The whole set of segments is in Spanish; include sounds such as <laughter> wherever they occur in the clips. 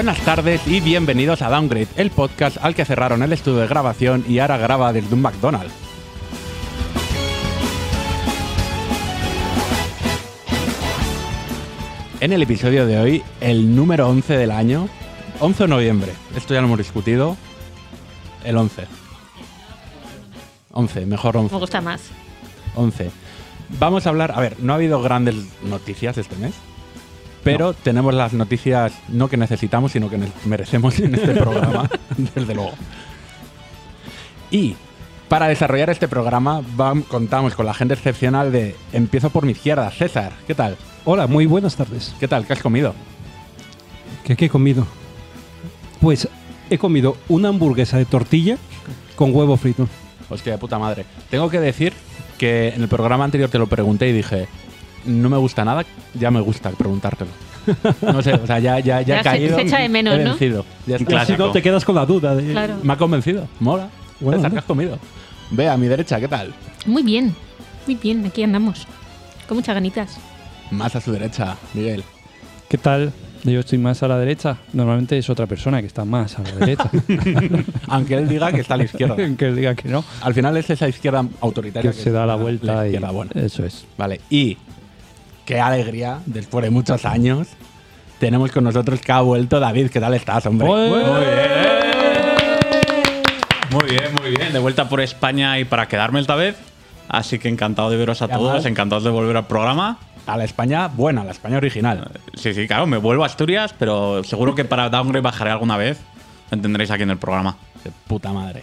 Buenas tardes y bienvenidos a Downgrade, el podcast al que cerraron el estudio de grabación y ahora graba desde un McDonald's. En el episodio de hoy, el número 11 del año, 11 de noviembre, esto ya lo hemos discutido, el 11. 11, mejor 11. Me gusta más. 11. Vamos a hablar, a ver, no ha habido grandes noticias este mes, pero tenemos las noticias no que necesitamos, sino que merecemos en este <laughs> programa, desde luego. Y para desarrollar este programa contamos con la gente excepcional de Empiezo por mi izquierda, César, ¿qué tal? Hola, muy buenas tardes. ¿Qué tal? ¿Qué has comido? ¿Qué, qué he comido? Pues he comido una hamburguesa de tortilla con huevo frito. Hostia, de puta madre. Tengo que decir que en el programa anterior te lo pregunté y dije, no me gusta nada, ya me gusta preguntártelo. <laughs> No sé, o sea, ya, ya, ya Ya he se- caído. se echa de menos, he ¿no? vencido. Ya está. Y si no, te quedas con la duda de... Claro. Me ha convencido. Mola. Bueno, César, ¿no? ¿qué has comido? Ve a mi derecha, ¿qué tal? Muy bien. Muy bien, aquí andamos. Con muchas ganitas. Más a su derecha, Miguel. ¿Qué tal? Yo estoy más a la derecha. Normalmente es otra persona que está más a la derecha. <laughs> Aunque él diga que está a la izquierda. <laughs> que él diga que no. Al final es esa izquierda autoritaria Que se da la vuelta la y izquierda eso es. Vale, y qué alegría, después de muchos años, tenemos con nosotros que ha vuelto David. ¿Qué tal estás, hombre? Muy bien, muy bien. De vuelta por España y para quedarme esta vez. Así que encantado de veros a todos, encantado de volver al programa. A la España buena, a la España original. Sí, sí, claro, me vuelvo a Asturias, pero seguro que para Downgrade bajaré alguna vez. Lo tendréis aquí en el programa. De puta madre.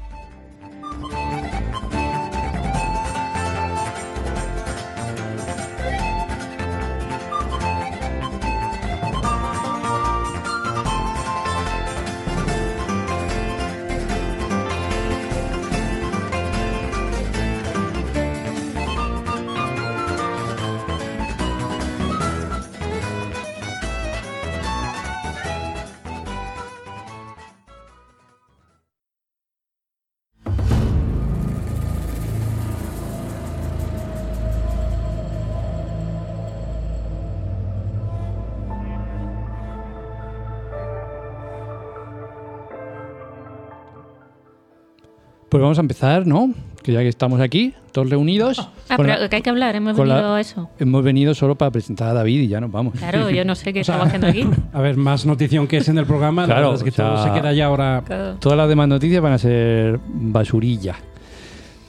Pues vamos a empezar, ¿no? Que ya que estamos aquí, todos reunidos. Ah, pero la- que hay que hablar, hemos venido a eso. Hemos venido solo para presentar a David y ya nos vamos. Claro, yo no sé qué <laughs> estamos haciendo aquí. <laughs> A ver, más notición que es en el programa. Claro, la verdad es que o sea- todo se queda ya ahora... Claro. Todas las demás noticias van a ser basurilla.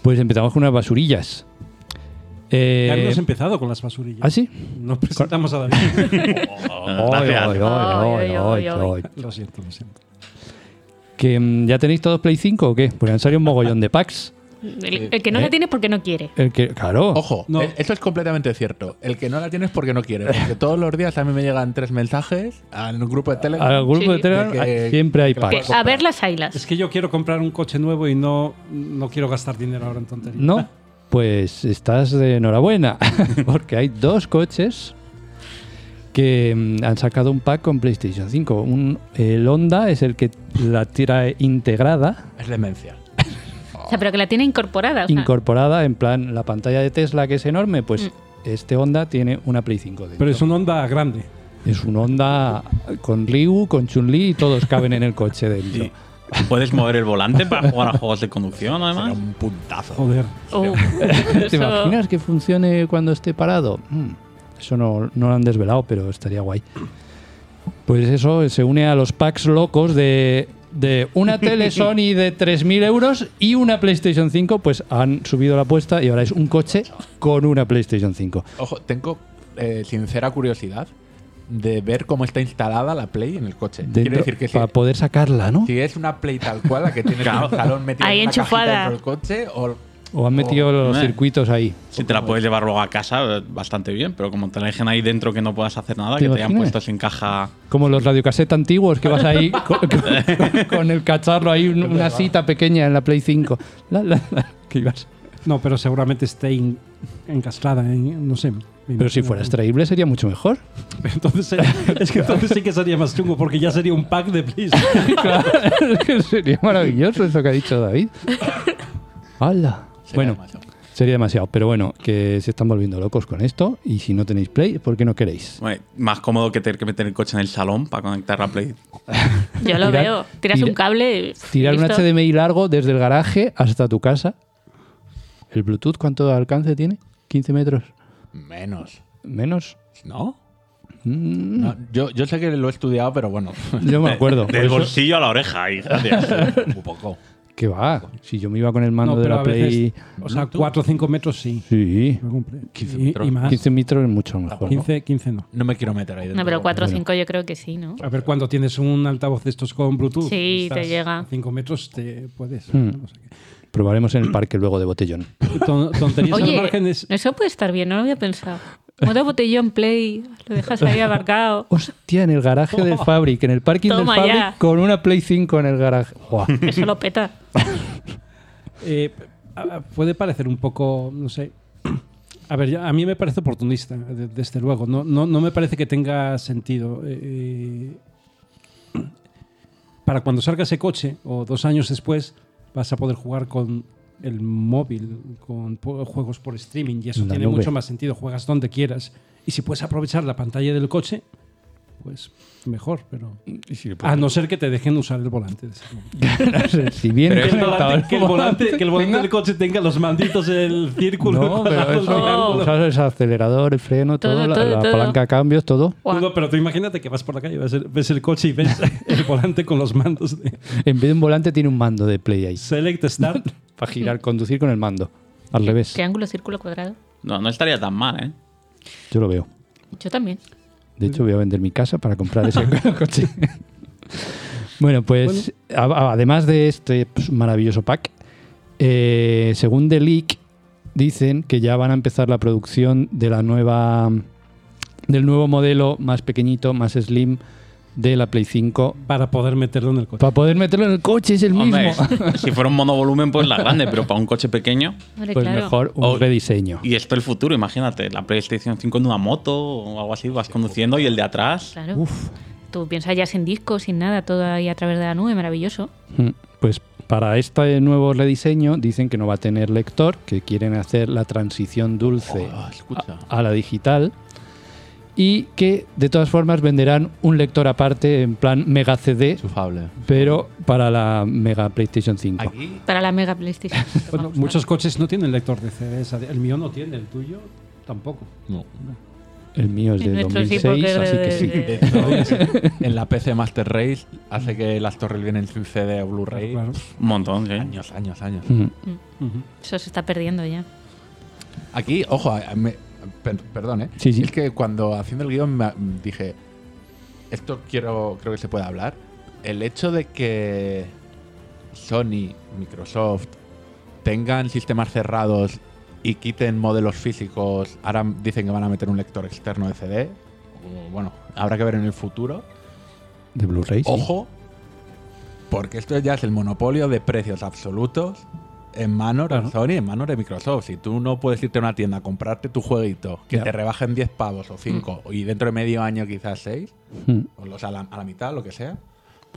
Pues empezamos con unas basurillas. Eh, Ya hemos empezado con las basurillas. ¿Ah, sí? Nos presentamos a David. Lo siento, lo siento. ¿Que mm, ya tenéis todos Play 5 o qué? Porque han salido un mogollón de packs. El, el que no ¿Eh? la tiene es porque no quiere. El que, claro. Ojo, No. eh, eso es completamente cierto. El que no la tiene es porque no quiere. Porque todos los días a mí me llegan tres mensajes en un grupo de Telegram. Al grupo Sí. de Telegram De que- siempre hay packs. a ver las ailas. Es que yo quiero comprar un coche nuevo y no, no quiero gastar dinero ahora en tonterías. No, pues estás de enhorabuena. <laughs> Porque hay dos coches que mm, han sacado un pack con PlayStation 5. Un, el Honda es el que la tira integrada, Es demencia. <laughs> O sea, pero que la tiene incorporada. o sea, incorporada, en plan la pantalla de Tesla que es enorme, pues Mm. este Honda tiene una Play 5 dentro. Pero es un Honda grande. Es un Honda con Ryu, con Chun-Li y todos caben en el coche dentro. Y puedes mover el volante para jugar a juegos de conducción, Será además. un puntazo. Joder. oh, <laughs> ¿Te imaginas que funcione cuando esté parado? Mm, eso no, no lo han desvelado, pero estaría guay. Pues eso se une a los packs locos de, de una tele <laughs> Sony de 3.000 euros y una PlayStation 5. Pues han subido la apuesta y ahora es un coche con una PlayStation 5. Ojo, tengo eh, sincera curiosidad de ver cómo está instalada la Play en el coche. Dentro- Quiere decir que si, para poder sacarla, ¿no? si es una Play tal cual, la que tiene <laughs> el salón metido Ahí en enchufada. dentro del coche, o O han metido los Eh. circuitos ahí. Si te la puedes llevar luego a casa, eh, bastante bien, pero como te la dejen ahí dentro que no puedas hacer nada, ¿Te que te hayan puesto sin caja. Como los radiocasetes antiguos que vas ahí con, <laughs> con- con el cacharro ahí, un- una cita pequeña en la Play 5. La, la, la, que ibas. No, pero seguramente esté in- encastrada en, no sé. Pero si fuera extraíble sería mucho mejor. <laughs> Entonces, sería- es que entonces sí que sería más chungo, porque ya sería un pack de Please. <laughs> Claro, es que sería maravilloso eso que ha dicho David. ¡Hala! Bueno, demasiado. sería demasiado. Pero bueno, que se están volviendo locos con esto. Y si no tenéis Play, ¿por qué no queréis? Bueno, más cómodo que tener que meter el coche en el salón para conectar la Play. <laughs> Yo lo Tirar- veo. Tiras tira- un cable. y, Tirar un listo. HDMI largo desde el garaje hasta tu casa. ¿El Bluetooth cuánto alcance tiene? ¿15 metros? Menos. ¿Menos? ¿No? Mm, No, yo, yo sé que lo he estudiado, pero bueno, yo me acuerdo. <laughs> Del eso- bolsillo a la oreja, y gracias. <laughs> un poco. ¿Qué va? Si yo me iba con el mando No, de la a Play... veces, o sea, 4 o 5 metros sí. Sí. lo cumple. 15 Y- metros. y más. 15 metros es mucho mejor. 15, 15 no. No me quiero meter ahí dentro. No, pero 4 o Bueno. 5 yo creo que sí, ¿no? A ver, cuando tienes un altavoz de estos con Bluetooth, Sí, te llega. A 5 metros te puedes. Hmm. no sé qué. Probaremos en el parque luego de botellón. Ton- Tonterías al Oye, margen es- eso puede estar bien, no lo había pensado. Modo botellón play, lo dejas ahí abarcado. <laughs> Hostia, en el garaje del Fabric, en el parking Toma del Fabric, ya. con una Play 5 en el garaje. Buah. Eso lo peta. <laughs> Eh, puede parecer un poco, no sé. A ver, a mí me parece oportunista, de- desde luego. No, no, no me parece que tenga sentido. eh, <clears throat> para cuando salga ese coche, o dos años después, vas a poder jugar con el móvil, con juegos por streaming, y eso La tiene nube. mucho más sentido. Juegas donde quieras. Y si puedes aprovechar la pantalla del coche, pues mejor, pero. A no ser que te dejen usar el volante. <laughs> si bien Pero Que el volante, que el volante, que el volante del coche tenga los manditos, el círculo. No, pero eso. ¿sabes? el acelerador, el freno, todo, Todo, la, todo, la todo. palanca de cambios, todo. No, pero tú imagínate que vas por la calle, ves el, ves el coche y ves <laughs> el volante con los mandos de En vez de un volante tiene un mando de Play ahí. Select Start. <laughs> Para girar, conducir con el mando. Al revés. Triángulo, círculo, cuadrado. No, no estaría tan mal, ¿eh? Yo lo veo. Yo también. De hecho, voy a vender mi casa para comprar ese <laughs> coche. bueno, pues además de este pues, maravilloso pack, eh, según The Leak, dicen que ya van a empezar la producción de la nueva del nuevo modelo más pequeñito, más slim de la Play 5 para poder meterlo en el coche. para poder meterlo en el coche, es el Hombre, mismo. <laughs> si fuera un monovolumen, pues la grande, pero para un coche pequeño. Hombre, pues claro. mejor un O- rediseño. Y esto el futuro, imagínate, la PlayStation 5 en una moto o algo así, vas conduciendo y el de atrás. Claro. Uf. Tú piensas ya sin disco, sin nada, todo ahí a través de la nube, maravilloso. Mm, Pues para este nuevo rediseño dicen que no va a tener lector, que quieren hacer la transición dulce Oh, a la digital y que de todas formas venderán un lector aparte en plan Mega CD, Enchufable. pero para la Mega PlayStation 5. Aquí, Para la Mega PlayStation. Bueno, Vamos, muchos coches no tienen lector de CDs. El mío no tiene, el tuyo tampoco. no. El mío es de nuestro sí, 2006, porque así de- que sí. de- De hecho, en la PC Master Race hace que las torres vienen en CD o Blu-ray. Claro. Un montón, ¿sí? Años, años, años. Mm. Ujú. Eso se está perdiendo ya. Aquí, ojo, a- me- per- perdón, ¿eh? Sí, sí. Es que cuando haciendo el guion me- dije, esto quiero, creo que se puede hablar. El hecho de que Sony, Microsoft tengan sistemas cerrados y quiten modelos físicos, ahora dicen que van a meter un lector externo de CD. Bueno, habrá que ver en el futuro. De Blu-ray. sí. Ojo, porque esto ya es el monopolio de precios absolutos en manos Claro. de Sony, en manos de Microsoft. Si tú no puedes irte a una tienda a comprarte tu jueguito, que te rebajen 10 pavos o 5, y dentro de medio año quizás 6, Mm. o los a la, a la mitad, lo que sea,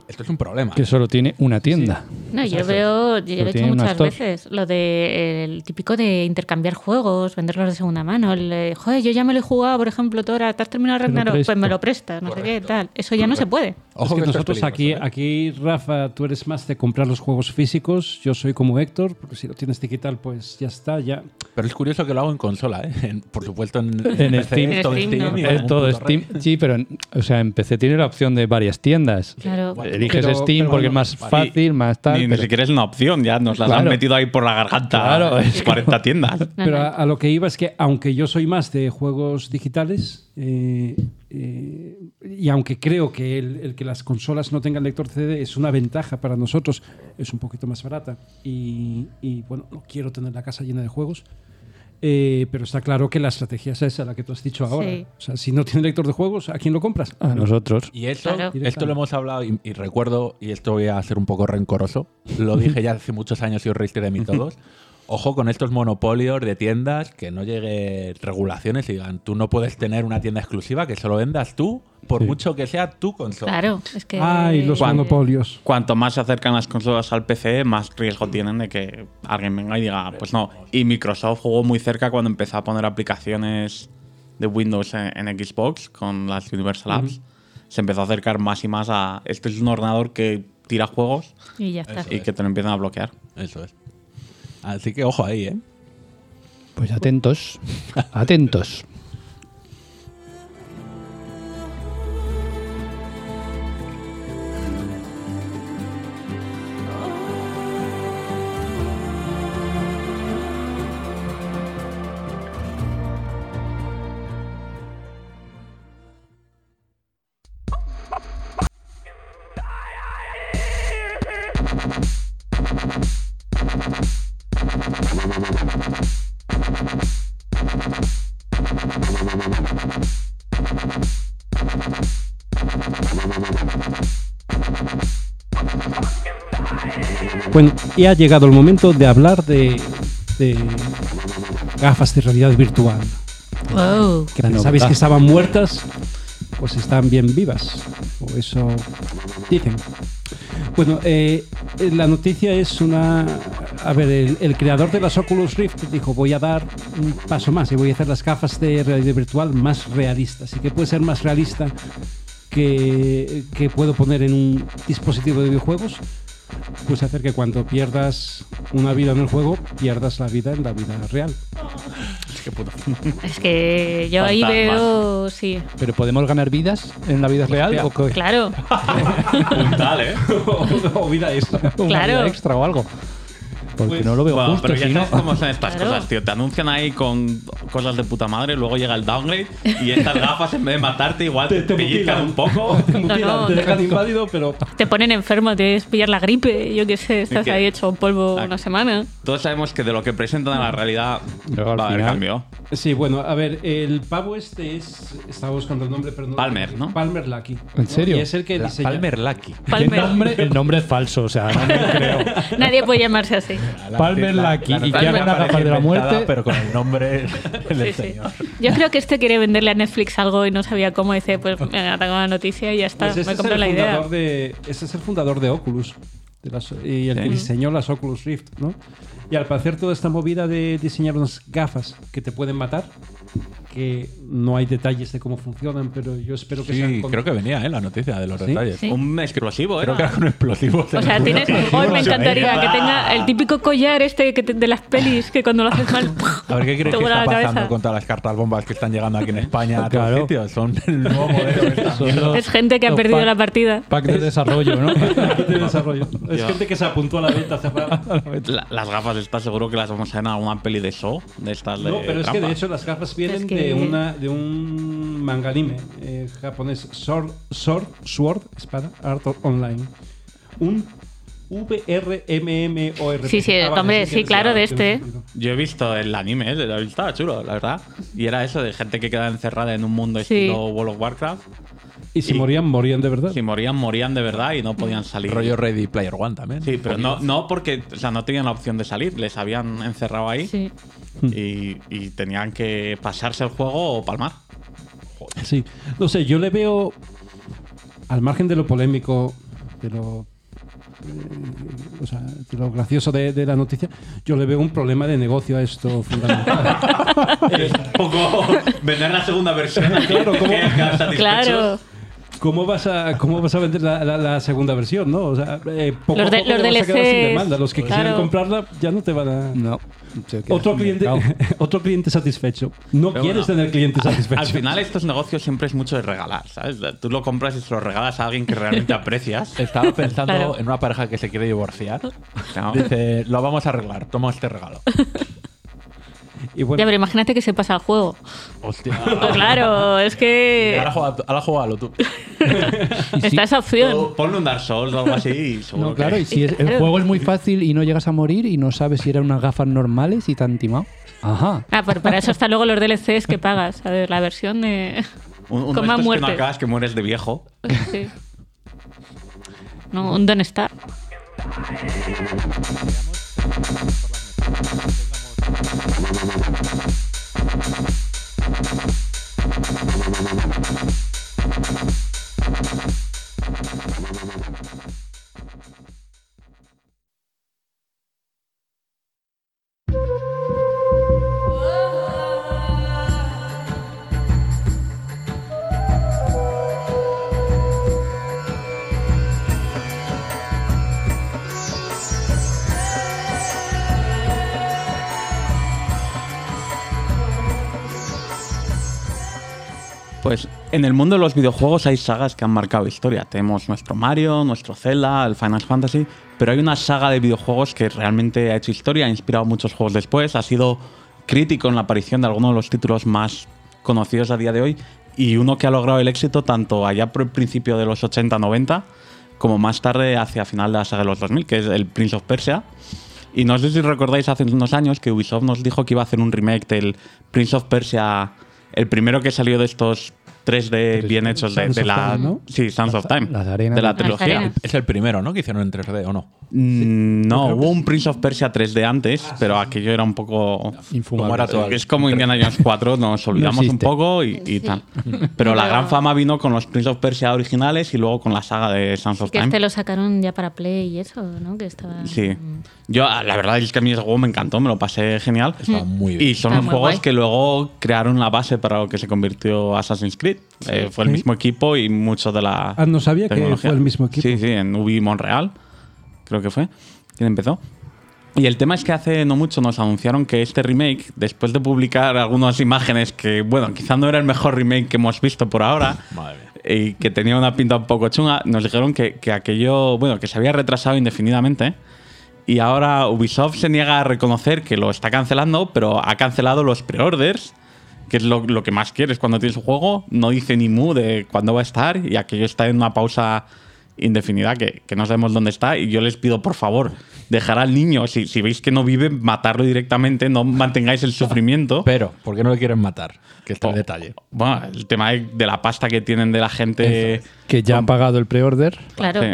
esto es un problema. Que solo tiene una tienda. No, yo veo, yo lo he hecho muchas store. veces, lo de el típico de intercambiar juegos, venderlos de segunda mano. El, de, joder, yo ya me lo he jugado, por ejemplo, Tora, ¿te has terminado Ragnarok? Pues me lo prestas, no sé qué, tal. Eso ya no se puede. Ojo es que nosotros aquí, ¿eh? aquí, Rafa, tú eres más de comprar los juegos físicos. Yo soy como Héctor, porque si lo tienes digital, pues ya está, ya. Pero es curioso que lo hago en consola, ¿eh? En- por supuesto en, <laughs> Steam. todo En Steam, Steam no. y Es vamos, todo puto Steam. rey. Sí, pero en- o sea, en PC tiene la opción de varias tiendas. Claro. Eliges Pero- Steam pero porque bueno, es más fácil, más tal. Ni, ni siquiera es una opción, ya nos las han metido ahí por la garganta. Claro, es 40 tiendas. Pero a lo que iba es que, aunque yo soy más de juegos digitales, eh, eh, y aunque creo que el, el que las consolas no tengan lector CD es una ventaja para nosotros, es un poquito más barata. Y, y, bueno, no quiero tener la casa llena de juegos. eh, pero está claro que la estrategia es esa, la que tú has dicho ahora. Sí. O sea, si no tiene lector de juegos, ¿a quién lo compras? A nosotros. Y esto, Claro. esto lo hemos hablado y, y recuerdo, y esto voy a ser un poco rencoroso, lo dije ya hace muchos años y os reíste de mí <laughs> todos. Ojo con estos monopolios de tiendas que no llegue regulaciones y digan, tú no puedes tener una tienda exclusiva que solo vendas tú, por Sí. mucho que sea tu consola. Claro, es que. Ay, los Cuando- monopolios. Cuanto más se acercan las consolas al PC, más riesgo tienen de que alguien venga y diga, pues no. Y Microsoft jugó muy cerca cuando empezó a poner aplicaciones de Windows en, en Xbox con las Universal Apps. Se empezó a acercar más y más a. Este es un ordenador que tira juegos Y ya está. y que te lo empiezan a bloquear. Eso es. Así que ojo ahí, ¿eh? Pues atentos. atentos. <laughs> y ha llegado el momento de hablar de, de gafas de realidad virtual. Wow. Que pensabais que estaban muertas, pues están bien vivas. O eso dicen. Bueno, eh, eh, la noticia es una... A ver, el, el creador de las Oculus Rift dijo, voy a dar un paso más y voy a hacer las gafas de realidad virtual más realistas. Y que puede ser más realista que, que puedo poner en un dispositivo de videojuegos, pues hacer que cuando pierdas una vida en el juego, pierdas la vida en la vida real. Es que <laughs> yo ahí veo. Sí, ¿Pero podemos ganar vidas en la vida real? ¿O qué? claro. <laughs> Brutal, ¿eh? <laughs> o vida extra. ¿Una Claro. vida extra o algo? Porque Pues, no lo veo Bueno, justo. pero ya sabes cómo son estas Claro. cosas, tío. Te anuncian ahí con cosas de puta madre, luego llega el downgrade y estas gafas, en vez de matarte, igual te, pellizcan un poco. <laughs> Te mutilan, no, te no. dejan inválido, pero Te ponen enfermo, te debes pillar la gripe, yo qué sé, estás que- ahí hecho polvo una semana. Todos sabemos que de lo que presentan a la realidad Luego, va a haber cambio. Sí, bueno, a ver, el pavo este es. Estaba buscando el nombre, pero no. Palmer, ¿no? Palmer Lucky. ¿En serio? Y es el que La diseña. Palmer Lucky. El Palmer. nombre, el nombre es falso, o sea, no me lo creo. <laughs> Nadie puede llamarse así. Palmer Lucky. ¿Y parece gafas de la muerte? Pero con el nombre del Sí, sí. señor. Yo creo que este quiere venderle a Netflix algo y no sabía cómo. Dice, pues tengo la noticia y ya está. Pues ese me es compro el la idea. fundador de. Ese es el fundador de Oculus. de las- y el que Sí. diseñó las Oculus Rift, ¿no? Y al parecer toda esta movida de diseñar unas gafas que te pueden matar, que no hay detalles de cómo funcionan, pero yo espero que sean Sí, con- creo que venía, ¿eh? La noticia de los ¿Sí? detalles. Sí. Un explosivo, ¿eh? Creo que era con explosivos. O sea, tienes. Hoy me encantaría que tenga el típico collar este que te- de las pelis que cuando lo haces mal. A ver, ¿qué crees que está pasando cabeza. con todas las cartas bombas que están llegando aquí en España a Claro. todos sitios? <laughs> Son el nuevo modelo Es gente que ha perdido pack- la partida. Pack de desarrollo, ¿no? <laughs> de desarrollo. Es gente que se apuntó a la venta. <laughs> La- las gafas, ¿estás seguro que las vamos a ver en alguna peli de show? De estas de No, pero es que de trampa? hecho las gafas vienen Es que- de, una, de un manga anime eh, japonés, Sword, Sword, Sword, espada, Art Online. Un VRMMORPG. Sí, sí, Ah, vale, hombre, sí, claro, de este. Yo he visto el anime, ¿eh? estaba chulo, la verdad. Y era eso de gente que queda encerrada en un mundo Sí. estilo World of Warcraft. Y si Y- morían, morían de verdad. Si morían, morían de verdad y no podían salir. Rollo Ready Player One también. Sí, pero no, no porque o sea, no tenían la opción de salir, les habían encerrado ahí Sí. y, y tenían que pasarse el juego o palmar. Sí. No sé, yo le veo, al margen de lo polémico, de lo, eh, o sea, de lo gracioso de, de la noticia, yo le veo un problema de negocio a esto fundamental. <laughs> Un poco vender la segunda versión. Claro, satisfechos. Claro. ¿Cómo vas a, cómo vas a vender la, la- la segunda versión, no? O sea, eh, poco Los de- a poco los te vas a quedar sin demanda. Los que claro. quieren comprarla ya no te van a... No. Otro cliente, <laughs> otro cliente satisfecho. No Pero quieres bueno, tener clientes satisfechos. Al final estos negocios siempre es mucho de regalar, ¿sabes? Tú lo compras y se lo regalas a alguien que realmente <laughs> aprecias. Estaba pensando Claro. en una pareja que se quiere divorciar. ¿no? Dice, lo vamos a arreglar, toma este regalo. <laughs> Y bueno, Ya, pero imagínate que se pasa el juego. Hostia. Pues <laughs> claro, es que Ahora juega- ahora jugalo tú. <laughs> está esa opción. Ponle un Dark Souls o algo así <laughs> y No, claro, que- y si es- el juego es muy fácil y no llegas a morir y no sabes si eran unas gafas normales y te han timado. Ajá. Ah, pero para eso están luego los DLCs que pagas. A ver, la versión de. Un, más estos que no muertes. acabas que mueres de viejo. Sí. No, un Don't Star. En el mundo de los videojuegos hay sagas que han marcado historia. Tenemos nuestro Mario, nuestro Zelda, el Final Fantasy, pero hay una saga de videojuegos que realmente ha hecho historia, ha inspirado muchos juegos después, ha sido crítico en la aparición de algunos de los títulos más conocidos a día de hoy y uno que ha logrado el éxito tanto allá por el principio de los 80-90 como más tarde hacia final de la saga de los 2000, que es el Prince of Persia. Y no sé si recordáis hace unos años que Ubisoft nos dijo que iba a hacer un remake del Prince of Persia, el primero que salió de estos 3D bien hechos de, de of la. Time, ¿no? Sí, Sands of Time. las arenas. de la Las trilogía. arenas. Es el primero, ¿no? Que hicieron en 3D, ¿o no? Mm, no, hubo un Prince of Persia 3D antes, pero aquello era un poco. Infumable. Como. Es como Indiana Jones 4, <laughs> nos olvidamos un poco y, y tal. Pero la gran fama vino con los Prince of Persia originales y luego con la saga de Sands of Que Time. este lo sacaron ya para Play y eso, ¿no? Que estaba. Sí. Yo, ah, la verdad es que a mí ese juego me encantó, me lo pasé genial. Estaba muy bien. Y son Está los juegos guay. que luego crearon la base para lo que se convirtió Assassin's Creed. Eh, fue el mismo equipo y mucho de la. Ah, no sabía que fue el mismo equipo. Sí, sí, en Ubi Monreal, creo que fue. quien empezó. Y el tema es que hace no mucho nos anunciaron que este remake, después de publicar algunas imágenes que, bueno, quizá no era el mejor remake que hemos visto por ahora, Madre mía. y que tenía una pinta un poco chunga, nos dijeron que, que aquello, bueno, que se había retrasado indefinidamente. Y ahora Ubisoft se niega a reconocer que lo está cancelando, pero ha cancelado los pre-orders, que es lo, lo que más quieres cuando tienes un juego. No dice ni mu de cuándo va a estar y aquello está en una pausa indefinida que, que no sabemos dónde está. Y yo les pido, por favor, dejar al niño, si, si veis que no vive, matarlo directamente, no mantengáis el sufrimiento. Pero, ¿por qué no le quieren matar? Que está el Oh, detalle. Bueno, el tema de, de la pasta que tienen de la gente. Que ya han pagado el pre-order. Claro. Sí.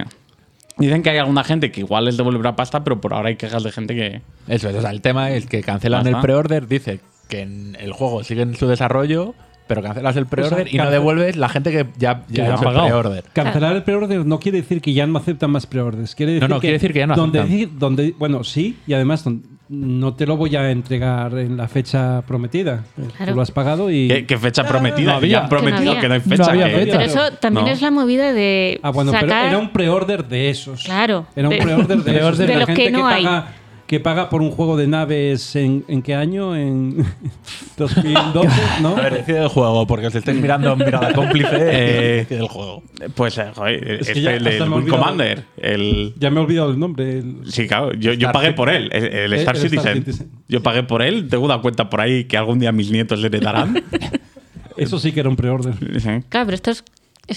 Dicen que hay alguna gente que igual les devolverá pasta, pero por ahora hay quejas de gente que. Eso es, o sea, el tema es que cancelan el pre-order, dice que en el juego sigue en su desarrollo, pero cancelas el pre-order y no devuelves la gente que ya, ya ya ha pagado. pre-order. Cancelar el pre-order no quiere decir que ya no aceptan más pre-orders. Quiere decir no, quiere decir que ya no donde, aceptan. donde Bueno, sí, y además no te lo voy a entregar en la fecha prometida. Claro. Tú lo has pagado y. ¿Qué, qué fecha prometida? no Que ya han había. prometido Que no que no hay había. fecha. No había que- fecha. Pero eso también No. es la movida de Ah, bueno, sacar... pero era un pre-order de esos. Claro. Era un De- pre-order de, <laughs> esos. de los gente que no hay. paga, que paga por un juego de naves en, ¿en qué año? En <laughs> 2012, ¿no? A ver, decide el juego, porque os estáis mirando mirada cómplice <laughs> eh, del juego. Pues, eh, joder, Es que este, ya el he Wing olvidado. Commander. El, Ya me he olvidado el nombre. el- sí, claro, yo, yo pagué por él, el, el El- Star, el Star Citizen. Citizen. Yo pagué por él, tengo una cuenta por ahí que algún día mis nietos le heredarán. <laughs> Eso sí que era un pre-order. Sí. Claro, pero estos... Es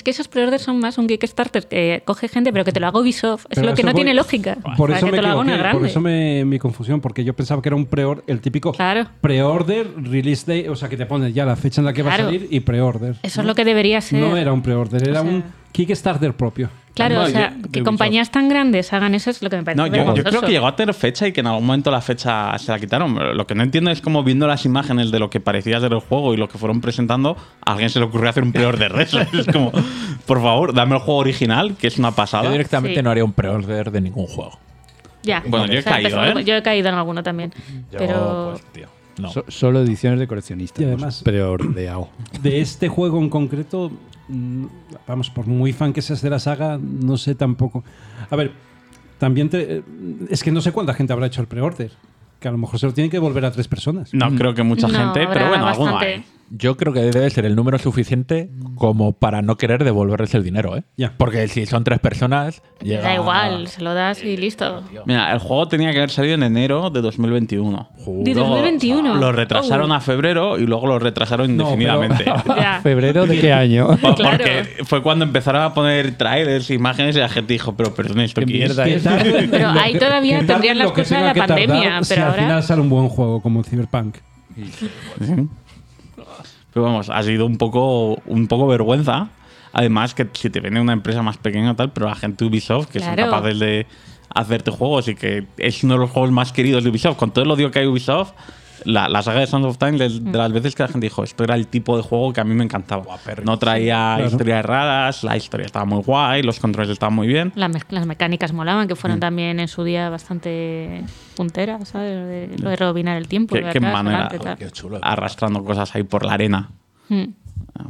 que esos pre-orders son más un Kickstarter que coge gente, pero que te lo haga Ubisoft. Es Pero lo que no voy- tiene lógica. Por eso me equivoqué, por eso me, mi confusión, porque yo pensaba que era un pre el típico Claro. pre-order, release day, o sea, que te pones ya la fecha en la que va a Claro. salir y pre-order. Eso es lo que debería ser. No era un pre-order, era O sea- un Kickstarter propio. Claro, No, o sea, yo- que compañías tan grandes hagan eso es lo que me parece No, yo, yo creo que llegó a tener fecha y que en algún momento la fecha se la quitaron. Lo que no entiendo es cómo viendo las imágenes de lo que parecía ser el juego y lo que fueron presentando, a alguien se le ocurrió hacer un pre-order de eso. <laughs> Es como, por favor, dame el juego original, que es una Yo pasada. directamente Sí. no haría un pre-order de ningún juego. Ya. Bueno, yo he caído, ¿eh? Yo he caído en alguno también. Yo, pero... pues, tío, no. So- solo ediciones de coleccionistas. Y además- Preordeado. <clears throat> De este juego en concreto, mm, vamos, por muy fan que seas de la saga, no sé tampoco. A ver, también te- eh, es que no sé cuánta gente habrá hecho el pre-order. Que a lo mejor se lo tienen que devolver a tres personas. No creo que mucha No, gente, pero bueno, alguno hay. Yo creo que debe ser el número suficiente como para no querer devolverles el dinero, ¿eh? Porque si son tres personas, llega Da igual, se lo das y listo. Mira, el juego tenía que haber salido en enero de 2021. De Luego 2021. Lo retrasaron Oh. a febrero y luego lo retrasaron No, pero- indefinidamente. <laughs> Ya. ¿Febrero de qué año? <laughs> Claro. Porque fue cuando empezaron a poner trailers, imágenes y la gente dijo, pero perdón, esto Qué qué es?". <laughs> Pero ahí todavía tendrían en las cosas de la tardar, pandemia, si pero al ahora- final sale un buen juego como Cyberpunk. Sí. Pero vamos, ha sido un poco, un poco vergüenza. Además, que si te viene una empresa más pequeña tal, pero la gente de Ubisoft, que son Claro. capaces de hacerte juegos y que es uno de los juegos más queridos de Ubisoft, con todo el odio que hay Ubisoft, la, la saga de Sons of Time, de, de las veces que la gente dijo, esto era el tipo de juego que a mí me encantaba. No traía Claro. historias raras, la historia estaba muy guay, los controles estaban muy bien. La las mecánicas molaban, que Mm. fueron también en su día bastante punteras, ¿sabes? De, lo de rebobinar el tiempo. Qué, de qué atrás, manera, adelante. Qué chulo. arrastrando cosas ahí por la arena. Mm. eh,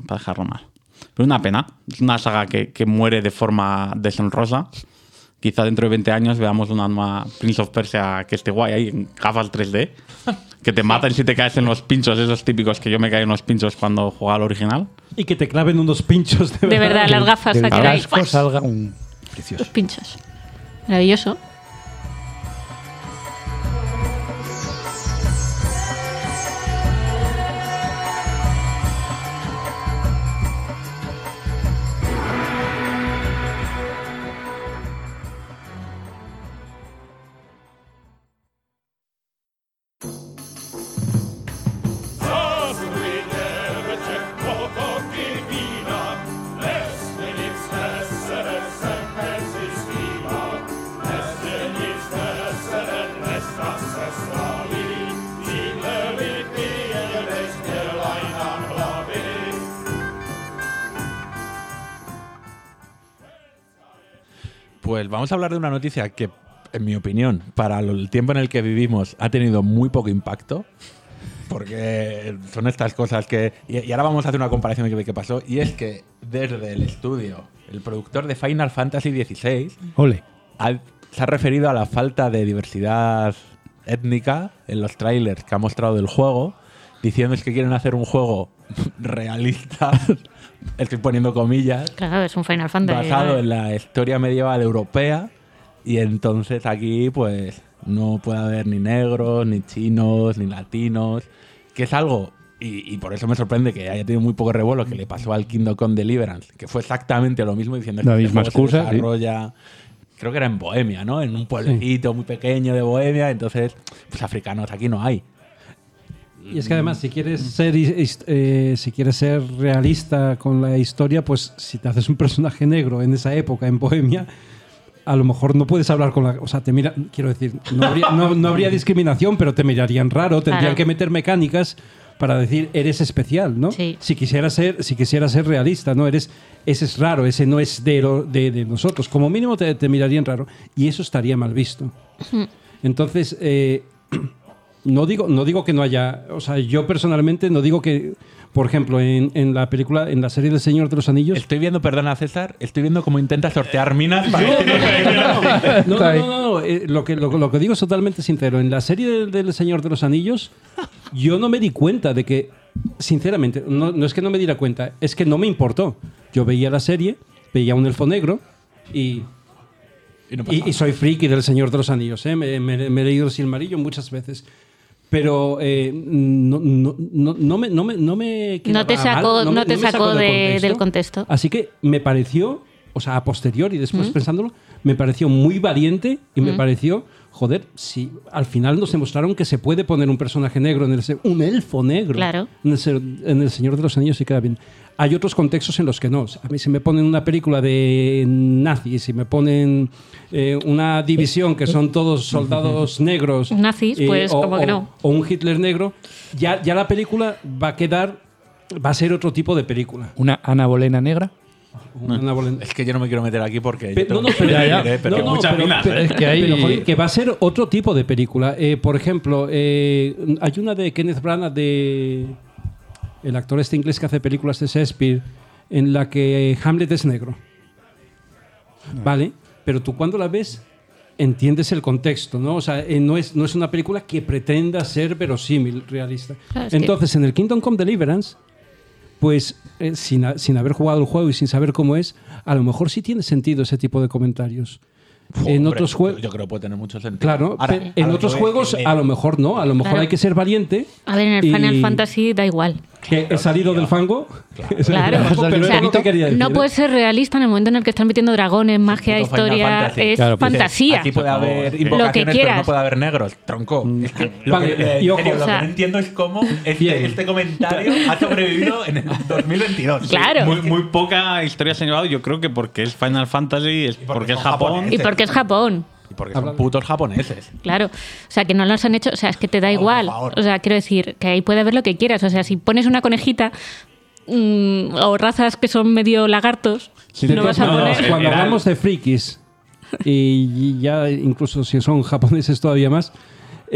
para dejarlo mal. Pero una pena. Es una saga que, que muere de forma deshonrosa. Quizá dentro de 20 años veamos una nueva Prince of Persia que esté guay ahí en gafas 3D. <laughs> Que te maten si te caes en los pinchos, esos típicos que yo me caí en los pinchos cuando jugaba al original. Y que te claven unos pinchos de, De verdad, las gafas casco ¡fuas! salga un... los pinchos. Maravilloso. Vamos a hablar de una noticia que, en mi opinión, para el tiempo en el que vivimos, ha tenido muy poco impacto. Porque son estas cosas que. Y, y ahora vamos a hacer una comparación de qué pasó. Y es que desde el estudio, el productor de Final Fantasy XVI Ole. ha- se ha referido a la falta de diversidad étnica en los trailers que ha mostrado del juego, diciendo es que quieren hacer un juego <laughs> realista, estoy poniendo comillas, Claro, es un Final Fantasy. basado en la historia medieval europea y entonces aquí pues no puede haber ni negros, ni chinos, ni latinos, que es algo, y, y por eso me sorprende que haya tenido muy poco revuelo que le pasó al Kingdom Come Deliverance, que fue exactamente lo mismo diciendo La que este misma juego se excusa, sí. desarrolla, creo que era en Bohemia, ¿no? En un pueblecito muy pequeño de Bohemia, entonces pues africanos aquí no hay. Y es que además, si quieres ser eh, si quieres ser realista con la historia, pues si te haces un personaje negro en esa época en Bohemia, a lo mejor no puedes hablar con la. O sea, te mira. Quiero decir, no habría, no, no habría discriminación, pero te mirarían raro. Tendrían Claro. que meter mecánicas para decir eres especial, ¿no? Sí. Si quisiera ser, si quisiera ser realista, ¿no? Eres, ese es raro, ese no es de, lo- de, de nosotros. Como mínimo te, te mirarían raro. Y eso estaría mal visto. Entonces, eh, no digo, no digo que no haya. O sea, yo personalmente no digo que. Por ejemplo, en, en la película, en la serie del Señor de los Anillos. Estoy viendo, perdona César, estoy viendo cómo intenta sortear minas para No, no, no, no, eh, lo, que, lo, lo que digo es totalmente sincero. En la serie del, del Señor de los Anillos, yo no me di cuenta de que, sinceramente, no, no es que no me diera cuenta, es que no me importó. Yo veía la serie, veía un elfo negro y, Y no y, pasa y soy friki del Señor de los Anillos. ¿eh? Me, me- me he leído el Silmarillo muchas veces. Pero eh, no, no, no, no me, no me, no me No te sacó, mal, no me- te me sacó del de- del contexto. Así que me pareció, o sea, a posteriori, después pensándolo, me pareció muy valiente y me pareció, joder, si al final nos demostraron que se puede poner un personaje negro, en el, un elfo negro, Claro. en, el, en El Señor de los Anillos y queda bien. Hay otros contextos en los que no. A mí si me ponen una película de nazis, si me ponen eh, una división que son todos soldados <laughs> negros. eh, Nazis, pues, o, como que o- no. o un Hitler negro, ya, ya la película va a quedar, va a ser otro tipo de película. Una Ana Bolena negra. Una bolen- Es que yo no me quiero meter aquí porque. Pe- no, no, eh, pero no, no, pero- minas, pero- ¿eh? Es que hay- pero, joder, que va a ser otro tipo de película. Eh, por ejemplo, eh, hay una de Kenneth Branagh de el actor este inglés que hace películas de Shakespeare en la que Hamlet es negro. Vale, pero tú cuando la ves entiendes el contexto, ¿no? O sea, eh, no, es, no es una película que pretenda ser verosímil, realista. Que- Entonces, en el Kingdom Come Deliverance, pues eh, sin, a- sin haber jugado el juego y sin saber cómo es, a lo mejor sí tiene sentido ese tipo de comentarios. en Hombre, otros juegos. Yo creo que puede tener mucho sentido. Claro, Ahora, en otros juegos a lo mejor no, a lo mejor Claro. hay que ser valiente. A ver, en el y- Final Fantasy da igual. Que he salido del fango. He salido Claro. <laughs> del fango, O pero O era sea, lo que quería decir, no ¿eh? puedes ser realista en el momento en el que están metiendo dragones, magia, historia. Fantasy. Es Claro, pues, fantasía. Aquí puede haber Lo que invocaciones, pero no puede haber negros. Tronco. Es que lo, que, y en ojo. serio, lo O sea- que no entiendo es cómo este, este comentario <laughs> ha sobrevivido en el 2022. <laughs> Claro. Muy, muy poca historia se ha llevado, yo creo que porque es Final Fantasy, es porque, es son Japón. Y porque es Japón. Porque son putos japoneses. Claro, o sea, que no los han hecho, o sea, es que te da por igual. favor. O sea, quiero decir, que ahí puede haber lo que quieras. O sea, si pones una conejita mm, o razas que son medio lagartos, De no vas a poner. Cuando General. hablamos de frikis, <laughs> y ya incluso si son japoneses todavía más,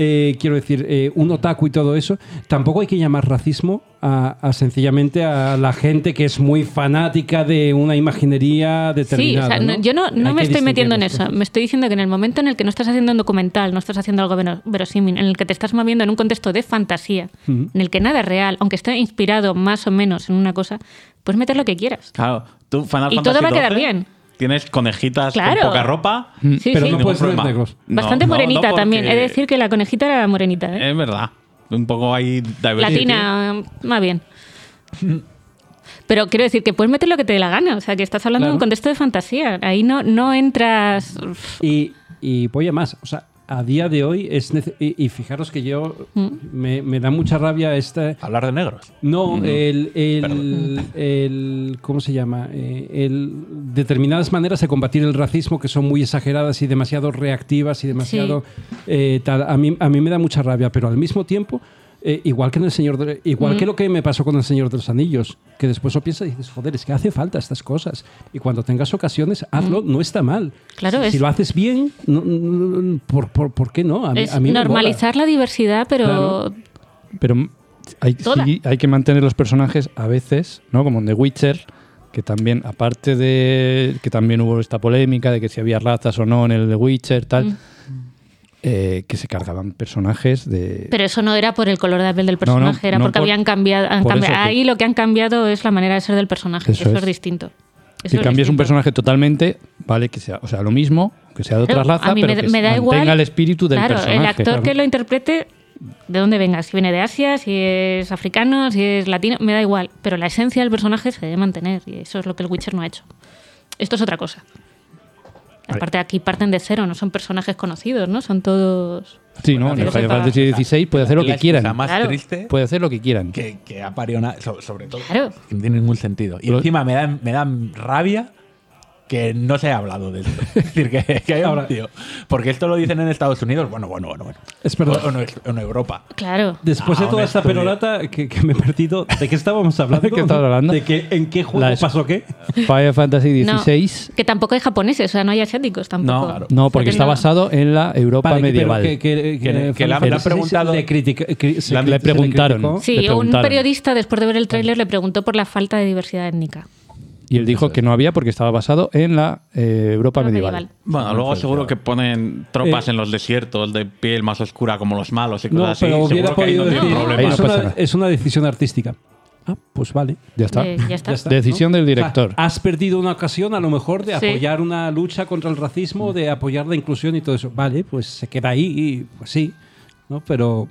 eh, quiero decir, eh, un otaku y todo eso, tampoco hay que llamar racismo a, a sencillamente a la gente que es muy fanática de una imaginería Sí, determinada. o sea, no- ¿no? yo no, me estoy metiendo en eso. Me estoy diciendo que en el momento en el que no estás haciendo un documental, no estás haciendo algo vero- verosímil, en el que te estás moviendo en un contexto de fantasía, en el que nada es real, aunque esté inspirado más o menos en una cosa, puedes meter lo que quieras. Claro, tú Final Y Fantasy todo va a quedar 12, bien. Tienes conejitas Claro. con poca ropa. Sí, Pero sí. no ningún puedes tener problema. negros. No, Bastante no, morenita no, también. He de decir que la conejita era morenita, ¿eh? Es verdad. Un poco ahí diversity. Latina, más bien. Pero quiero decir que puedes meter lo que te dé la gana. O sea, que estás hablando de un Claro. contexto de fantasía. Ahí no, no entras. Y, y voy a más. O sea, a día de hoy es y, y fijaros que yo Mm. me, me da mucha rabia esta. Hablar de negros. No, el, el, Perdón. el- ¿Cómo se llama? Eh, el, determinadas maneras de combatir el racismo que son muy exageradas y demasiado reactivas y demasiado. eh, tal. A, mí, a mí me da mucha rabia, pero al mismo tiempo. Eh, igual que en el Señor de- igual que lo que me pasó con el Señor de los Anillos, que después lo piensas y dices, joder, es que hace falta estas cosas. Y cuando tengas ocasiones, hazlo, no está mal. Claro, si, es- si lo haces bien, no- no- no- ¿por, por, por qué no? A mí, es a mí me mola. normalizar la diversidad, pero. Claro. Pero m- hay, sí, hay que mantener los personajes a veces, ¿no? Como en The Witcher, que también, aparte de que también hubo esta polémica de que si había razas o no en el The Witcher, tal, Mm. Eh, que se cargaban personajes de. Pero eso no era por el color de piel del No, no, personaje, era no porque por- habían cambiado. han que- Ahí lo que han cambiado es la manera de ser del personaje. Eso Eso, es. es. distinto. Eso es cambias un personaje totalmente, vale que sea, o sea, lo mismo, que sea de otra Claro, raza, a mí pero me, que me da igual. el espíritu del claro, personaje. el actor Claro. que lo interprete, de dónde venga, si viene de Asia, si es africano, si es latino, me da igual. Pero la esencia del personaje se debe mantener y eso es lo que el Witcher no ha hecho. Esto es otra cosa. Aparte, aquí parten de cero, no son personajes conocidos, ¿no? Son todos. Sí, ¿no? En el Final. Fantasy XVI puede hacer lo que quieran. más Claro. triste Puede hacer lo que quieran. que, que ha parido una- sobre todo. Claro. que No tiene ningún sentido. Y Pero- encima me da, me da rabia que no se haya hablado de esto. Es decir, que, que haya un tío. Porque esto lo dicen en Estados Unidos. Bueno, bueno, bueno. bueno. Es verdad. O, o no- en Europa. Claro. Después de Ah, toda un esta estudio. perorata que, que me he perdido, ¿de qué estábamos hablando? ¿De qué estabas hablando? ¿De qué, ¿En qué juego La- pasó qué? Final Fantasy No, XVI. que tampoco hay japoneses, o sea, no hay asiáticos tampoco. No, claro. No, porque está no. basado en la Europa Vale, medieval. que, que, Que- que le- le han preguntado- le critica- cri- se- Le le preguntaron. criticó. Sí, Le un preguntaron. periodista después de ver el tráiler le preguntó por la falta de diversidad étnica. Y él dijo que no había porque estaba basado en la eh, Europa Pero medieval. Bueno, luego seguro que ponen tropas Eh, en los desiertos de piel más oscura como los malos y No, cosas así. pero hubiera que ahí podido no decir, problema. Ahí no es, pasa una, nada. es una decisión artística. Ah, pues vale. Ya está. Eh, ya está. Ya está, Decisión ¿no? del O sea, director. has perdido una ocasión a lo mejor de Sí. apoyar una lucha contra el racismo, de apoyar la inclusión y todo eso. Vale, pues se queda ahí y pues sí. ¿no? Pero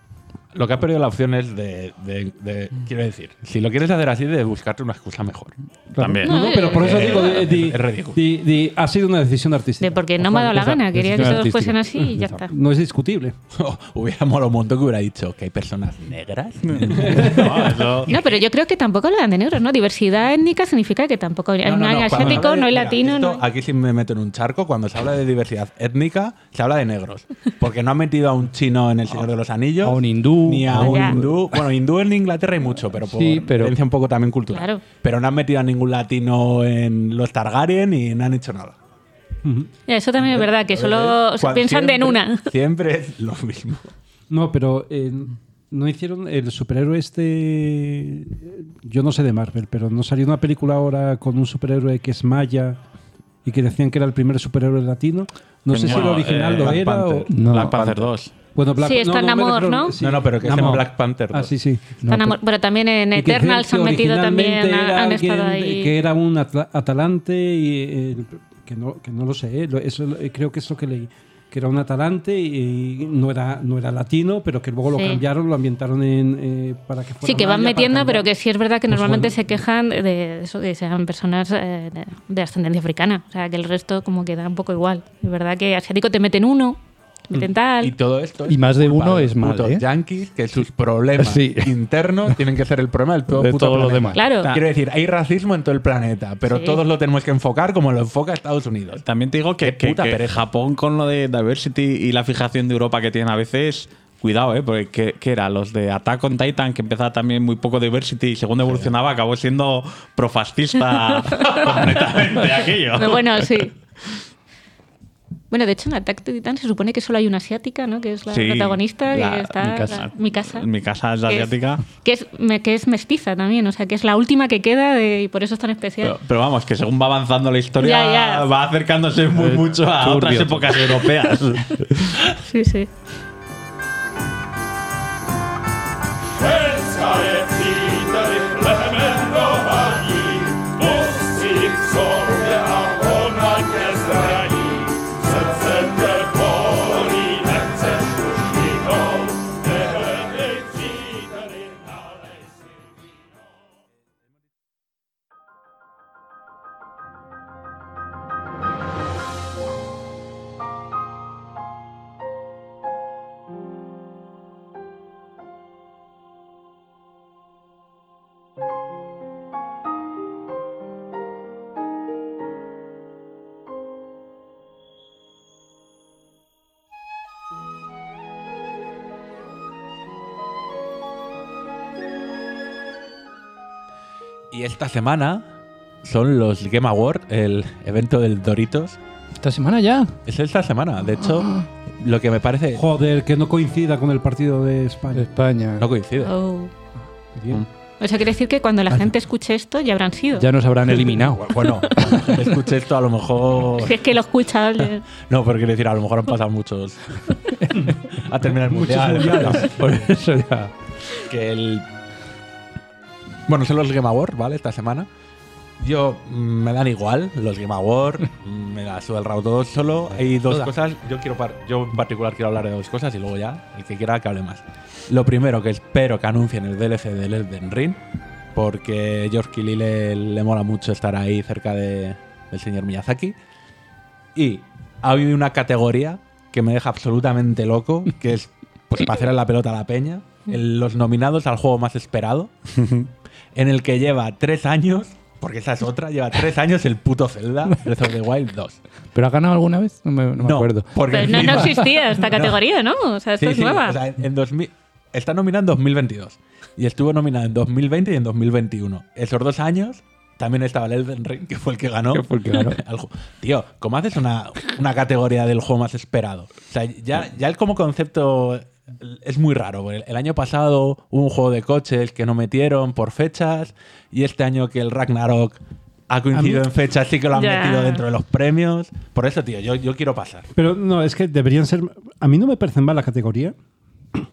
Lo que ha perdido la opción es de, de- de- Quiero decir, si lo quieres hacer así, de buscarte una excusa mejor. También. No, no, pero por eso Eh, digo, di- di- es ridículo. di- di- ha sido una decisión artística. De porque no me ha dado la gana, quería que todos artística. fuesen así y ya está. No es discutible. <laughs> hubiera molado un montón que hubiera dicho que hay personas negras. <laughs> No, eso- No, pero yo creo que tampoco hablan de negros, ¿no? Diversidad étnica significa que tampoco hay, No, no, no hay asiático, no hay mira, latino, esto- no hay- Aquí sí me meto en un charco. Cuando se habla de diversidad étnica, se habla de negros. Porque no han metido a un chino en El Señor de los Anillos. A un hindú. Ni a un hindú. Bueno, hindú en Inglaterra hay mucho, pero por Sí, pero- un poco también cultural. Claro. Pero no han metido a ningún latino en los Targaryen y no han hecho nada. Eso también es verdad, que solo Entonces, cuan- piensan de en una. Siempre es lo mismo. No, pero eh, no hicieron el superhéroe este. Yo no sé de Marvel, pero no salió una película ahora con un superhéroe que es maya y que decían que era el primer superhéroe latino. No sé si el original eh, lo Black era o. No. Black Panther 2. Bueno, Black, Sí, está no, Namor, refiero- ¿no? sí, No, no, pero que es en. Black Panther Ah, 2. sí, sí. Están amor- pero también en Eternals que han metido también, originalmente han, estado ahí. Que era un atla- atalante y eh, que, no, que no lo sé, eh, eso eh, creo que es lo que leí. Que era un atalante y no era, no era latino, pero que luego lo cambiaron, lo ambientaron en, eh, para que fuera Sí, que van metiendo, pero que sí es verdad que Pues normalmente bueno. se quejan de eso, que sean personas eh, de, de ascendencia africana. O sea, que el resto como que da un poco igual. Es verdad que asiático te meten uno, te meten tal. Y todo esto Y más de uno los es mal, putos ¿eh? yankees que sus problemas Sí. internos <laughs> tienen que ser el problema del todo De puto todo lo planeta. demás. Claro. Quiero decir, hay racismo en todo el planeta, pero Sí. todos lo tenemos que enfocar como lo enfoca Estados Unidos. También te digo que, Qué que- puta que. Japón con lo de diversity y la fijación de Europa que tienen a veces, cuidado, ¿eh? Porque que, que era los de Attack on Titan, que empezaba también muy poco diversity y según evolucionaba acabó siendo profascista <laughs> completamente aquello. Pero bueno, sí. Bueno, de hecho en Attack on Titan se supone que solo hay una asiática, ¿no? Que es la Sí, protagonista, la- que está... mi casa. la- mi casa. Mi casa es que asiática. que es, me- que es mestiza también, o sea, que es la última que queda de- y por eso es tan especial. Pero, pero vamos, que según va avanzando la historia, Ya, ya. va acercándose muy mucho a turbio. otras épocas europeas. Sí, sí. Esta semana son los Game Awards, el evento del Doritos. Esta semana ya. Es esta semana. De hecho, <gasps> lo que me parece. Joder, que no coincida con el partido de De España. España. No coincide. Oh. Bien. O sea, quiere decir que cuando la gente escuche esto ya habrán sido. Ya nos habrán eliminado. <laughs> Bueno, escuché esto, a lo mejor. Si es que lo escucha alguien. <laughs> No, pero quiero decir, a lo mejor han pasado muchos. <laughs> a terminar el Muchos mundial. Por eso ya. Que el. Bueno, son los Game Awards, ¿vale? Esta semana. Yo mm, me dan igual los Game Awards, <laughs> mm, me la suda el rabo todo. Solo hay dos Toda. cosas. Yo quiero par- yo en particular quiero hablar de dos cosas y luego ya, el que quiera que hable más. Lo primero que espero que anuncien el DLC del Elden Ring, porque George Kelly le, le mola mucho estar ahí cerca de- del señor Miyazaki. Y hay una categoría que me deja absolutamente loco, que es pues, para hacer la pelota a la peña, <laughs> el- los nominados al juego más esperado, <laughs> en el que lleva tres años, porque esa es otra, lleva tres años el puto Zelda, Breath of the Wild 2. ¿Pero ha ganado alguna vez? No me, no me acuerdo. porque Pero no, existía esta <laughs> categoría, ¿no? O sea, esto Sí, es sí, nueva. o sea, en 2000 está nominado en 2022 y estuvo nominado en 2020 y en 2021. Esos dos años también estaba el Elden Ring, que fue el que ganó. Que fue el que ganó. <laughs> Al ju- Tío, ¿cómo haces una, una categoría del juego más esperado? O sea, ya, ya el como concepto es muy raro. porque El año pasado hubo un juego de coches que no metieron por fechas y este año que el Ragnarok ha coincidido en fechas sí que lo han metido dentro de los premios. Por eso, tío, yo, yo quiero pasar. Pero no, es que deberían ser. A mí no me parece mal la categoría. <coughs>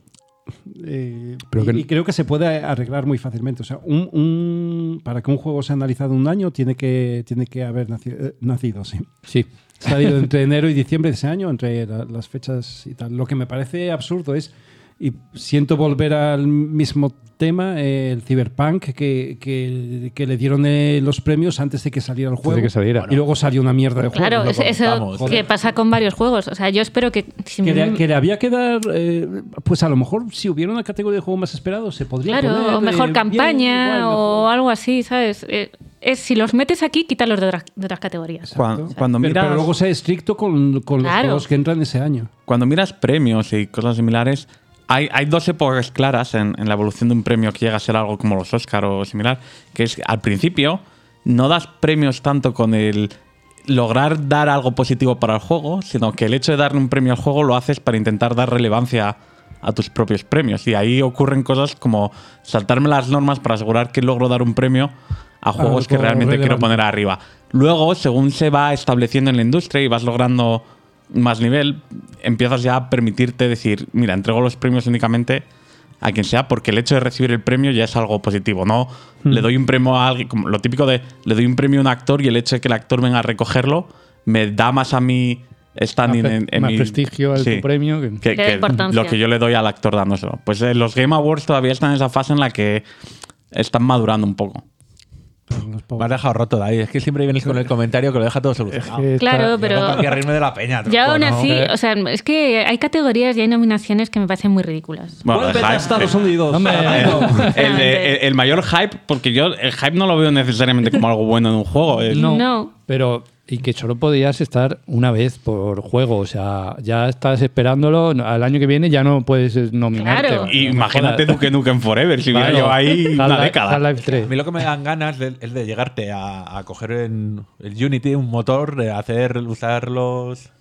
Eh, Pero y, que- y creo que se puede arreglar muy fácilmente. O sea, un, un- para que un juego sea analizado un año, tiene que, tiene que haber nacido, eh, nacido sí. Sí. Salido entre enero y diciembre de ese año, entre la- las fechas y tal. Lo que me parece absurdo es, y siento volver al mismo tema, eh, el Cyberpunk, que, que- que le dieron eh, los premios antes de que saliera el juego. de que saliera. Y luego salió una mierda de juego. Claro, es- eso que pasa con varios juegos. O sea, yo espero que. si Que le, me- que le había que dar, eh, pues a lo mejor si hubiera una categoría de juego más esperado, se podría Claro, poner, o mejor eh, campaña bien, igual, o mejor. algo así, ¿sabes? Eh, es, si los metes aquí, quítalos de otras, de otras categorías. Cuando, miras, pero luego sea estricto con, con los juegos que entran ese año. cuando miras premios y cosas similares, hay, hay dos épocas claras en, en la evolución de un premio que llega a ser algo como los Oscar o similar, que es al principio no das premios tanto con el lograr dar algo positivo para el juego, sino que el hecho de darle un premio al juego lo haces para intentar dar relevancia a tus propios premios. Y ahí ocurren cosas como saltarme las normas para asegurar que logro dar un premio a juegos que realmente quiero poner arriba. Luego, según se va estableciendo en la industria y vas logrando más nivel, empiezas ya a permitirte decir, mira, entrego los premios únicamente a quien sea, porque el hecho de recibir el premio ya es algo positivo, ¿no? Hmm. Le doy un premio a alguien, como lo típico de, le doy un premio a un actor y el hecho de que el actor venga a recogerlo me da más a mí standing Más en, en más mi- prestigio Sí. tu premio. que- lo que yo le doy al actor dándoselo. Pues eh, los Game Awards todavía están en esa fase en la que están madurando un poco. Has dejado roto, David. Es que siempre vienes con el comentario que lo deja todo solucionado. que está- Claro, pero que reírme de la peña. ya aún así, o sea, es que hay categorías y hay nominaciones que me parecen muy ridículas. Bueno, el hype- Estados Unidos. Hombre, el, el- el mayor hype, porque yo el hype no lo veo necesariamente como algo bueno en un juego. es- No. No. Pero, y que solo podías estar una vez por juego. O sea, ya estás esperándolo. Al año que viene ya no puedes nominarte. Claro. Y imagínate. Duke Nukem Forever, si hubiera Claro. yo ahí una década. Half-Life 3. A mí lo que me dan ganas es de llegarte a, a coger en el Unity un motor, de hacer, usar los,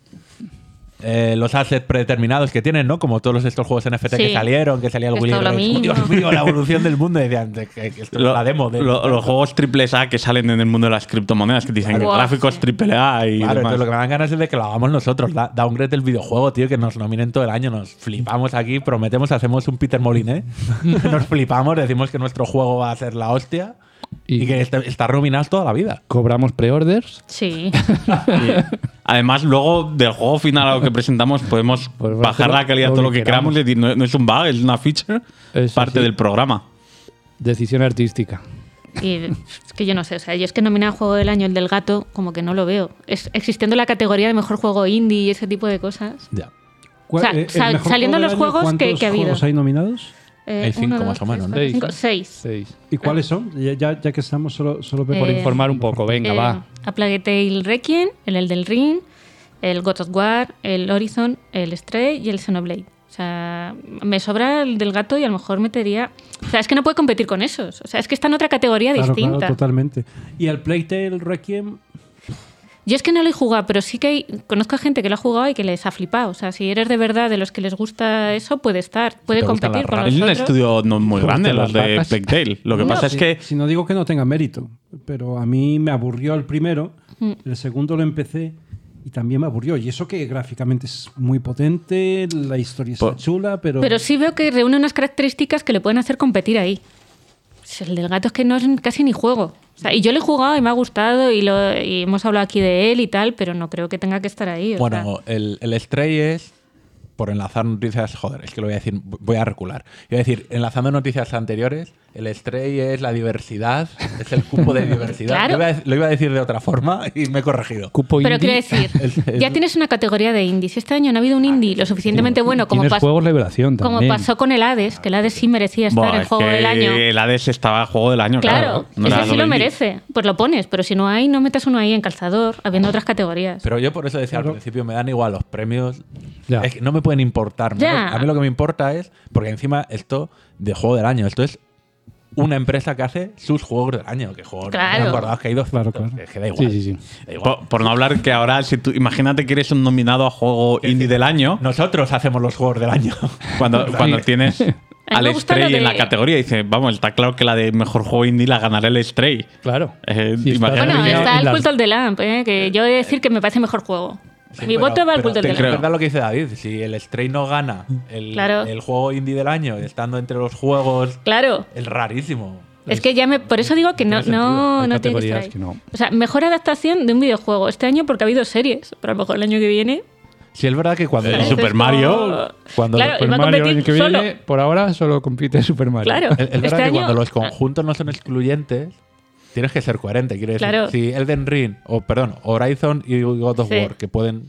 eh, los assets predeterminados que tienen, ¿no? Como todos estos juegos NFT que Sí. salieron, que salía el Willy Rex. Dios mío, la evolución del mundo. Y decían de que, que esto es la demo. De, lo- los juegos triple A que salen en el mundo de las criptomonedas, que dicen Claro. gráficos triple A y Claro, demás. entonces lo que me dan ganas es de que lo hagamos nosotros. Da, downgrade del videojuego, tío, que nos nominen todo el año. Nos flipamos aquí, prometemos, hacemos un Peter Moliné. <laughs> nos flipamos, decimos que nuestro juego va a ser la hostia y, Y- que está, está nominados toda la vida. Cobramos preorders. Sí. <laughs> Además, luego del juego final a lo que presentamos, podemos <laughs> Pues bajar la calidad todo lo que que queramos. Es decir, no, no es un bug, es una feature, Eso parte sí. del programa. Decisión artística. Y es que yo no sé, o sea, yo es que nominar juego del año el del gato, como que no lo veo. Es, existiendo la categoría de mejor juego indie y ese tipo de cosas. Ya. ¿Cuál- o sea, eh, sal- saliendo juego los juegos que- ¿cuántos que ha habido? juegos hay nominados? Eh, Hay cinco uno, más o menos, ¿no? Seis. cinco, seis. Seis. ¿Y cuáles son? Ya, ya, que estamos solo, solo Eh, Por informar un poco, venga, Eh, va. A Plague Tale Requiem, el Elden Ring, el God of War, el Horizon, el Stray y el Xenoblade. O sea, me sobra el del gato y a lo mejor metería... O sea, es que no puede competir con esos. O sea, es que está en otra categoría Claro, distinta. claro, totalmente. Y el Playtale Requiem, Yo es que no lo he jugado, pero sí que hay- conozco a gente que lo ha jugado y que les ha flipado. O sea, si eres de verdad de los que les gusta eso, puede estar, puede competir con Es los un estudio no muy ¿Te grande, los las de Tale. Lo que No, pasa es si, que si no digo que no tenga mérito, pero a mí me aburrió el primero, Mm. el segundo lo empecé y también me aburrió. Y eso que gráficamente es muy potente, la historia está Por- chula, pero... Pero sí veo que reúne unas características que le pueden hacer competir ahí. Pues El del gato es que no es casi ni juego. O sea, y yo lo he jugado y me ha gustado y, lo, y hemos hablado aquí de él y tal, pero no creo que tenga que estar ahí. o Bueno, sea. el, el Stray es, por enlazar noticias, joder, es que lo voy a decir, voy a recular. Voy a decir, enlazando noticias anteriores, el Stray es la diversidad, es el cupo de <laughs> diversidad. Claro. Yo iba a- lo iba a decir de otra forma y me he corregido. Cupo Pero indie. quiero decir, <laughs> El- el- ya tienes una categoría de indie. Si este año no ha habido un indie lo suficientemente bueno como, pas- juegos revelación como pasó con el Hades, que el Hades sí merecía estar Buah, en es juego del año. el Hades estaba juego del año, claro. Claro, No ese sí lo merece. Pues lo pones, pero si no hay, no metas uno ahí en calzador, habiendo otras categorías. Pero yo por eso decía Claro. al principio, me dan igual los premios. Ya. Es que no me pueden importar. Ya. A mí lo que me importa es, porque encima esto de juego del año, esto es una empresa que hace sus juegos del año. Que juegos Claro. acordados que hay dos. Claro, claro. Es que da igual. Sí, sí, sí. Da igual. Por, por no hablar que ahora, si tú, imagínate que eres un nominado a juego indie del año, Nosotros hacemos los juegos del año. <laughs> cuando, cuando tienes <laughs> al Stray en la categoría, dice, vamos, está claro que la de mejor juego indie la ganará el Stray. Claro. Eh, Sí, está imagínate Bueno, está el las- Cult of the Lamp, ¿eh? que yo he de decir que me parece mejor juego. Mi Pero- voto va al pero Cult of te- the Es Lamp. verdad lo que dice David. Si el Stray no gana el, Claro. el juego indie del año, estando entre los juegos, Claro. es rarísimo. Es que ya me. Por eso digo que no, no, no tiene que que no. O sea, mejor adaptación de un videojuego este año porque ha habido series. Pero a lo mejor el año que viene. Si es verdad que cuando. El Esto Super es como- Mario, cuando Claro, a Mario el año que solo. viene, por ahora solo compite Super Mario. Claro. Es, es verdad este que año. cuando los conjuntos no son excluyentes, tienes que ser coherente. Quiere decir, Claro. si Elden Ring, o perdón, Horizon y God of Sí. War, que pueden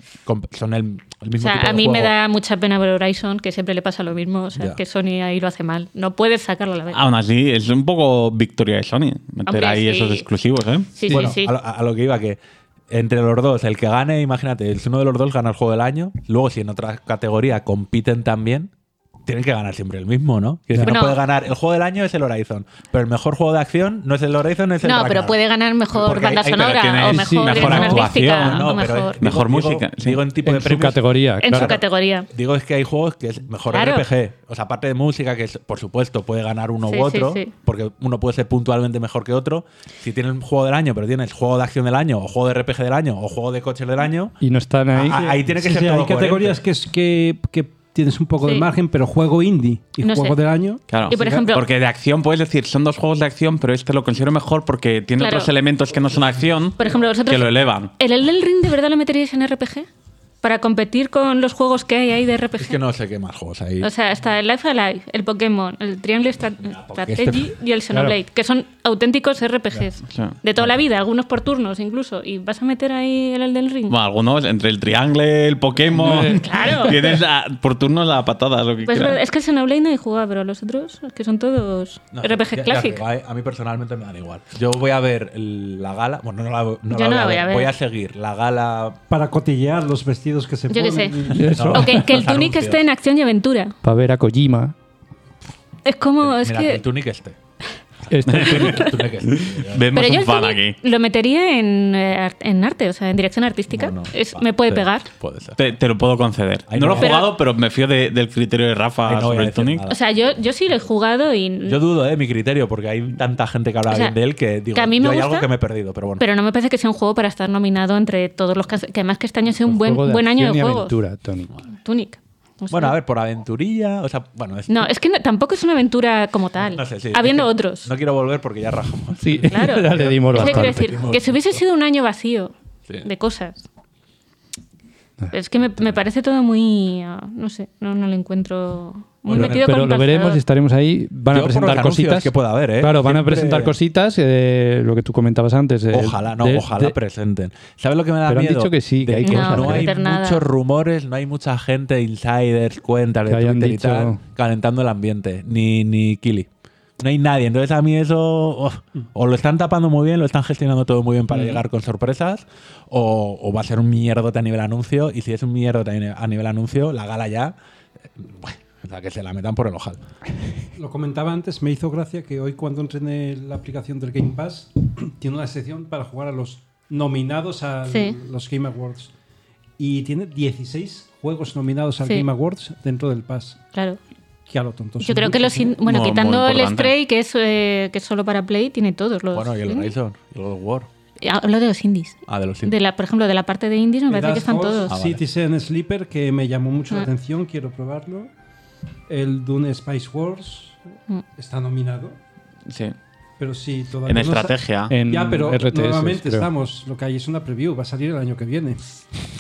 son el, el O mismo sea, tipo de a mí me da mucha pena ver Horizon, que siempre le pasa lo mismo. O sea, Ya. que Sony ahí lo hace mal. No puedes sacarlo a la vez. aún así, es un poco victoria de Sony meter Hombre, ahí sí. esos exclusivos, ¿eh? sí, Bueno, sí, sí. A, lo, a lo que iba, que entre los dos, el que gane, imagínate, si uno de los dos gana el juego del año, luego si en otra categoría compiten también, tienen que ganar siempre el mismo, ¿no? Que Bueno. no puede ganar. El juego del año es el Horizon, pero el mejor juego de acción no es el Horizon, es el No, Ragnarok. pero puede ganar mejor Porque banda hay- pero sonora tiene- o sí, mejor, mejor dirección actuación, artística, No, o pero mejor. digo- Mejor digo- música, sí. Digo en tipo de En su premios. categoría. En claro. su categoría. Digo es que hay juegos que es mejor Claro. RPG. O sea, aparte de música, que es, por supuesto puede ganar uno Sí, u otro, sí, sí. porque uno puede ser puntualmente mejor que otro. Si tienes un juego del año, pero tienes juego de acción del año, o juego de RPG del año, o juego de coches del año, Y no están ahí. Ah, ahí tiene que Sí, ser sí, todo hay categorías coherente. que, es, que, que tienes un poco de margen, pero juego indie y No juego sé. del año. Claro. Y por ejemplo- porque de acción puedes decir, son dos juegos de acción, pero este lo considero mejor porque tiene Claro. otros elementos que no son acción Por ejemplo, vosotros. que lo elevan. ¿El Elden Ring de verdad lo meteríais en RPG? Para competir con los juegos que hay ahí de RPG. es que no sé qué más juegos hay. O sea, está el Life Alive, el Pokémon, el Triangle Strategy este- y el Xenoblade, que son auténticos RPGs. Claro. De toda la vida, algunos por turnos incluso. ¿Y vas a meter ahí el Elden Ring? Bueno, algunos, entre el triangle, el Pokémon. <laughs> Claro. Tienes a- por turnos la patada, lo que Pues es, quieras. verdad, es que el Xenoblade no he jugado, pero los otros, que son todos No, RPG digo, a, mí personalmente me dan igual. Yo voy a ver el- la gala. Bueno, no la, no Yo no la voy a ver. Voy a seguir la gala. Para cotillear los vestidos que se Yo qué ponen. sé. Eso. No. O que, que el Los Tunic anuncios. esté en acción y aventura. Para ver a Kojima. Es como, es Mira, que que... el Tunic este. <laughs> Pero yo un fan aquí. lo metería en, eh, en arte, o sea, en dirección artística. Bueno, Es- va, me puede sí, pegar. Puede ser. Te, te lo puedo conceder. Ahí no no lo he voy a- jugado, pero me fío de- del criterio de Rafa Ahí no voy a sobre el decir Tunic. nada. O sea, yo, yo sí lo he jugado y... Yo dudo, eh, mi criterio, porque hay tanta gente que habla O sea, bien de él que digo, que a mí me yo hay gusta, algo que me he perdido, pero bueno. Pero no me parece que sea un juego para estar nominado entre todos los que, que además que este año sido un buen, juego de buen año acción de y juegos. aventura, Tony. Tunic. Bueno, a ver, por aventurilla, o sea, bueno, es, No, es que no- tampoco es una aventura como tal. no sé, sí, habiendo es que otros. No quiero volver porque ya rajamos. Sí, Claro. <laughs> ya le dimos quiero decir, que si hubiese sido un año vacío Sí. de cosas. Es que me, me parece todo muy. ah, no sé, no, no lo encuentro. Muy Bueno, metido pero con lo veremos y estaremos ahí. Van Yo a por presentar cositas. que pueda haber, ¿eh? Claro, van a presentar cositas, eh, lo que tú comentabas antes. eh, Ojalá, no, de- ojalá de- presenten. ¿Sabes lo que me da Pero han miedo? dicho que sí, que hay cosas. No, no hay nada. muchos rumores, no hay mucha gente, insiders, cuentas de Twitter y dicho- tal, calentando el ambiente. Ni, ni Kili. No hay nadie. Entonces a mí eso oh, o lo están tapando muy bien, lo están gestionando todo muy bien para llegar con sorpresas, o, o va a ser un mierdote a nivel anuncio. Y si es un mierdote a nivel- a nivel anuncio, la gala ya, eh, bueno, o sea, que se la metan por el ojal. <laughs> Lo comentaba antes, me hizo gracia que hoy cuando entré en la aplicación del Game Pass, <clears throat> tiene una sección para jugar a los nominados a Sí. los Game Awards. Y tiene 16 juegos nominados al Sí. Game Awards dentro del Pass. Claro. Que a lo tonto. Yo creo que los. in- ¿eh? Bueno, Muy- quitando muy el importante. Stray, que es, eh, que es solo para Play, tiene todos los. Bueno, y el indies. Horizon, y el God of War. Hablo de los indies. Ah, de los De la, por ejemplo, de la parte de indies me parece que están todos. Ah, vale. Citizen Sleeper, que me llamó mucho la Ah. atención, quiero probarlo. El Dune Spice Wars Mm. está nominado, Sí. Pero sí, todavía En no estrategia. En Ya, pero RTS, nuevamente creo. estamos. Lo que hay es una preview, va a salir el año que viene.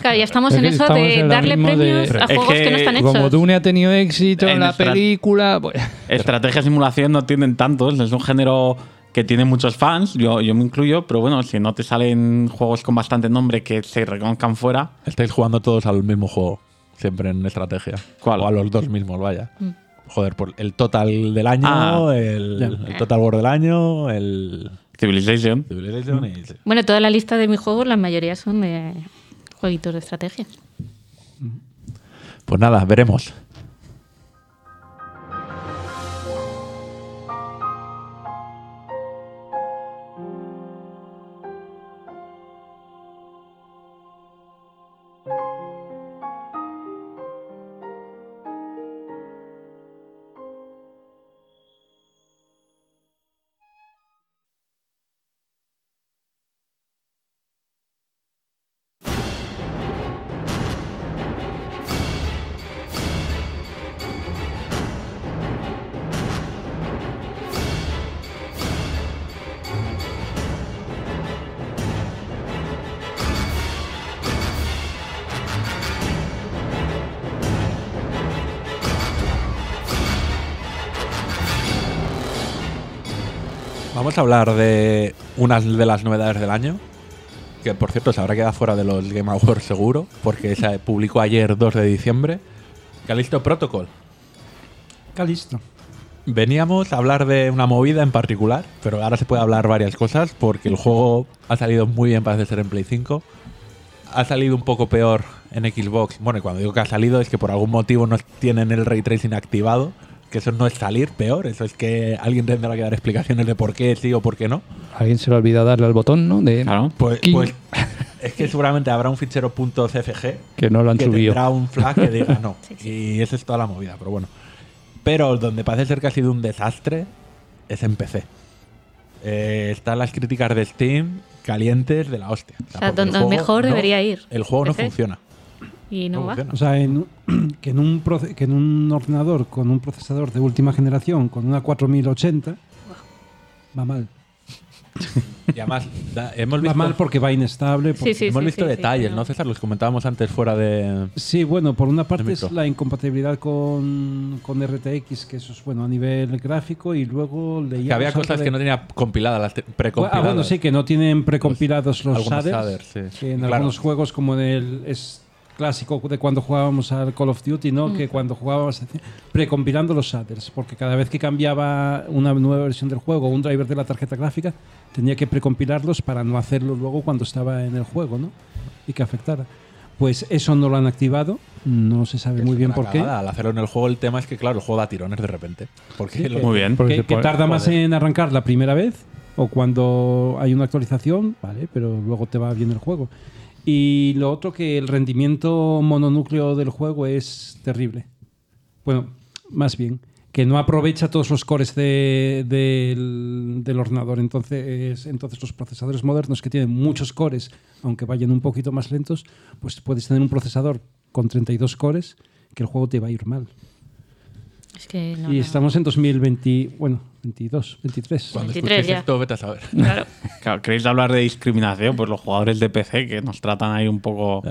Claro, ya estamos Es en eso estamos de en darle misma de- premios a Es juegos que, que no están hechos. Como Dune ha tenido éxito en, la estra- película. pues- Estrategia y simulación no tienen tantos, es un género que tiene muchos fans, yo, yo me incluyo, pero bueno, si no te salen juegos con bastante nombre que se reconozcan fuera, Estáis jugando todos al mismo juego, siempre en estrategia. ¿Cuál? O a los dos mismos, vaya. Joder, por el total del año, Ah. el, Total War del año, el Civilization. Civilization y... Bueno, toda la lista de mis juegos, la mayoría son de jueguitos de estrategia. Pues nada, veremos. Vamos a hablar de unas de las novedades del año. Que por cierto se habrá quedado fuera de los Game Awards seguro, porque se <laughs> publicó ayer 2 de diciembre. Callisto Protocol. Calisto. Veníamos a hablar de una movida en particular, pero ahora se puede hablar varias cosas porque el juego ha salido muy bien, parece ser en Play 5. ha salido un poco peor en Xbox. Bueno, y cuando digo que ha salido es que por algún motivo no tienen el ray tracing activado. Que eso no es salir peor, eso es que alguien tendrá que dar explicaciones de por qué sí o por qué no. Alguien se le olvida darle al botón, ¿no? De Claro. Pues, pues <laughs> es que seguramente habrá un fichero .cfg que no lo han que subido. tendrá un flag que diga no. <laughs> Sí, sí. Y esa es toda la movida, pero bueno. Pero donde parece ser que ha sido un desastre es en PC. Eh, están las críticas de Steam calientes de la hostia. O sea, donde mejor no- debería ir. El juego no funciona. Y no, No va. O sea, en, <clears throat> que, en un que en un ordenador con un procesador de última generación, con una 4080, va mal. Y además, da- hemos Va visto, mal porque va inestable. porque- Sí, sí, hemos sí, visto detalles, no. ¿no, César? Los comentábamos antes fuera de. Sí, bueno, por una parte es la incompatibilidad con, con RTX, que eso es bueno a nivel gráfico, y luego leía Que había cosas que no tenía compiladas, las te- Ah, precompiladas. bueno, sí, que no tienen precompilados los Algunos shaders. shaders, sí. Que en Claro. algunos juegos, como en el es clásico de cuando jugábamos al Call of Duty, ¿no? Que cuando jugábamos precompilando los shaders, porque cada vez que cambiaba una nueva versión del juego, un driver de la tarjeta gráfica, tenía que precompilarlos para no hacerlo luego cuando estaba en el juego, ¿no? Y que afectara. Pues eso no lo han activado, no se sabe Es muy bien por qué. Al hacerlo en el juego, el tema es que, claro, el juego da tirones de repente. Porque Sí, lo- Muy bien. Porque que, que tarda más en arrancar la primera vez o cuando hay una actualización, vale, pero luego te va bien el juego. Y lo otro que el rendimiento mononúcleo del juego es terrible. Bueno, más bien, que no aprovecha todos los cores de- del, del ordenador. Entonces, entonces los procesadores modernos que tienen muchos cores, aunque vayan un poquito más lentos, pues puedes tener un procesador con 32 cores que el juego te va a ir mal. Es que no, y no. estamos en 2020, bueno, 22, 23. Cuando 23 escuchéis ya. esto, vete a saber. Claro. <laughs> Claro, ¿Queréis hablar de discriminación? Pues los jugadores de PC que nos tratan ahí un poco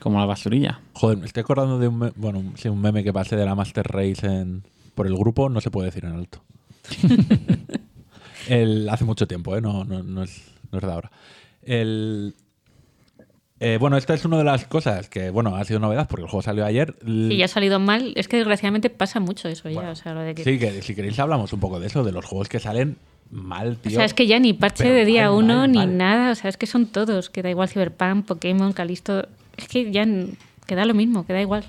como la basurilla. Joder, me estoy acordando de un, me- bueno, un- sí, un meme que pasé de la Master Race en, por el grupo, no se puede decir en alto. <laughs> el, hace mucho tiempo, ¿eh? no, no, no es, no es de ahora. El, eh, bueno, esta es una de las cosas que, bueno, ha sido novedad porque el juego salió ayer. Y ya ha salido mal. Es que desgraciadamente pasa mucho eso ya. Bueno, O sea, lo de que, Sí, que si queréis hablamos un poco de eso, de los juegos que salen mal, o tío. sea, es que ya ni parche Pero de día mal, uno mal, ni mal. nada. O sea, es que son todos. Que da igual Cyberpunk, Pokémon, Calisto. Es que ya n- que da lo mismo, que da igual.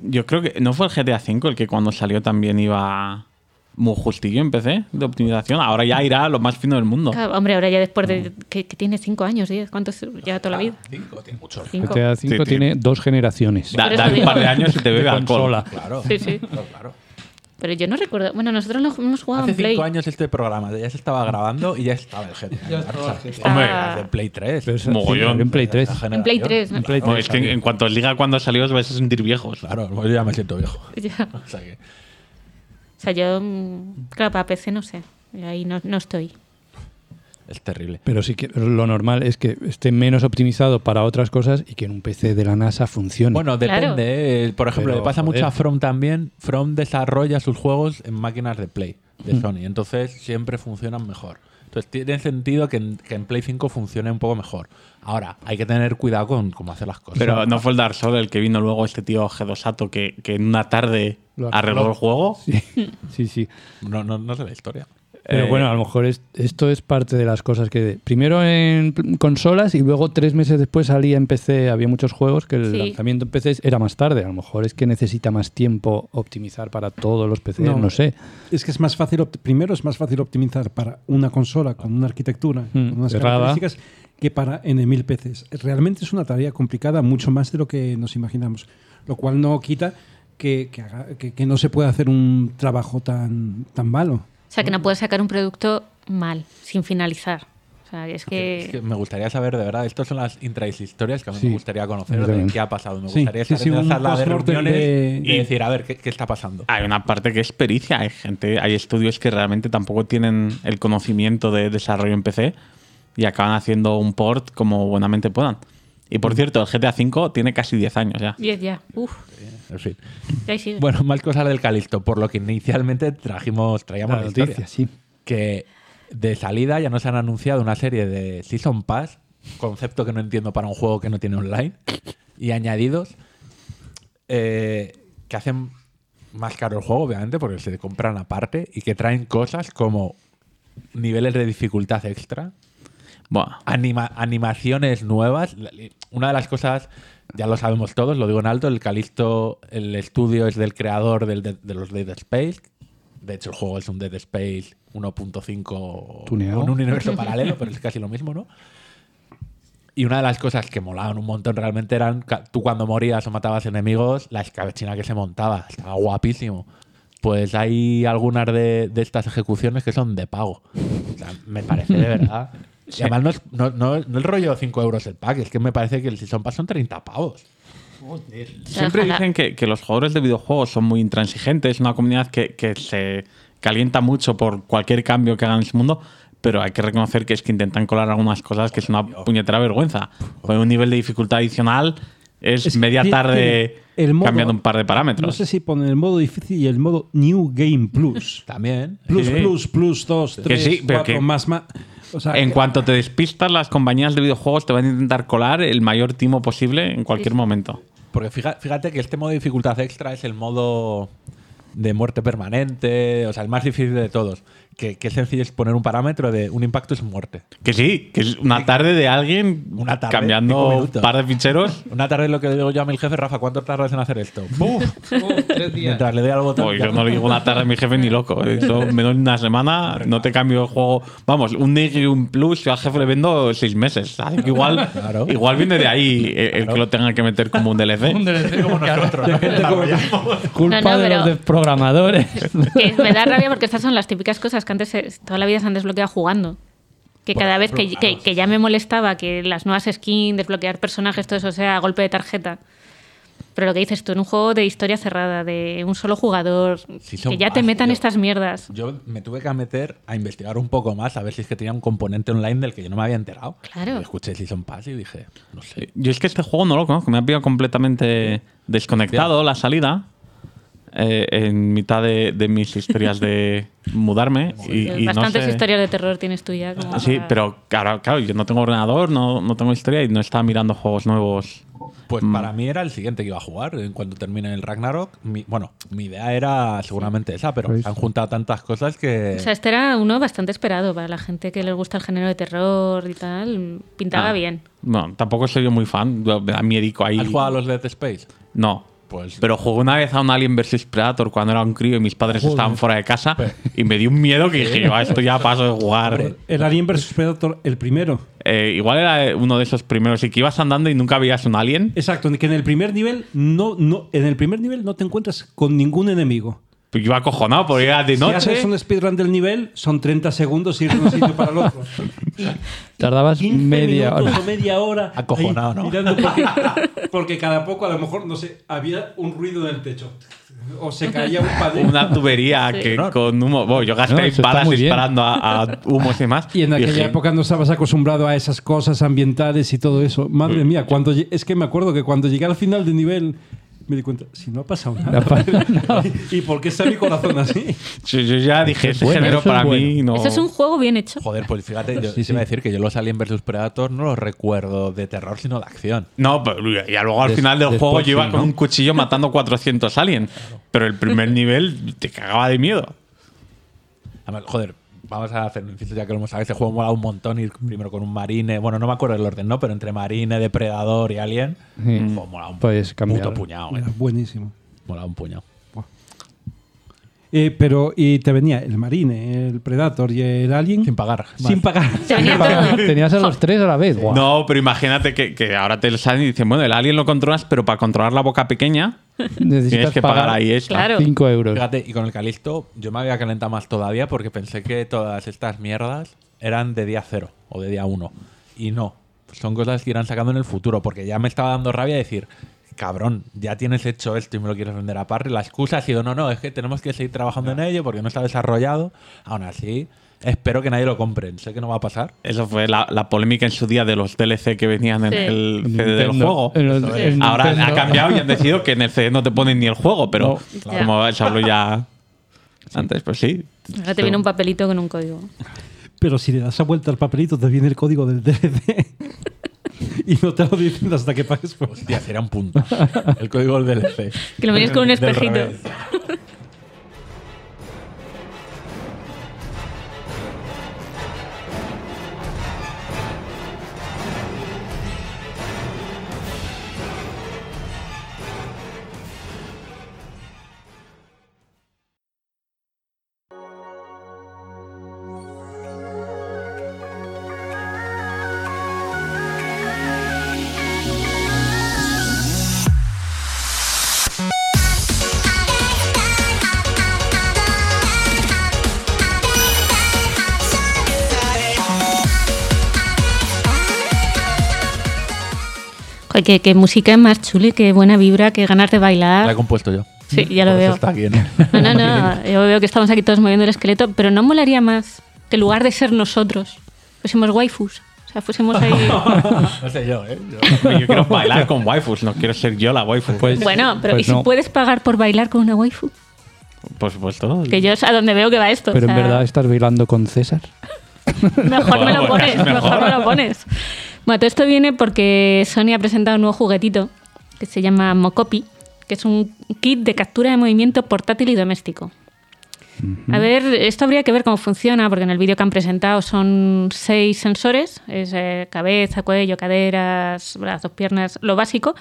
Yo creo que no fue el GTA V el que cuando salió también iba muy justillo en PC de optimización. Ahora ya irá a lo más fino del mundo. Claro, hombre, ahora ya después de. Que, que tiene 5 años, 10. ¿Cuántos? Ya toda la vida. Cinco, tiene mucho. Cinco. GTA Sí, sí. tiene dos generaciones. Da- dale un par de años y te bebe alcohol. consola. Claro. Sí, sí. Claro, claro. Pero yo no recuerdo. Bueno, nosotros lo hemos jugado Hace en Play. cinco años este programa ya se estaba grabando y ya estaba el GTA. Ya estaba Hombre. de Play 3. Pero esa- Mogollón. sí, en Play 3. En Play 3. ¿no? En Play No, 3. es que en, en cuanto os diga cuando salió os vais a sentir viejos. Claro, pues yo ya me siento viejo. <laughs> Ya. O sea que. O sea, yo. mm, Claro, para PC no sé. Ahí no, no estoy. Es terrible. Pero sí que lo normal es que esté menos optimizado para otras cosas y que en un PC de la NASA funcione. Bueno, depende. Claro. ¿eh? Por ejemplo, Pero, le pasa joder. mucho a From también. From desarrolla sus juegos en máquinas de Play, de Mm. Sony. Entonces siempre funcionan mejor. Entonces tiene sentido que en, que en Play 5 funcione un poco mejor. Ahora, hay que tener cuidado con cómo hacer las cosas. Pero no fue el Dark Souls el que vino luego este tío G2ato que, que en una tarde arregló el juego. sí, sí. No, no, no sé la historia. Pero Eh, bueno, a lo mejor es- esto es parte de las cosas que primero en consolas y luego tres meses después salía en PC. Había muchos juegos que el Sí. lanzamiento en PC era más tarde. A lo mejor es que necesita más tiempo optimizar para todos los PCs, no, No. sé. Es que es más fácil, primero es más fácil optimizar para una consola con una arquitectura, Mm, con unas cerrada. características, que para N mil PCs. Realmente es una tarea complicada, mucho más de lo que nos imaginamos. Lo cual no quita que, que haga- que- que no se pueda hacer un trabajo tan, tan malo. O sea, que no puedes sacar un producto mal, sin finalizar. O sea, es que. Es que me gustaría saber, de verdad, estas son las intras historias que a mí Sí. me gustaría conocer de qué ha pasado. Me gustaría sí, estar sí, en sala de reuniones de- y decir, a ver, ¿qué, qué está pasando? Hay una parte que es pericia. Hay gente, hay estudios que realmente tampoco tienen el conocimiento de desarrollo en PC y acaban haciendo un port como buenamente puedan. Y por cierto, el GTA V tiene casi 10 años ya. 10 ya. Uf, En fin. ya ahí sigue. Bueno, más cosas del Calisto, por lo que inicialmente trajimos, traíamos La la, historia. noticia, sí. Que de salida ya nos han anunciado una serie de Season Pass, concepto que no entiendo para un juego que no tiene online, y añadidos eh, que hacen más caro el juego, obviamente, porque se compran aparte y que traen cosas como niveles de dificultad extra. Buah. Anima- animaciones nuevas. Una de las cosas, ya lo sabemos todos, lo digo en alto, el Calisto, el estudio es del creador del de, de los Dead Space. De hecho, el juego es un Dead Space 1.5 Tuneado. en un universo paralelo, pero es casi lo mismo, ¿no? Y una de las cosas que molaban un montón realmente eran tú cuando morías o matabas enemigos, la escabechina que se montaba. Estaba guapísimo. Pues hay algunas de, de estas ejecuciones que son de pago. O sea, me parece de verdad. <laughs> Y además no es, no, no- no el rollo 5 euros el pack, es que me parece que el Season Pass son 30 pavos. Siempre dicen que, que los jugadores de videojuegos son muy intransigentes, una comunidad que, que se calienta mucho por cualquier cambio que hagan en su mundo, pero hay que reconocer que es que intentan colar algunas cosas que es una puñetera vergüenza. Un nivel de dificultad adicional es, Es que media tarde tiene el modo- cambiando un par de parámetros. No sé si ponen el modo difícil y el modo New Game Plus. <laughs> También. Plus, Sí. plus, plus, dos, tres, sí, pero cuatro, que- más, más. O sea, En que- cuanto te despistas, las compañías de videojuegos te van a intentar colar el mayor timo posible en cualquier Sí. momento. Porque fíjate que este modo de dificultad extra es el modo de muerte permanente, o sea, el más difícil de todos. Que, que sencillo es poner un parámetro de un impacto es muerte. Que sí, que es una tarde de alguien Una tarde, cinco cambiando un par de ficheros. <laughs> Una tarde lo que le digo yo a mi jefe, Rafa, ¿cuánto tardas en hacer esto? tres días. Mientras le doy al botón. Pues yo no le digo una tarde a mi jefe ni loco. Eso menos de una semana, no te cambio el juego. Vamos, un Nigri y un Plus, yo al jefe le vendo seis meses. Así que igual, Claro. igual viene de ahí el, el que lo tenga que meter como un DLC. Culpa No, no, de pero- los de programadores. Que me da rabia porque estas son las típicas cosas que antes eh, toda la vida se han desbloqueado jugando. Que cada vez que, que- que ya me molestaba que las nuevas skins, desbloquear personajes, todo eso sea a golpe de tarjeta. Pero lo que dices tú, en un juego de historia cerrada, de un solo jugador, Sí, que ya te más, metan tío. estas mierdas. Yo me tuve que meter a investigar un poco más a ver si es que tenía un componente online del que yo no me había enterado. Claro. Y escuché Season Pass y dije, no sé. Yo es que este juego no lo conozco, me ha pillado completamente desconectado la salida. Eh, en mitad de, de mis historias de <laughs> mudarme. Y, y no Bastantes sé- historias de terror tienes tú ya. como Sí, para- pero claro, claro, yo no tengo ordenador, no, no tengo historia y no estaba mirando juegos nuevos. Pues Mm. para mí era el siguiente que iba a jugar en cuanto termine el Ragnarok. Mi- bueno, mi idea era seguramente esa, pero se han juntado tantas cosas que. O sea, este era uno bastante esperado para la gente que les gusta el género de terror y tal. Pintaba Ah, bien. Bueno, tampoco soy yo muy fan, me da miedico ahí. ¿Has jugado a los Dead Space? No. Pues Pero jugué una vez a un Alien vs Predator cuando era un crío y mis padres estaban fuera de casa y me dio un miedo que dije, yo a esto ya paso de jugar. el Alien vs Predator, el primero. Eh, igual era uno de esos primeros y que ibas andando y nunca veías un alien. Exacto, que en el primer nivel no, no, en el primer nivel no te encuentras con ningún enemigo. Pues yo iba acojonado porque era de Si haces noche. un speedrun del nivel, son 30 segundos ir de un sitio para el otro. <laughs> <laughs> Tardabas 15 media hora. o media hora. Acojonado, ahí ¿no? mirando porque, <laughs> porque cada poco, a lo mejor, no sé, había un ruido en el techo. O se caía un panel. Una tubería Sí. que con humo. Bueno, yo gasté No, balas disparando a, a humos y demás. Y en aquella dije, época no estabas acostumbrado a esas cosas ambientales y todo eso. Madre mía, cuando es que me acuerdo que cuando llegué al final de nivel me di cuenta, si no ha pasado <laughs> <laughs> nada. ¿Y por qué está mi corazón así? Yo, yo ya dije, es este bueno, género es para bueno. mí no. Eso es un juego bien hecho. Joder, pues fíjate, yo Sí, te iba a sí. decir que yo los Alien vs Predator no los recuerdo de terror, sino de acción. No, pero ya luego al Des- final del juego yo iba sí, con ¿no? un cuchillo matando 400 aliens. Pero el primer <laughs> nivel te cagaba de miedo. Además, joder, vamos a hacer un inciso ya que lo hemos hablado. Este juego mola un montón ir primero con un marine. Bueno, no me acuerdo el orden, ¿no? Pero entre marine, depredador y alien. Sí. pues mola un Puedes cambiar. puto puñado, eh. Era buenísimo. Mola un puñado. Eh, pero, y te venía el marine, el predator y el alien. Sin pagar. Sin pagar. <laughs> Venía todo. Tenías a los tres a la vez. <laughs> Guau. No, pero imagínate que, que ahora te salen y dicen, bueno, el alien lo controlas, pero para controlar la boca pequeña Necesitas tienes que pagar ahí. Claro. 5 euros. Fíjate, y con el Calisto yo me había calentado más todavía porque pensé que todas estas mierdas eran de día cero o de día uno. Y no, son cosas que irán sacando en el futuro porque ya me estaba dando rabia decir, cabrón, ya tienes hecho esto y me lo quieres vender aparte. La excusa ha sido, no, no, es que tenemos que seguir trabajando en ello porque no está desarrollado. Aún así, espero que nadie lo compre. Sé que no va a pasar. Eso fue la, la polémica en su día de los DLC que venían en Sí. el CD del juego. El- Ahora Nintendo. ha cambiado y han decidido que en el CD no te ponen ni el juego, pero Ya. como se habló ya antes, pues sí. Ahora te viene un papelito con un código. Pero si le das a vuelta al papelito, te viene el código del DLC. <laughs> y no te lo dicen hasta que pagues por Hostia, sería un punto. <laughs> El código del DLC. Que lo mires con un espejito. Qué música más chuli, qué buena vibra, qué ganas de La he bailar. compuesto yo. Sí, ya lo Por eso veo. está aquí, ¿no? No, <laughs> no, no. Yo veo que estamos aquí todos moviendo el esqueleto, pero no molaría más que en lugar de ser nosotros, fuésemos waifus. O sea, fuésemos ahí. <laughs> no sé yo, ¿eh? Yo- Yo quiero bailar con waifus, no quiero ser yo la waifu. Pues, Bueno, pero pues ¿y si no. puedes pagar por bailar con una waifu? Por supuesto. Que yo es a donde veo que va esto. Pero o en sea, verdad estás bailando con César. Mejor me lo pones, mejor. mejor me lo pones. Bueno, todo esto viene porque Sony ha presentado un nuevo juguetito que se llama Mocopi, que es un kit de captura de movimiento portátil y doméstico. A ver, esto habría que ver cómo funciona, porque en el vídeo que han presentado son seis sensores, es eh, cabeza, cuello, caderas, brazos, piernas, lo básico,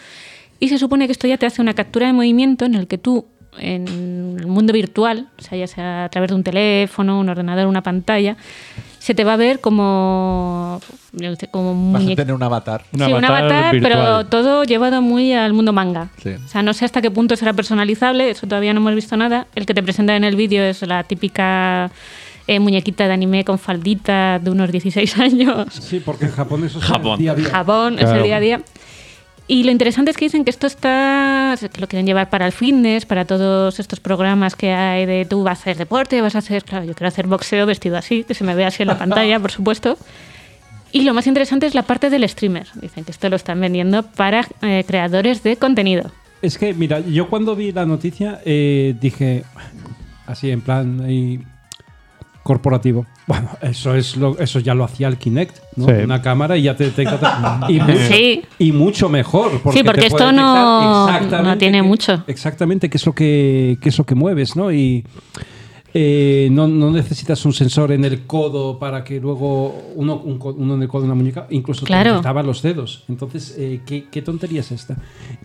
y se supone que esto ya te hace una captura de movimiento en el que tú, en el mundo virtual, o sea, ya sea a través de un teléfono, un ordenador, una pantalla, se te va a ver como, como un Vas a tener un avatar. Un sí, un avatar pero todo llevado muy al mundo manga. Sí. O sea, no sé hasta qué punto será personalizable, eso todavía no hemos visto nada. El que te presenta en el vídeo es la típica eh, muñequita de anime con faldita de unos 16 <laughs> años. Sí, porque en Japón eso es Japón. el día a día. Jabón, es el día a día. Y lo interesante es que dicen que esto está, que lo quieren llevar para el fitness, para todos estos programas que hay de tú vas a hacer deporte, vas a hacer, claro, yo quiero hacer boxeo vestido así, que se me vea así en la <laughs> pantalla, por supuesto. Y lo más interesante es la parte del streamer. Dicen que esto lo están vendiendo para eh, creadores de contenido. Es que, mira, yo cuando vi la noticia eh, dije, así en plan ahí, corporativo. Bueno, eso es lo, eso ya lo hacía el Kinect, ¿no? Sí. Una cámara y ya te detecta. <laughs> y, mu- Sí. y mucho mejor. Sí, porque te puede esto no- no tiene qué- mucho. Exactamente qué es lo que, qué es lo que mueves, ¿no? Y eh, no, no necesitas un sensor en el codo para que luego uno, un uno en el codo de una muñeca, incluso Claro. te detectaba los dedos. Entonces, eh, ¿qué, qué tontería es esta?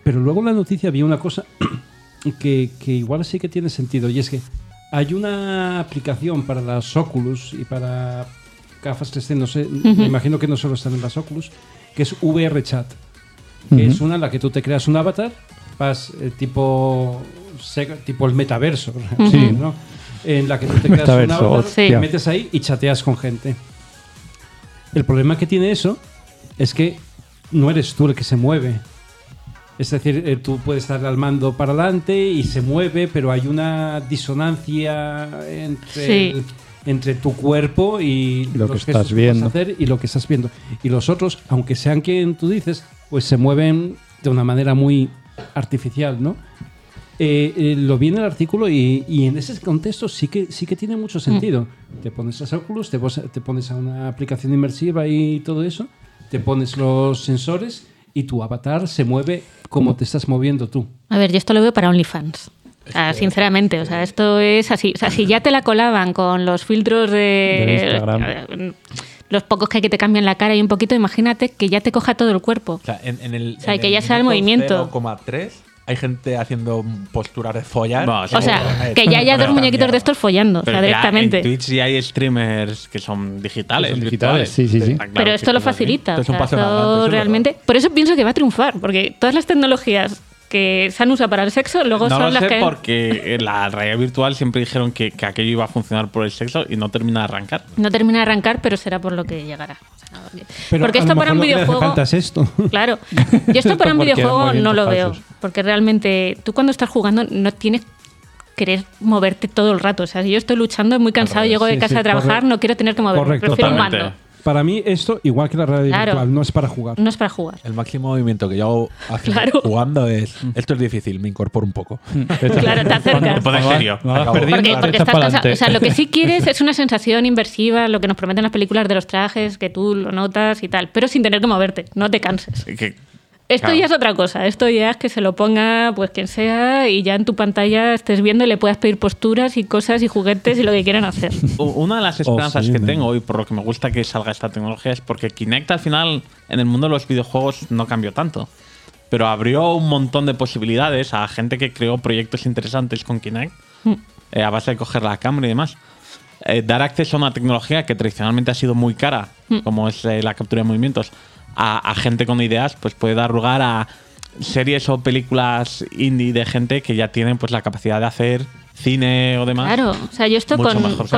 Pero luego en la noticia había una cosa <clears throat> que, que igual sí que tiene sentido y es que hay una aplicación para las Oculus y para gafas 3D, no sé, me imagino que no solo están en las Oculus, que es VR Chat, que es una en la que tú te creas un avatar, vas eh, tipo, tipo el metaverso, <laughs> sí, ¿no? en la que tú te creas un avatar, hostia. te metes ahí y chateas con gente. El problema que tiene eso es que no eres tú el que se mueve. Es decir, eh, tú puedes estar al mando para adelante y se mueve, pero hay una disonancia entre, Sí. el- entre tu cuerpo y Lo los que estás viendo. hacer y lo que estás viendo. Y los otros, aunque sean quien tú dices, pues se mueven de una manera muy artificial, ¿no? Eh, eh, lo vi en el artículo y, y en ese contexto sí que, sí que tiene mucho sentido. Te pones las Oculus, te, te pones a una aplicación inmersiva y todo eso, te pones los sensores y tu avatar se mueve como te estás moviendo tú. A ver, yo esto lo veo para OnlyFans. O sea, sinceramente, o sea, esto es así. O sea, si ya te la colaban con los filtros de, De Instagram. eh, los pocos que hay que te cambian la cara y un poquito, imagínate que ya te coja todo el cuerpo. O sea, en, en el, O sea, en que el ya sea el movimiento. 0,3 hay gente haciendo posturas de follar. Sí. O sea, Joder, que ya haya <laughs> dos muñequitos de estos follando, o Pero sea, ya directamente. En Twitch ya hay streamers que son digitales. Son digitales, sí, sí, sí. Claro Pero esto lo facilita. Esto o es un sea, realmente. Por eso pienso que va a triunfar, porque todas las tecnologías que se han usado para el sexo luego No son lo las sé que. porque en la realidad virtual siempre dijeron que, que aquello iba a funcionar por el sexo y no termina de arrancar. No termina de arrancar, pero será por lo que llegará. O sea, porque- Pero porque a esto para un videojuego. es esto. Claro. Yo esto para <laughs> un videojuego no lo veo. Porque realmente tú cuando estás jugando no tienes querer moverte todo el rato. O sea, si yo estoy luchando, muy cansado, llego de sí, casa sí, a trabajar, correcto. no quiero tener que moverme. Correcto. Prefiero un mando. Para mí esto, igual que la realidad Claro. virtual, no es para jugar. No es para jugar. El máximo movimiento que yo hago haciendo- Claro. jugando es. Esto es difícil, me incorporo un poco. Claro, te acercas. Te pones serio. No vas Acabo. perdiendo, Porque, porque estás cansado. O sea, lo que sí <laughs> quieres es una sensación inversiva, lo que nos prometen las películas de los trajes, que tú lo notas y tal, pero sin tener que moverte, no te canses. Que- Esto Claro. ya es otra cosa. Esto ya es que se lo ponga pues quien sea y ya en tu pantalla estés viendo y le puedas pedir posturas y cosas y juguetes y lo que quieran hacer. <laughs> Una de las esperanzas sí, que man. tengo y por lo que me gusta que salga esta tecnología es porque Kinect al final en el mundo de los videojuegos no cambió tanto. Pero abrió un montón de posibilidades a gente que creó proyectos interesantes con Kinect eh, a base de coger la cámara y demás. Eh, dar acceso a una tecnología que tradicionalmente ha sido muy cara, como es eh, la captura de movimientos, a, a gente con ideas, pues puede dar lugar a series o películas indie de gente que ya tienen pues la capacidad de hacer cine o demás. Claro, o sea, yo esto con,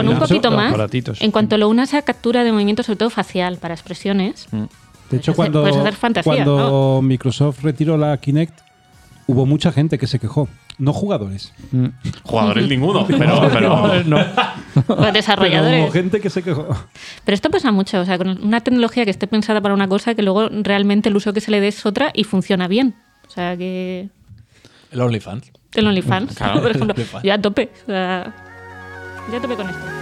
un poquito más, en cuanto lo unas a captura de movimiento, sobre todo facial, para expresiones, Mm. De hecho, hacer- cuando, puedes hacer fantasía, cuando Microsoft retiró la Kinect, hubo mucha gente que se quejó. No jugadores. Mm. Jugadores ninguno, <laughs> pero, pero no. Los Pero desarrolladores. hubo gente que se quejó. Pero esto pasa mucho, o sea, con una tecnología que esté pensada para una cosa que luego realmente el uso que se le dé es otra y funciona bien. O sea, que El OnlyFans. el OnlyFans, Claro, por ejemplo, yo a tope, o sea, yo a tope con esto.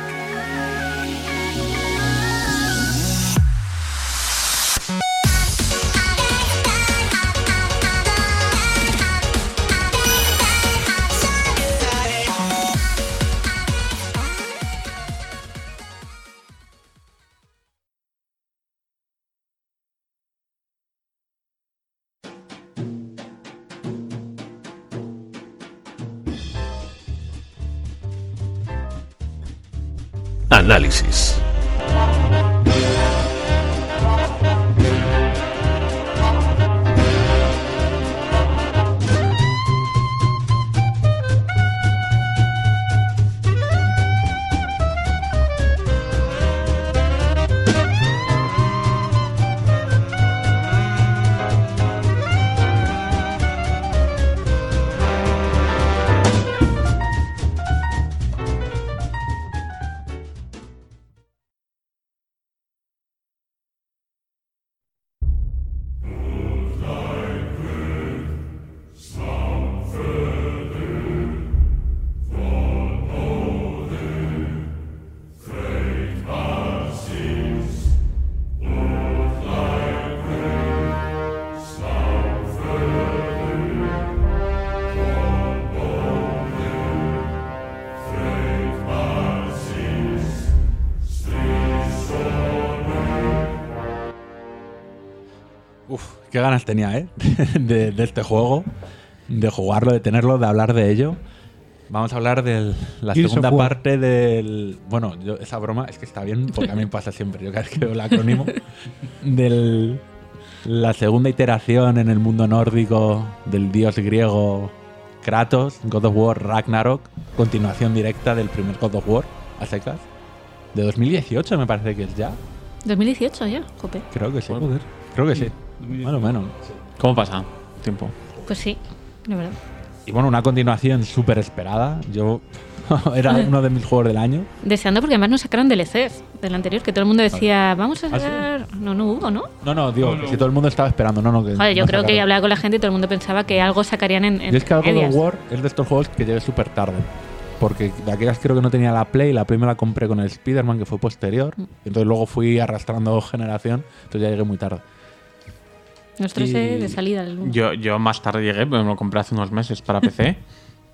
Análisis. Qué ganas tenía, ¿eh? <laughs> De, de este juego, de jugarlo, de tenerlo, de hablar de ello. Vamos a hablar de la Gears segunda parte del. Bueno, yo, esa broma es que está bien porque a mí me pasa siempre. Yo cada vez que veo el acrónimo <laughs> del. La segunda iteración en el mundo nórdico del dios griego Kratos, God of War Ragnarok, continuación directa del primer God of War, a secas. De 2018 me parece que es ya. 2018 ya, jope. Creo que sí. Creo que sí. Más o menos. ¿cómo pasa? Tiempo. Pues sí, de verdad. Y bueno, una continuación súper esperada. Yo <laughs> era uno de mis juegos del año. Deseando porque además nos sacaron DLCs del anterior, que todo el mundo decía, vamos a ¿Ah, sí? sacar... No, no hubo, ¿no? No, no, digo, que si todo el mundo estaba esperando, no, no. Que Joder, yo no creo que sacaron. hablaba con la gente y todo el mundo pensaba que algo sacarían en, en Y es que medias. of War es de estos juegos que llegué súper tarde. Porque de aquellas creo que no tenía la Play, la Play me la compré con el Spider-Man que fue posterior. Mm. Entonces luego fui arrastrando generación, entonces ya llegué muy tarde. Y- eh, de salida. Yo, yo más tarde llegué, me lo compré hace unos meses para PC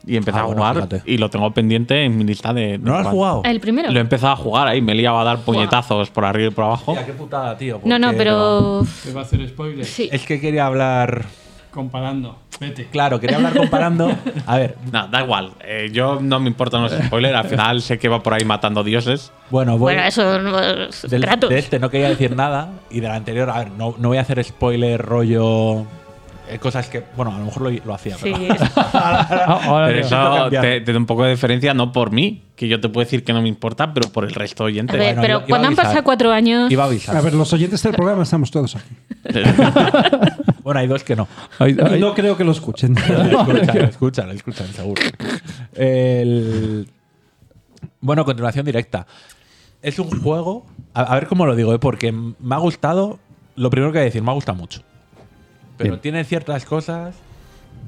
y empecé Ah, a bueno, jugar fíjate. y lo tengo pendiente en mi lista de... de ¿No lo has jugado? ¿El primero? Lo he empezado a jugar ahí, me he liado a dar puñetazos por arriba y por abajo. Hostia, qué putada, tío. No, no, pero... Te va a hacer spoiler. Sí. Es que quería hablar. Comparando. Vete. Claro, quería hablar comparando. A ver, <laughs> No, da igual. Eh, yo no me importan los spoilers. Al final sé que va por ahí matando dioses. bueno, voy. Bueno, eso no es Del- de este no quería decir nada y del anterior, a ver, no, no voy a hacer spoiler rollo. Eh, cosas que, bueno, a lo mejor lo, lo hacía. Sí, <laughs> pero- Pero eso te, te da un poco de diferencia, no por mí, que yo te puedo decir que no me importa, pero por el resto de A oyentes. ver, Bueno, pero iba- iba cuando a han pasado cuatro años... Iba a avisar. A ver, los oyentes del programa estamos todos aquí. <laughs> Bueno, hay dos que no. No creo que lo escuchen. <laughs> escuchan, escuchan, escuchan, seguro. El- Bueno, continuación directa. Es un juego. A, a ver cómo lo digo, ¿eh? porque me ha gustado. Lo primero que voy a decir, me ha gustado mucho. Pero Bien. tiene ciertas cosas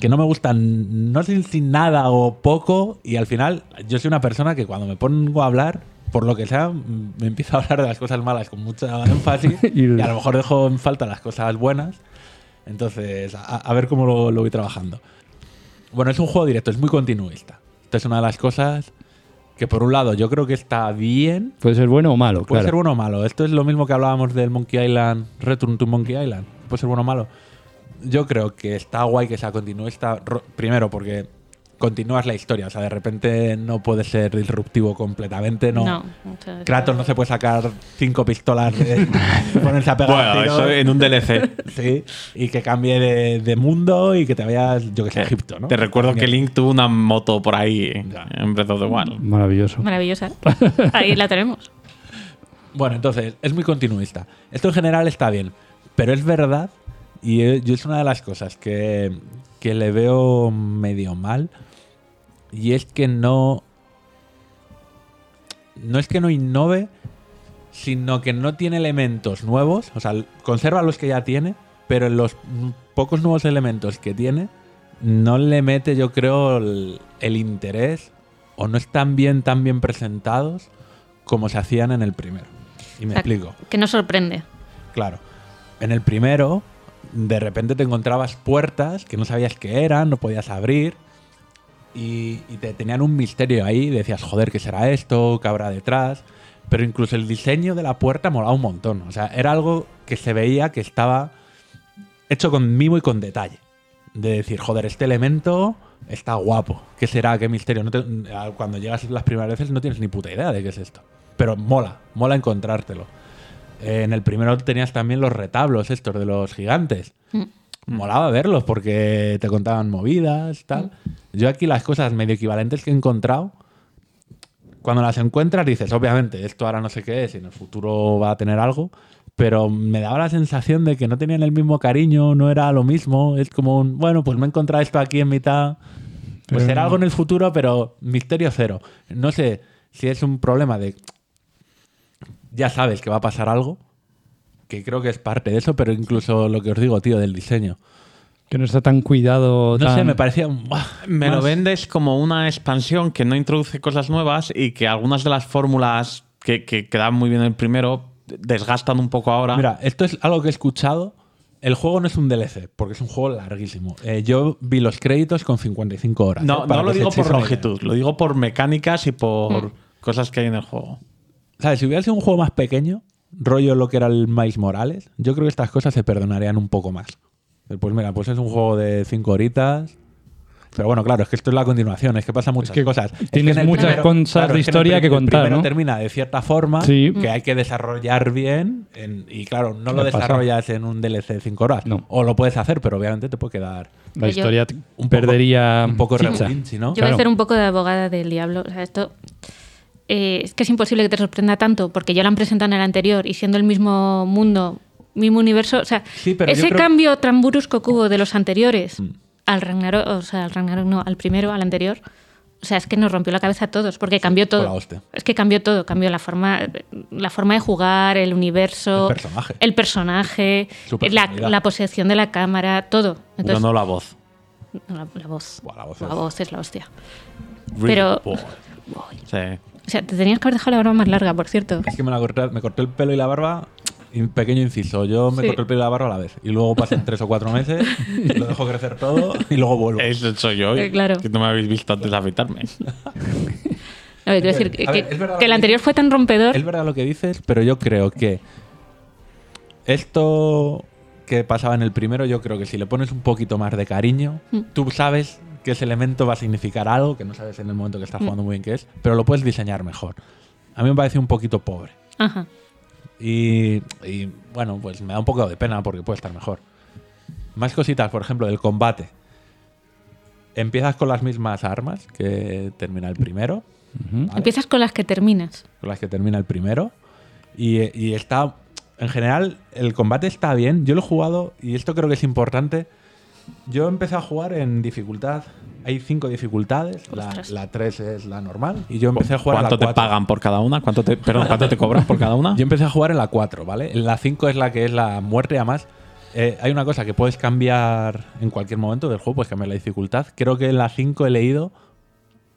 que no me gustan, no sé si nada o poco. Y al final, yo soy una persona que cuando me pongo a hablar, por lo que sea, me empiezo a hablar de las cosas malas con mucha <laughs> énfasis. <laughs> Y- y a lo mejor dejo en falta las cosas buenas. Entonces, a, a ver cómo lo, lo voy trabajando. Bueno, es un juego directo, es muy continuista. Esta es una de las cosas que, por un lado, yo creo que está bien. Puede ser bueno o malo, Puede claro. ser bueno o malo. Esto es lo mismo que hablábamos del Monkey Island, Return to Monkey Island. Puede ser bueno o malo. Yo creo que está guay que sea continuista. ro- Primero, porque continúas la historia. O sea, de repente no puede ser disruptivo completamente. No. No. Kratos no se puede sacar cinco pistolas de <laughs> ponerse a pegar Bueno, eso en un DLC. Sí, y que cambie de, de mundo y que te vayas, yo que sé, a Egipto, ¿no? Te recuerdo que. Link tuvo una moto por ahí Ya. en Breath of the Wild. Maravilloso. Maravillosa. <laughs> Ahí la tenemos. Bueno, entonces, es muy continuista. Esto en general está bien. Pero es verdad, y eh, yo es una de las cosas que, que le veo medio mal, y es que no. No es que no innove, sino que no tiene elementos nuevos. O sea, conserva los que ya tiene, pero en los pocos nuevos elementos que tiene, no le mete, yo creo, el, el interés o no están bien tan bien presentados como se hacían en el primero. Y me O sea, explico. Que no sorprende. Claro. En el primero, de repente te encontrabas puertas que no sabías qué eran, no podías abrir. Y, te tenían un misterio ahí. Decías, joder, ¿qué será esto? ¿Qué habrá detrás? Pero incluso el diseño de la puerta molaba un montón. O sea, era algo que se veía que estaba hecho con mimo y con detalle. De decir, joder, este elemento está guapo. ¿Qué será? ¿Qué misterio? Cuando llegas las primeras veces no tienes ni puta idea de qué es esto. Pero mola, mola encontrártelo. Eh, en el primero tenías también los retablos estos de los gigantes. Mm. Molaba verlos porque te contaban movidas, tal. Yo aquí las cosas medio equivalentes que he encontrado, cuando las encuentras dices, obviamente, esto ahora no sé qué es y en el futuro va a tener algo, pero me daba la sensación de que no tenían el mismo cariño, no era lo mismo. Es como un, bueno, pues me he encontrado esto aquí en mitad. Pues Pero será no- algo en el futuro, pero misterio cero. No sé si es un problema de. Ya sabes que va a pasar algo, que creo que es parte de eso, pero incluso lo que os digo, tío, del diseño. Que no está tan cuidado. No tan- sé, me parecía. ¡buah! Me lo vendes como una expansión que no introduce cosas nuevas y que algunas de las fórmulas que, que quedaban muy bien en el primero desgastan un poco ahora. Mira, esto es algo que he escuchado. El juego no es un DLC, porque es un juego larguísimo. Eh, yo vi los créditos con 55 horas. no, ¿eh? No lo digo por longitud, lo digo por mecánicas y por Mm. cosas que hay en el juego. ¿Sabes? Si hubiera sido un juego más pequeño, rollo lo que era el Miles Morales, yo creo que estas cosas se perdonarían un poco más. Pues mira, pues es un juego de 5 horitas. Pero bueno, claro, es que esto es la continuación, es que pasan muchas que cosas. Es tienes muchas cosas es de historia prim- que el contar, primero ¿no? termina de cierta forma Sí. que hay que desarrollar bien. en- y claro, no lo ¿Qué pasa? desarrollas en un DLC de 5 horas. No. O lo puedes hacer, pero obviamente te puede quedar La historia un poco- perdería un poco rebulinchi, ¿no? Yo voy Claro. a hacer un poco de abogada del diablo. O sea, esto eh, es que es imposible que te sorprenda tanto porque ya lo han presentado en el anterior y siendo el mismo mundo, mismo universo. O sea, Sí, ese creo- cambio tan brusco que hubo de los anteriores Mm. al Ragnarok, o sea, al Ragnarok no, al primero, al anterior. O sea, es que nos rompió la cabeza a todos, porque cambió todo. Es que cambió todo, cambió la forma, la forma de jugar, el universo, El personaje. el personaje, la, la posesión de la cámara, todo. Entonces, no la voz. no, la, la voz. Buah, la voz la es- voz es la hostia. Really Pero-. <laughs> Sí. O sea, te tenías que haber dejado la barba más larga, por cierto. Es que me, la corté, me corté el pelo y la barba. y un pequeño inciso. Yo me Sí. corté el pelo y la barba a la vez. Y luego pasan tres o cuatro meses, lo dejo crecer todo y luego vuelvo. Eso soy yo. Eh, claro. Que no me habéis visto antes de afeitarme. A ver, quiero decir que, A ver, que- el anterior fue tan rompedor. Es verdad lo que dices, pero yo creo que esto que pasaba en el primero, yo creo que si le pones un poquito más de cariño, Mm. tú sabes que ese elemento va a significar algo que no sabes en el momento que estás jugando muy bien qué es, pero lo puedes diseñar mejor. A mí me parece un poquito pobre. Ajá. Y, y, bueno, pues me da un poco de pena porque puede estar mejor. Más cositas, por ejemplo, del combate. Empiezas con las mismas armas que termina el primero. ¿vale? Empiezas con las que terminas. Con las que termina el primero. Y, y está. En general, el combate está bien. Yo lo he jugado y esto creo que es importante. Yo empecé a jugar en dificultad. Hay cinco dificultades. La, la tres es la normal. Y yo empecé a jugar en la ¿Cuánto te cuatro. pagan por cada una? ¿Cuánto te, perdón, ¿cuánto te cobran por cada una? <laughs> Yo empecé a jugar en la 4, ¿vale? En la 5 es la que es la muerte, además. eh, hay una cosa que puedes cambiar en cualquier momento del juego, puedes cambiar la dificultad. Creo que en la 5 he leído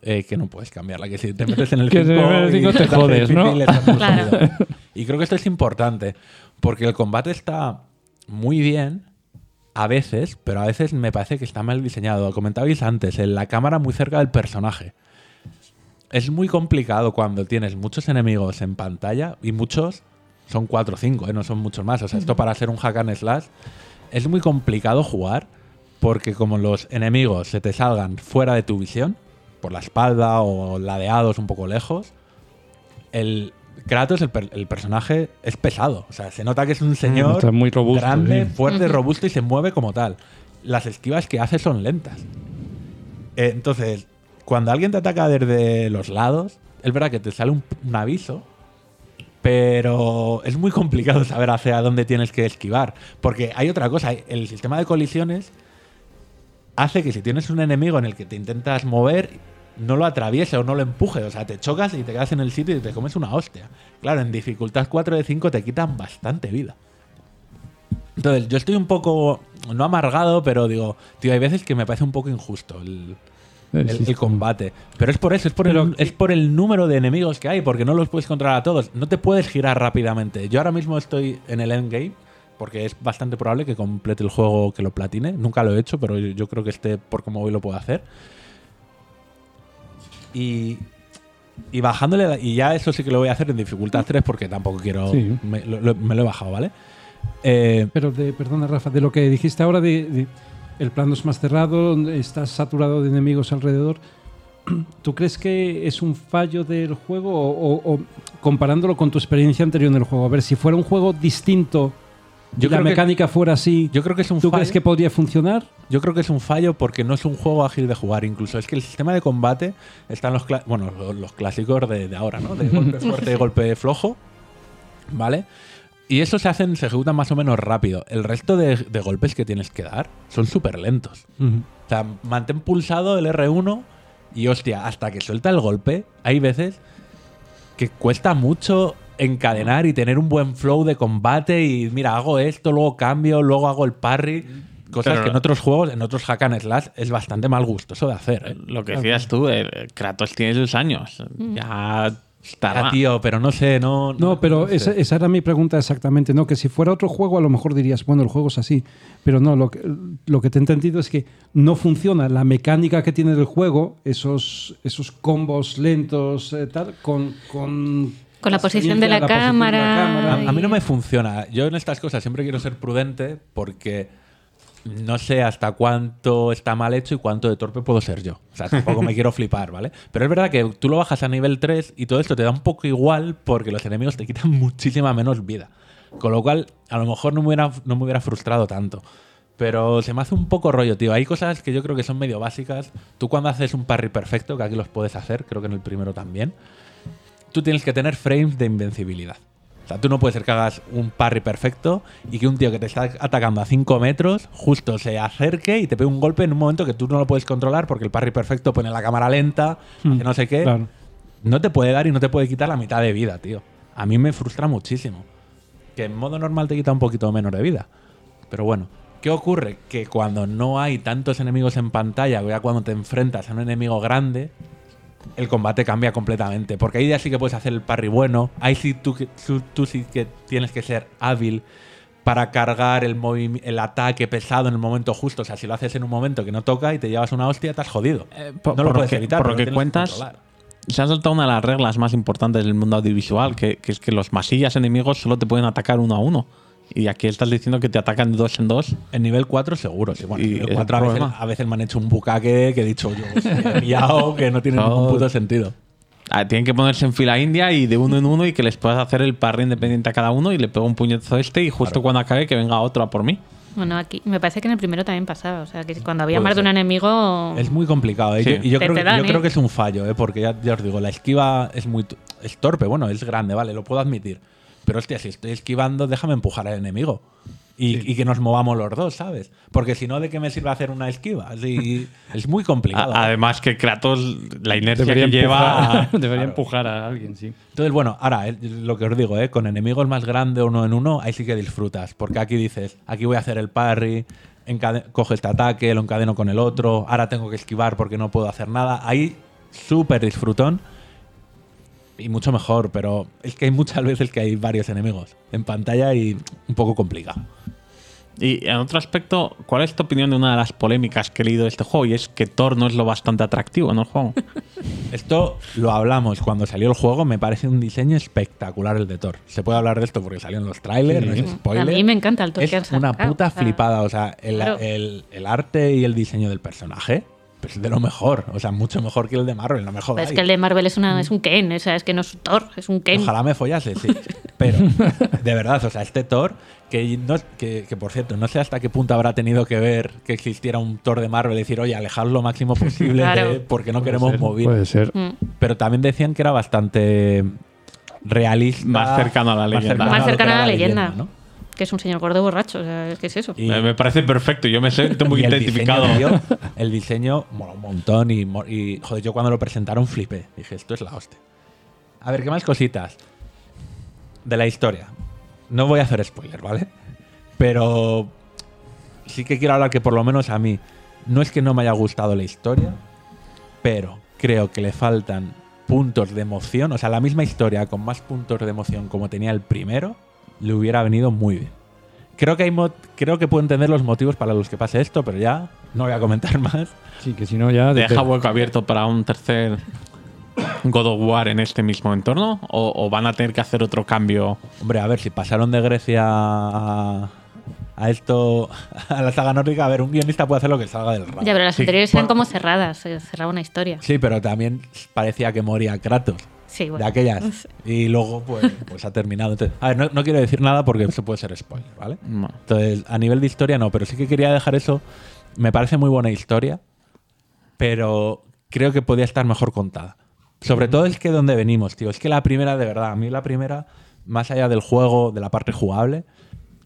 eh, que no puedes cambiarla, que si te metes en el 5 <laughs> Que si te te jodes, ¿no? <laughs> Claro. Y creo que esto es importante, porque el combate está muy bien a veces, pero a veces me parece que está mal diseñado. Lo comentabais antes, en la cámara muy cerca del personaje. Es muy complicado cuando tienes muchos enemigos en pantalla y muchos son 4 o 5, no son muchos más. O sea, esto para ser un hack and slash es muy complicado jugar porque como los enemigos se te salgan fuera de tu visión, por la espalda o ladeados un poco lejos, el Kratos, el, per- el personaje, es pesado. O sea, se nota que es un señor está muy robusto, grande, sí. fuerte, robusto y se mueve como tal. Las esquivas que hace son lentas. Eh, entonces, cuando alguien te ataca desde los lados, es verdad que te sale un, un aviso, Pero es muy complicado saber hacia dónde tienes que esquivar. Porque hay otra cosa, el sistema de colisiones hace que si tienes un enemigo en el que te intentas mover, no lo atraviese o no lo empuje. O sea, te chocas y te quedas en el sitio y te comes una hostia. Claro, en dificultad 4 de 5 te quitan bastante vida. Entonces, yo estoy un poco, no amargado, pero digo, tío, hay veces que me parece un poco injusto el, el- el combate. Pero es por eso, es por, el, es por el número de enemigos que hay, porque no los puedes controlar a todos. No te puedes girar rápidamente. Yo ahora mismo estoy en el endgame, porque es bastante probable que complete el juego que lo platine. Nunca lo he hecho, pero yo, yo creo que este, por cómo voy, lo puedo hacer. Y, y bajándole, la- y ya eso sí que lo voy a hacer en dificultad 3, porque tampoco quiero. Sí. Me lo, lo- me lo he bajado, ¿vale? Eh, Pero, de, perdona, Rafa, de lo que dijiste ahora, de, de- el plano es más cerrado, estás saturado de enemigos alrededor. <clears throat> ¿Tú crees que es un fallo del juego o, o- o comparándolo con tu experiencia anterior en el juego? A ver, si fuera un juego distinto, Yo la creo que- mecánica fuera así, yo creo que es un ¿tú fallo. crees que podría funcionar? Yo creo que es un fallo porque no es un juego ágil de jugar. Incluso es que el sistema de combate están los, bueno, los, los clásicos de, de ahora, ¿no? De <laughs> golpe fuerte y golpe flojo. ¿Vale? Y eso se hacen, se ejecutan más o menos rápido. El resto de, de golpes que tienes que dar son súper lentos. O sea, mantén pulsado el R1 y hostia, hasta que suelta el golpe, hay veces que cuesta mucho encadenar y tener un buen flow de combate y mira, hago esto, luego cambio, luego hago el parry. Cosas Pero- que en otros juegos, en otros hack and slash, es bastante mal gustoso de hacer. ¿eh? Lo que decías tú, el Kratos tiene sus años. Ya estará. Tío, pero no sé, no. No, pero sé. esa, esa era mi pregunta exactamente. No, que si fuera otro juego, a lo mejor dirías, bueno, el juego es así. Pero no, lo que, lo que te he entendido es que no funciona la mecánica que tiene el juego, esos, esos combos lentos, eh, tal, con. Con, Con la posición de la posición de la cámara. A, a mí no me funciona. Yo en estas cosas siempre quiero ser prudente porque no sé hasta cuánto está mal hecho y cuánto de torpe puedo ser yo. O sea, tampoco me quiero flipar, ¿vale? Pero es verdad que tú lo bajas a nivel 3 y todo esto te da un poco igual porque los enemigos te quitan muchísima menos vida. Con lo cual, a lo mejor no me hubiera, no me hubiera frustrado tanto. Pero se me hace un poco rollo, tío. Hay cosas que yo creo que son medio básicas. Tú cuando haces un parry perfecto, que aquí los puedes hacer, creo que en el primero también, tú tienes que tener frames de invencibilidad. O sea, tú no puedes ser que hagas un parry perfecto y que un tío que te está atacando a 5 metros justo se acerque y te pegue un golpe en un momento que tú no lo puedes controlar porque el parry perfecto pone la cámara lenta, Hmm, que no sé qué. claro. No te puede dar y no te puede quitar la mitad de vida, tío. A mí me frustra muchísimo. Que en modo normal te quita un poquito menos de vida. Pero bueno, ¿qué ocurre? Que cuando no hay tantos enemigos en pantalla, o ya cuando te enfrentas a un enemigo grande, el combate cambia completamente. Porque ahí ya sí que puedes hacer el parry bueno. Ahí sí tú, tú, tú sí que tienes que ser hábil para cargar el, el ataque pesado en el momento justo. O sea, si lo haces en un momento que no toca y te llevas una hostia, te has jodido. Eh, por- no lo puedes que- evitar. por lo que cuentas. Se ha saltado una de las reglas más importantes del mundo audiovisual, que, que es que los masillas enemigos solo te pueden atacar uno a uno. Y aquí estás diciendo que te atacan de dos en dos. En nivel 4 seguro, sí. Bueno, Y nivel es 4 a veces, problema. a veces me han hecho un bucaque que he dicho yo, he pillado, <laughs> que no tiene No. ningún puto sentido. Ah, tienen que ponerse en fila india y de uno en uno y que les puedas hacer el parry independiente a cada uno y le pego un puñetazo a este y justo cuando acabe que venga otro a por mí. Bueno, aquí me parece que en el primero también pasaba. O sea, que cuando había Puede más de un enemigo. Es muy complicado. ¿eh? Sí. Yo- y yo, Te- creo, dan, yo ¿eh? creo que es un fallo, ¿eh? porque ya, ya os digo, la esquiva es muy es torpe. Bueno, es grande, vale, lo puedo admitir. Pero hostia, si estoy esquivando, déjame empujar al enemigo. Y, y que nos movamos los dos, ¿sabes? Porque si no, ¿de qué me sirve hacer una esquiva? Así, es muy complicado. A- Además que Kratos, la inercia Debería, que lleva... empujar, <laughs> debería empujar a alguien, sí. Entonces, bueno, ahora, eh, lo que os digo, ¿eh? con enemigos más grandes uno en uno, ahí sí que disfrutas. Porque aquí dices, aquí voy a hacer el parry, cojo este ataque, lo encadeno con el otro, ahora tengo que esquivar porque no puedo hacer nada. Ahí, súper disfrutón y mucho mejor, pero es que hay muchas veces que hay varios enemigos en pantalla y un poco complicado. Y en otro aspecto, ¿cuál es tu opinión de una de las polémicas que he leído de este juego? Y es que Thor no es lo bastante atractivo en el juego. <laughs> Esto lo hablamos cuando salió el juego, me parece un diseño espectacular el de Thor. Se puede hablar de esto porque salió en los trailers, no es spoiler. A mí me encanta el Thor que Es una puta flipada, o sea, el, claro. el- el arte y el diseño del personaje es de lo mejor, o sea, mucho mejor que el de Marvel, no me es que el de Marvel es, una, es un Ken, o sea, es que no es un Thor, es un Ken. Ojalá me follase, sí. <laughs> Pero, de verdad, o sea, este Thor, que, no, que, que, por cierto, no sé hasta qué punto habrá tenido que ver que existiera un Thor de Marvel y decir, oye, alejar lo máximo posible Claro. de- porque no queremos mover. Puede ser. Mm. Pero también decían que era bastante realista. Más cercano a la leyenda. Más era a la leyenda. ¿no? Que es un señor gordo borracho. O sea, ¿qué es eso? Y- Me parece perfecto, yo me siento muy <laughs> y el identificado. Diseño, tío, <laughs> el diseño mola un montón y, mo- y, joder, yo cuando lo presentaron flipé. Dije, esto es la hostia. A ver, ¿qué más cositas? De la historia. No voy a hacer spoiler, ¿vale? Pero sí que quiero hablar que por lo menos a mí, no es que no me haya gustado la historia, pero creo que le faltan puntos de emoción. O sea, la misma historia con más puntos de emoción como tenía el primero, le hubiera venido muy bien. Creo que, hay mo- creo que puedo entender los motivos para los que pase esto, pero ya no voy a comentar <laughs> más. Sí, que si no ya... de- ¿Deja hueco abierto para un tercer God of War en este mismo entorno? ¿O, o van a tener que hacer otro cambio? Hombre, a ver, si pasaron de Grecia a, a esto, a la saga nórdica, a ver, un guionista puede hacer lo que salga del rayo. Ya, pero las Sí, anteriores por- eran como cerradas. Se cerraba una historia. Sí, pero también parecía que moría Kratos. Sí, bueno. de aquellas. Y luego, pues, <laughs> pues ha terminado. Entonces, a ver, no, no quiero decir nada porque eso puede ser spoiler, ¿vale? No. Entonces, a nivel de historia no, pero sí que quería dejar eso. Me parece muy buena historia, pero creo que podía estar mejor contada. Sobre todo es que donde venimos, tío. Es que la primera, de verdad, a mí la primera, más allá del juego, de la parte jugable,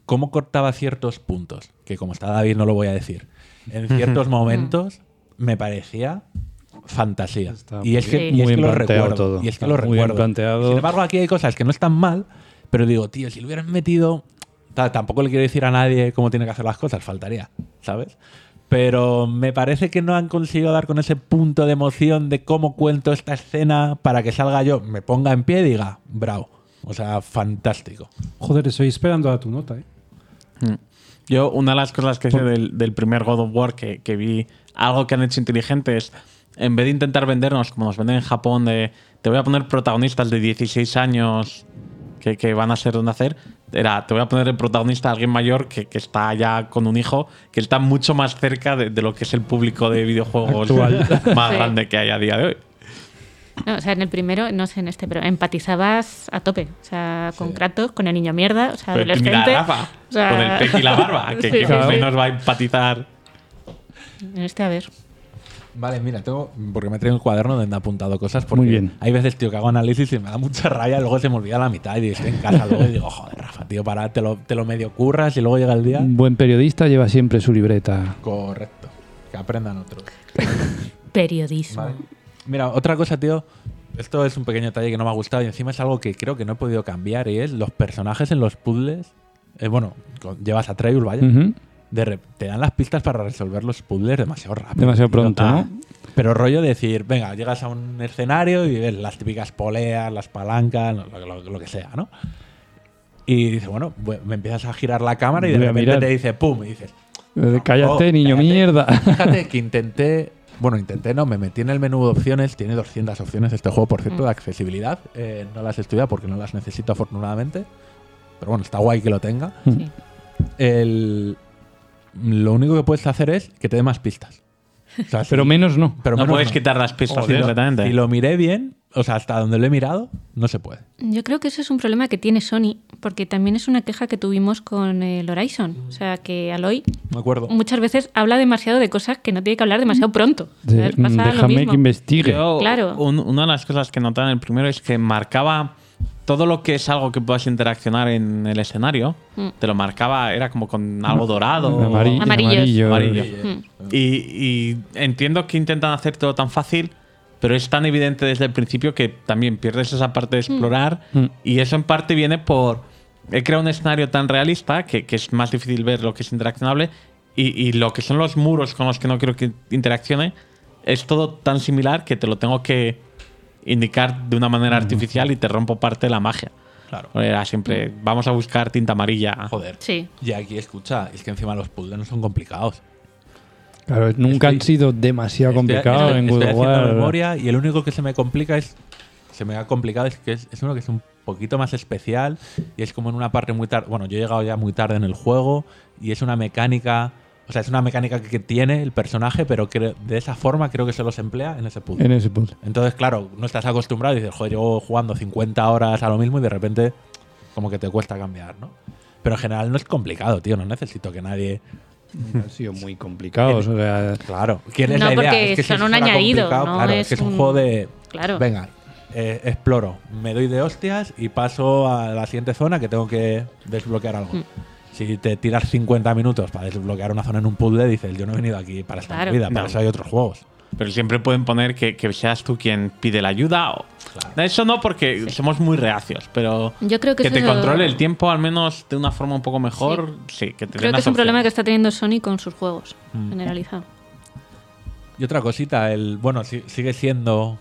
cómo cortaba ciertos puntos, que como está David no lo voy a decir, en ciertos <laughs> momentos me parecía fantasía. Está y es que, muy y es que lo recuerdo. todo. Y es que Está lo muy bien recuerdo. planteado. Sin embargo, aquí hay cosas que no están mal, pero digo, tío, si lo hubieran metido. ta- Tampoco le quiero decir a nadie cómo tiene que hacer las cosas, faltaría, ¿sabes? Pero me parece que no han conseguido dar con ese punto de emoción de cómo cuento esta escena para que salga yo, me ponga en pie y diga, bravo. O sea, fantástico. Joder, estoy esperando a tu nota, ¿eh? Yo, una de las cosas que sé del, del primer God of War que, que vi, algo que han hecho inteligente es, en vez de intentar vendernos como nos venden en Japón, de te voy a poner protagonistas de 16 años que, que van a ser de nacer, era te voy a poner el protagonista a alguien mayor que, que está ya con un hijo, que está mucho más cerca de, de lo que es el público de videojuegos <laughs> más Sí. grande que hay a día de hoy. No, o sea, en el primero, no sé en este, pero empatizabas a tope. O sea, con Kratos, con el niño mierda, o sea, Pero adolescente. mira, Rafa, o sea- con el peque y la barba, que, <laughs> Sí, que sí, sí. menos va a empatizar. En este, a ver. Vale, mira, tengo. Porque me traigo un cuaderno donde he apuntado cosas. Porque Muy bien. Hay veces, tío, que hago análisis y me da mucha raya. Luego se me olvida la mitad y estoy en casa. luego y digo, joder, Rafa, tío, para, te lo, te lo medio curras y luego llega el día. Un buen periodista lleva siempre su libreta. Correcto. Que aprendan otros. Periodismo. Vale. Mira, otra cosa, tío. Esto es un pequeño detalle que no me ha gustado y encima es algo que creo que no he podido cambiar y es los personajes en los puzzles. eh, bueno, con- llevas a Treyul, vaya. Ujú. De te dan las pistas para resolver los puzzles demasiado rápido. Demasiado pronto, ¿no? Pero rollo de decir, venga, llegas a un escenario y ves las típicas poleas, las palancas, lo, lo- lo que sea, ¿no? Y dices, bueno, bu- me empiezas a girar la cámara y de repente mirar. te dice, pum, y dices, Eh, Cállate, Oh, niño cállate. mierda. <laughs> Fíjate <laughs> que intenté. Bueno, intenté, no, me metí en el menú de opciones. Tiene 200 opciones este juego, por cierto, de accesibilidad. Eh, no las he estudiado porque no las necesito, afortunadamente. Pero bueno, está guay que lo tenga. Sí. El, lo único que puedes hacer es que te dé más pistas. O sea, Pero si- menos no. pero no menos puedes quitar las pistas Si lo, directamente. si lo miré bien, o sea, hasta donde lo he mirado, no se puede. Yo creo que eso es un problema que tiene Sony, porque también es una queja que tuvimos con el Horizon. O sea, que Aloy Me acuerdo. muchas veces habla demasiado de cosas que no tiene que hablar demasiado pronto. Déjame mismo. que investigue. Yo, Claro. un- una de las cosas que notaba en el primero es que marcaba todo lo que es algo que puedas interaccionar en el escenario. Mm. Te lo marcaba, era como con algo dorado. Amari- Amarillos. <laughs> amarillo. Amarillo. Mm. Y, y entiendo que intentan hacer todo tan fácil, pero es tan evidente desde el principio que también pierdes esa parte de explorar. Mm. Y eso en parte viene por. He creado un escenario tan realista que, que es más difícil ver lo que es interaccionable. Y, y lo que son los muros con los que no quiero que interaccione es todo tan similar que te lo tengo que indicar de una manera artificial y te rompo parte de la magia. Claro. Era siempre, vamos a buscar tinta amarilla. Joder. Sí. Y aquí, escucha, es que encima los puzzles no son complicados. Claro, nunca Estoy- han sido demasiado Estoy- complicados estoy- en estoy of haciendo memoria y el único que se me complica es. Se me ha complicado es que es, es uno que es un poquito más especial y es como en una parte muy tarde. Bueno, yo he llegado ya muy tarde en el juego y es una mecánica. O sea, es una mecánica que, que tiene el personaje, pero que de esa forma creo que se los emplea en ese puzzle. En ese puzzle. Entonces, claro, no estás acostumbrado y dices, joder, llevo jugando 50 horas a lo mismo y de repente como que te cuesta cambiar, ¿no? Pero en general no es complicado, tío. No necesito que nadie. Han sido muy complicados. O sea, Claro. ¿Quién es No, la idea? porque Es que si son un fuera añadido, no claro, es es que es un un- juego de. Claro. Venga, eh, exploro, me doy de hostias y paso a la siguiente zona que tengo que desbloquear algo. Mm. Si te tiras 50 minutos para desbloquear una zona en un puzzle, dices, yo no he venido aquí para esta Claro. vida, para No. eso hay otros juegos. Pero siempre pueden poner que, que seas tú quien pide la ayuda. O... Eso no, porque somos muy reacios, pero Yo creo que que te controle el tiempo al menos de una forma un poco mejor. Sí, que te Creo que es un problema que está teniendo Sony con sus juegos, Mm. generalizado. Y otra cosita, el bueno, si- sigue siendo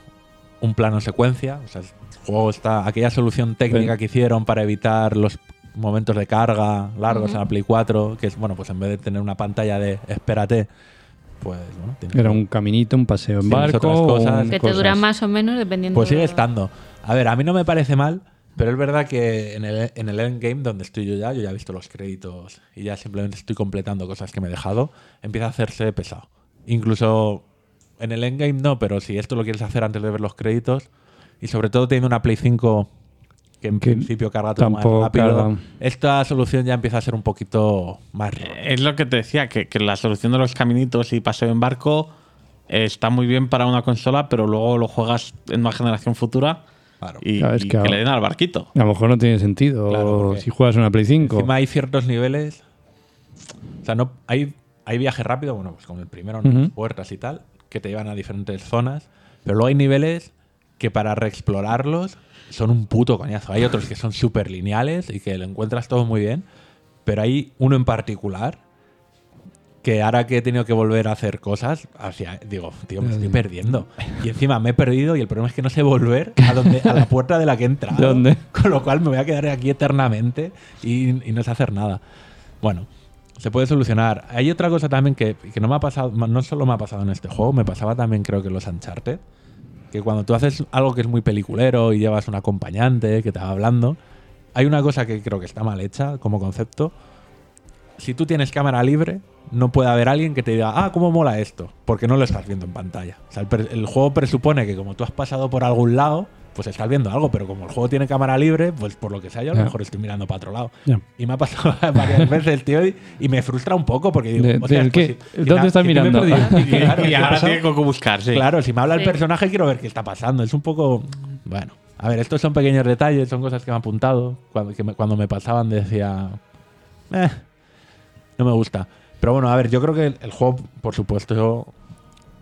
un plano secuencia. O sea, el juego está. Aquella solución técnica Sí. que hicieron para evitar los momentos de carga largos en la Play 4, que es, bueno, pues en vez de tener una pantalla de espérate, pues bueno, tienes Era un caminito, un paseo en barco. otras cosas. Que te cosas. dura más o menos dependiendo Pues sigue de- estando. A ver, a mí no me parece mal, pero es verdad que en el, en el endgame, donde estoy yo ya, yo ya he visto los créditos y ya simplemente estoy completando cosas que me he dejado, empieza a hacerse pesado. Incluso en el endgame no, pero si esto lo quieres hacer antes de ver los créditos, y sobre todo teniendo una Play 5 que en Que principio carga todo más rápido, carga. esta solución ya empieza a ser un poquito más... Es lo que te decía, que, que la solución de los caminitos y paseo en barco eh, está muy bien para una consola, pero luego lo juegas en una generación futura Claro. y, Claro, es y que le den al barquito. A lo mejor no tiene sentido Claro, si juegas una Play 5. Encima hay ciertos niveles. O sea, no hay, hay viaje rápido, bueno, pues como el primero. Las puertas y tal, que te llevan a diferentes zonas. Pero luego hay niveles que para reexplorarlos son un puto coñazo. Hay otros que son súper lineales y que lo encuentras todo muy bien. Pero hay uno en particular que ahora que he tenido que volver a hacer cosas, digo, tío, me estoy perdiendo. Y encima me he perdido y el problema es que no sé volver a, donde, a la puerta de la que he entrado. ¿Dónde? Con lo cual me voy a quedar aquí eternamente y, y no sé hacer nada. Bueno, se puede solucionar. Hay otra cosa también que, que no me ha pasado, no solo me ha pasado en este juego, me pasaba también creo que en los Uncharted, que cuando tú haces algo que es muy peliculero y llevas un acompañante que te va hablando, hay una cosa que creo que está mal hecha como concepto. Si tú tienes cámara libre, no puede haber alguien que te diga, ah, ¿cómo mola esto? Porque no lo estás viendo en pantalla. O sea, el, el juego presupone que como tú has pasado por algún lado, pues estás viendo algo, pero como el juego tiene cámara libre, pues por lo que sea, yo a lo Ya. mejor estoy mirando para otro lado. Y me ha pasado <laughs> varias veces, tío, y, y me frustra un poco porque digo, De- o sea, del pues qué? si- si ¿Dónde estás si mirando? <laughs> ¿Y claro, y ¿qué ahora pasa? tiene que buscar, sí. Claro, si me habla el personaje quiero ver qué está pasando. Es un poco... Bueno, a ver, estos son pequeños detalles, son cosas que me han apuntado. Cuando, que me, cuando me pasaban decía... "Eh, no me gusta. Pero bueno, a ver, yo creo que el, el juego, por supuesto, yo-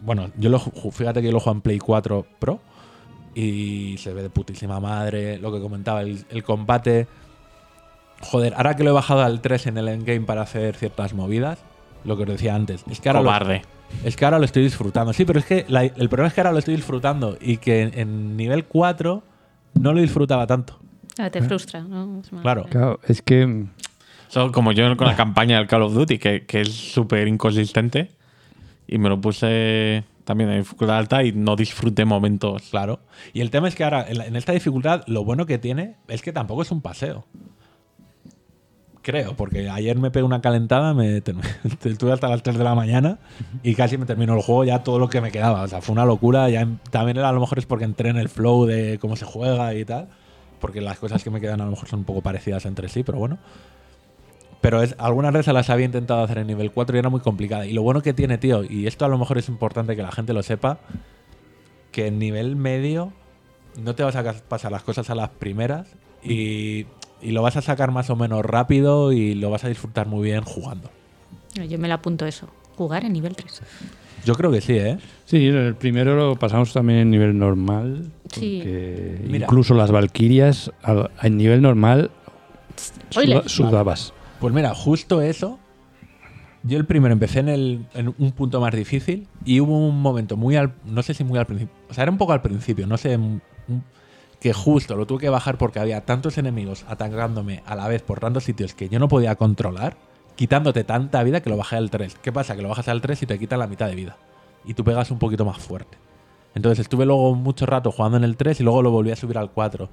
bueno, yo lo fíjate que yo lo juego en Play 4 Pro y se ve de putísima madre, lo que comentaba, el, el combate. Joder, ahora que lo he bajado al 3 en el endgame para hacer ciertas movidas, lo que os decía antes, es que ahora lo- Cobarde. es que ahora lo estoy disfrutando. Sí, pero es que la- el problema es que ahora lo estoy disfrutando y que en, en nivel 4 no lo disfrutaba tanto. Ah, te frustra, ¿no? Claro. Claro, es que So, como yo con la campaña del Call of Duty, que, que es súper inconsistente, y me lo puse también en dificultad alta y no disfruté momentos. Claro. Y el tema es que ahora, en, la- en esta dificultad, lo bueno que tiene es que tampoco es un paseo. Creo, porque ayer me pegué una calentada, me <laughs> estuve hasta las 3 de la mañana y casi me terminó el juego ya todo lo que me quedaba. O sea, fue una locura. Ya también era, a lo mejor es porque entré en el flow de cómo se juega y tal. Porque las cosas que me quedan a lo mejor son un poco parecidas entre sí, pero bueno. Pero es, algunas veces las había intentado hacer en nivel 4 y era muy complicada. Y lo bueno que tiene, tío, y esto a lo mejor es importante que la gente lo sepa, que en nivel medio no te vas a pasar las cosas a las primeras y, y lo vas a sacar más o menos rápido y lo vas a disfrutar muy bien jugando. Yo me la apunto eso. Jugar en nivel 3. Yo creo que sí, ¿eh? sí, el primero lo pasamos también en nivel normal. Sí. incluso las Valquirias al- en nivel normal suda- sudabas. Pues mira, justo eso. Yo el primero empecé en, el, en un punto más difícil y hubo un momento muy al. No sé si muy al principio. O sea, era un poco al principio, no sé. que justo lo tuve que bajar porque había tantos enemigos atacándome a la vez por tantos sitios que yo no podía controlar, quitándote tanta vida que lo bajé al 3. ¿Qué pasa? Que lo bajas al 3 y te quitan la mitad de vida. Y tú pegas un poquito más fuerte. Entonces estuve luego mucho rato jugando en el 3 y luego lo volví a subir al 4.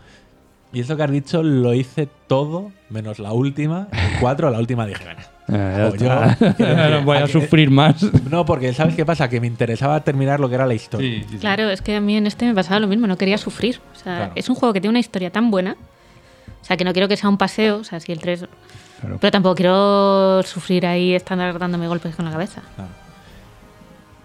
Y eso que has dicho lo hice todo menos la última. El 4, la última dije, venga. Jo, yo- <laughs> voy a sufrir más. No, porque ¿sabes qué pasa? Que me interesaba terminar lo que era la historia. Claro, es que a mí en este me pasaba lo mismo, no quería sufrir. O sea, Claro. es un juego que tiene una historia tan buena. O sea, que no quiero que sea un paseo, o sea, si el 3. Claro. Pero tampoco quiero sufrir ahí estar dándome golpes con la cabeza.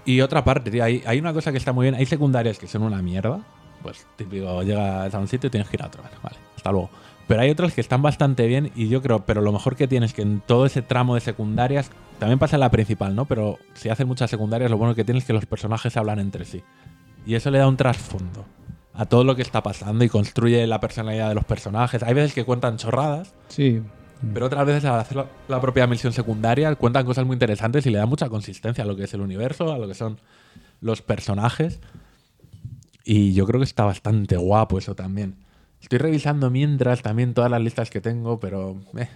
Y otra parte, tío, hay, hay una cosa que está muy bien. Hay secundarias que son una mierda. Pues típico, llegas a un sitio y tienes que ir a otro. Vale, vale, hasta luego. Pero hay otros que están bastante bien y yo creo, pero lo mejor que tienes que en todo ese tramo de secundarias, también pasa en la principal, ¿no? Pero si haces muchas secundarias, lo bueno que tienes es que los personajes hablan entre sí. Y eso le da un trasfondo a todo lo que está pasando y construye la personalidad de los personajes. Hay veces que cuentan chorradas, Sí. pero otras veces al hacer la propia misión secundaria cuentan cosas muy interesantes y le da mucha consistencia a lo que es el universo, a lo que son los personajes. Y yo creo que está bastante guapo eso también. Estoy revisando mientras también todas las listas que tengo, pero eh,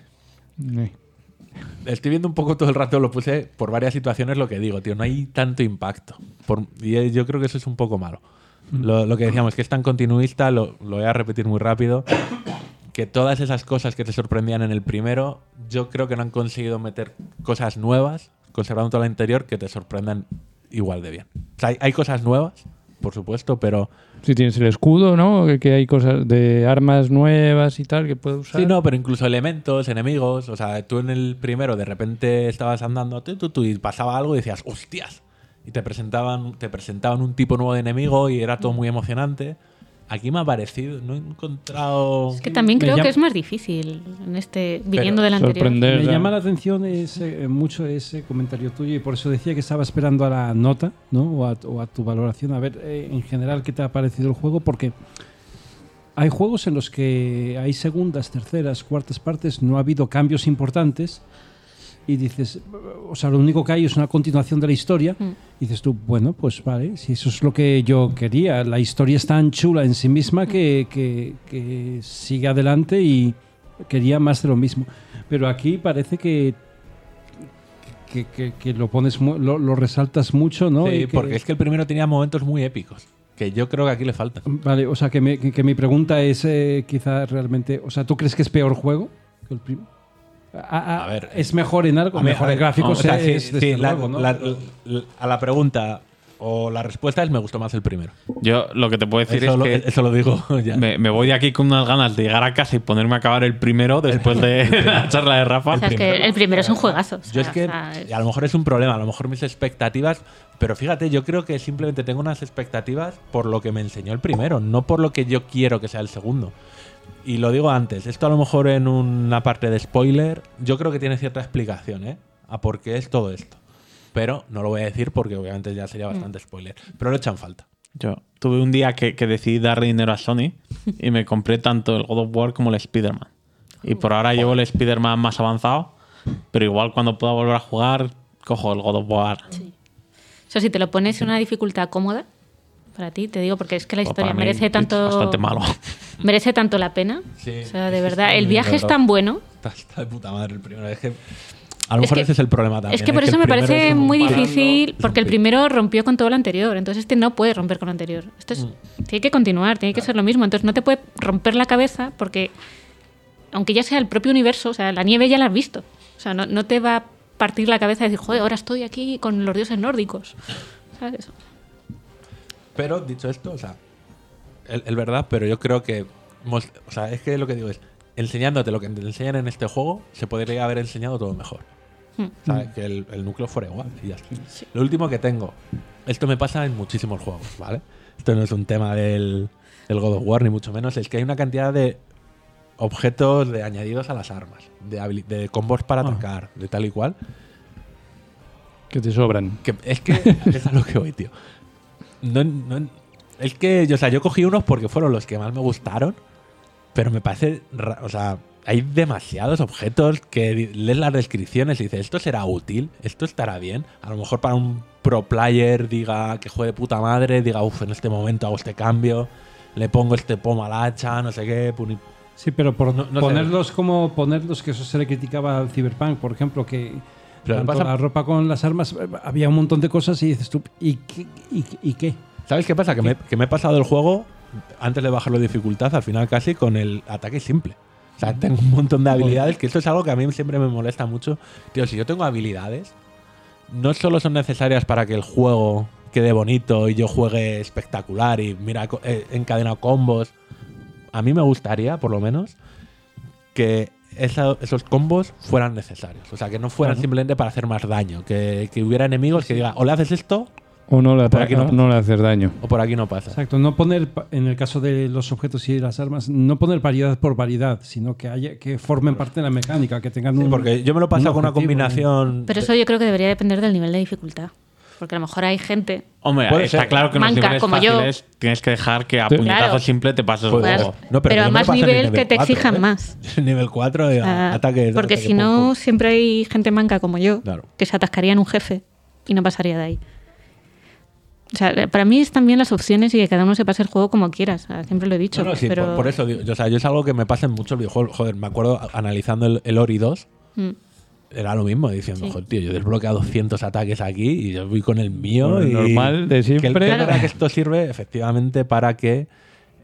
estoy viendo un poco todo el rato, lo puse por varias situaciones lo que digo, tío, no hay tanto impacto. Por- y eh, yo creo que eso es un poco malo. Lo, lo que decíamos, que es tan continuista, lo, lo voy a repetir muy rápido, que todas esas cosas que te sorprendían en el primero, yo creo que no han conseguido meter cosas nuevas, conservando todo lo anterior, que te sorprendan igual de bien. O sea, hay, hay cosas nuevas, por supuesto, pero... Si tienes el escudo, ¿no? Que, que hay cosas de armas nuevas y tal que puedes usar. Sí, no, pero incluso elementos, enemigos. O sea, tú en el primero de repente estabas andando tú, tú, tú, y pasaba algo y decías, hostias. Y te presentaban, te presentaban un tipo nuevo de enemigo y era todo muy emocionante. Aquí me ha parecido, no he encontrado. Es que también creo llama- que es más difícil en este viniendo del anterior. sorprender. Me llama la atención ese, eh, mucho ese comentario tuyo y por eso decía que estaba esperando a la nota ¿no? o, a, o a tu valoración. A ver, eh, en general, ¿qué te ha parecido el juego? Porque hay juegos en los que hay segundas, terceras, cuartas partes, no ha habido cambios importantes y dices, o sea, lo único que hay es una continuación de la historia. Mm. Y dices tú, bueno, pues vale, si eso es lo que yo quería. La historia es tan chula en sí misma que, que, que sigue adelante y quería más de lo mismo. Pero aquí parece que, que, que- que lo pones, lo, lo resaltas mucho, ¿no? Sí, Y que- porque es que el primero tenía momentos muy épicos. Que yo creo que aquí le faltan. Vale, o sea, que, me- que- que mi pregunta es eh, quizá realmente, o sea, ¿tú crees que es peor juego que el primero? A, a- A ver, ¿Es mejor en algo? Mejor a en ver, gráficos a la pregunta o la respuesta es me gustó más el primero. Yo lo que te puedo decir Eso, es lo, que eso lo digo <laughs> ya. me, me voy de aquí con unas ganas de llegar a casa y ponerme a acabar el primero después de <laughs> la charla de Rafa. O sea, es que el primero es un juegazo. o Yo es que o sea, es- a lo mejor es un problema, a lo mejor mis expectativas, pero fíjate, yo creo que simplemente tengo unas expectativas por lo que me enseñó el primero, no por lo que yo quiero que sea el segundo. Y lo digo antes, esto a lo mejor en una parte de spoiler, yo creo que tiene cierta explicación, ¿eh? A por qué es todo esto. Pero no lo voy a decir porque obviamente ya sería bastante spoiler. Pero lo echan falta. Yo tuve un día que, que decidí darle dinero a Sony <laughs> y me compré tanto el God of War como el Spider-Man. Y por ahora llevo el Spider-Man más avanzado, pero igual cuando pueda volver a jugar, cojo el God of War. o sea, si te lo pones en una dificultad cómoda para ti, te digo, porque es que la historia mí merece es tanto. bastante malo. <laughs> Merece tanto la pena. Sí, o sea, de es verdad, que el está viaje es tan bueno. Está, está de puta madre el primero. Es que a lo Es mejor que- ese es el problema también. Es que por eso el me parece es muy parando, difícil, es porque el primero rompió con todo lo anterior, entonces este no puede romper con lo anterior. Esto es, Mm. tiene que continuar, tiene que ser lo mismo, entonces no te puede romper la cabeza porque, aunque ya sea el propio universo, o sea, la nieve ya la has visto, o sea, no, no te va a partir la cabeza y decir, joder, ahora estoy aquí con los dioses nórdicos, ¿sabes? Pero dicho esto, o sea, el, el verdad, pero yo creo que. O sea, es que lo que digo es. Enseñándote lo que te enseñan en este juego, se podría haber enseñado todo mejor. Hmm. ¿Sabes? Que el, el núcleo fuera igual y ya está. Lo último que tengo. Esto me pasa en muchísimos juegos, ¿vale? Esto no es un tema del, del God of War, ni mucho menos. Es que hay una cantidad de objetos de añadidos a las armas, de, de combos para Ah. atacar, de tal y cual. Que te sobran. Que es que <laughs> es a lo que voy, tío. No, no- es que, yo, o sea, yo cogí unos porque fueron los que más me gustaron, pero me parece, o sea, hay demasiados objetos que lees las descripciones y dices, esto será útil, esto estará bien. A lo mejor para un pro player diga que juegue de puta madre, diga, uff, en este momento hago este cambio, le pongo este pomo al hacha, no sé qué, puni- Sí, pero por No- no sé. ponerlos como ponerlos, que eso se le criticaba al Cyberpunk, por ejemplo, que Pero pasa- la ropa con las armas, eh, había un montón de cosas y dices tú, ¿y qué? ¿Y, y qué? ¿Sabes qué pasa? Que me, que me he pasado el juego antes de bajarlo de dificultad, al final casi con el ataque simple. O sea, tengo un montón de habilidades, que esto es algo que a mí siempre me molesta mucho. Tío, si yo tengo habilidades, no solo son necesarias para que el juego quede bonito y yo juegue espectacular y mira, eh, encadena combos. A mí me gustaría, por lo menos, que esa- esos combos fueran necesarios. O sea, que no fueran Claro. simplemente para hacer más daño. Que, que hubiera enemigos que digan, o le haces esto O no le, Por ata- aquí no. no le haces daño. O por aquí no pasa. Exacto, no poner, en el caso de los objetos y las armas, no poner variedad por variedad, sino que haya que formen parte de la mecánica, que tengan Sí, un. porque yo me lo he pasado un con una combinación. Pero eso yo creo que debería depender del nivel de dificultad. Porque a lo mejor hay gente. Hombre, Puede está ser. claro que los Manca, niveles como yo. tienes que dejar que a Sí. puñetazo Claro. simple te pases el juego. No, pero pero a más nivel nivel que te exijan ¿eh? más. <laughs> nivel 4 de Ah, ataque. porque ataque si no, siempre hay gente manca como yo Claro. que se atascaría en un jefe y no pasaría de ahí. O sea, para mí están bien las opciones y que cada uno se pase el juego como quiera. o sea, siempre lo he dicho. No, no, sí, pero por, por eso digo, yo, o sea, yo es algo que me pasa en muchos videojuegos. Joder, me acuerdo analizando el, el Ori 2, Mm. Era lo mismo, diciendo, Sí. joder, tío, yo he desbloqueado 200 ataques aquí y yo voy con el mío. El y normal de Que, el- siempre. que verdad que esto sirve efectivamente para que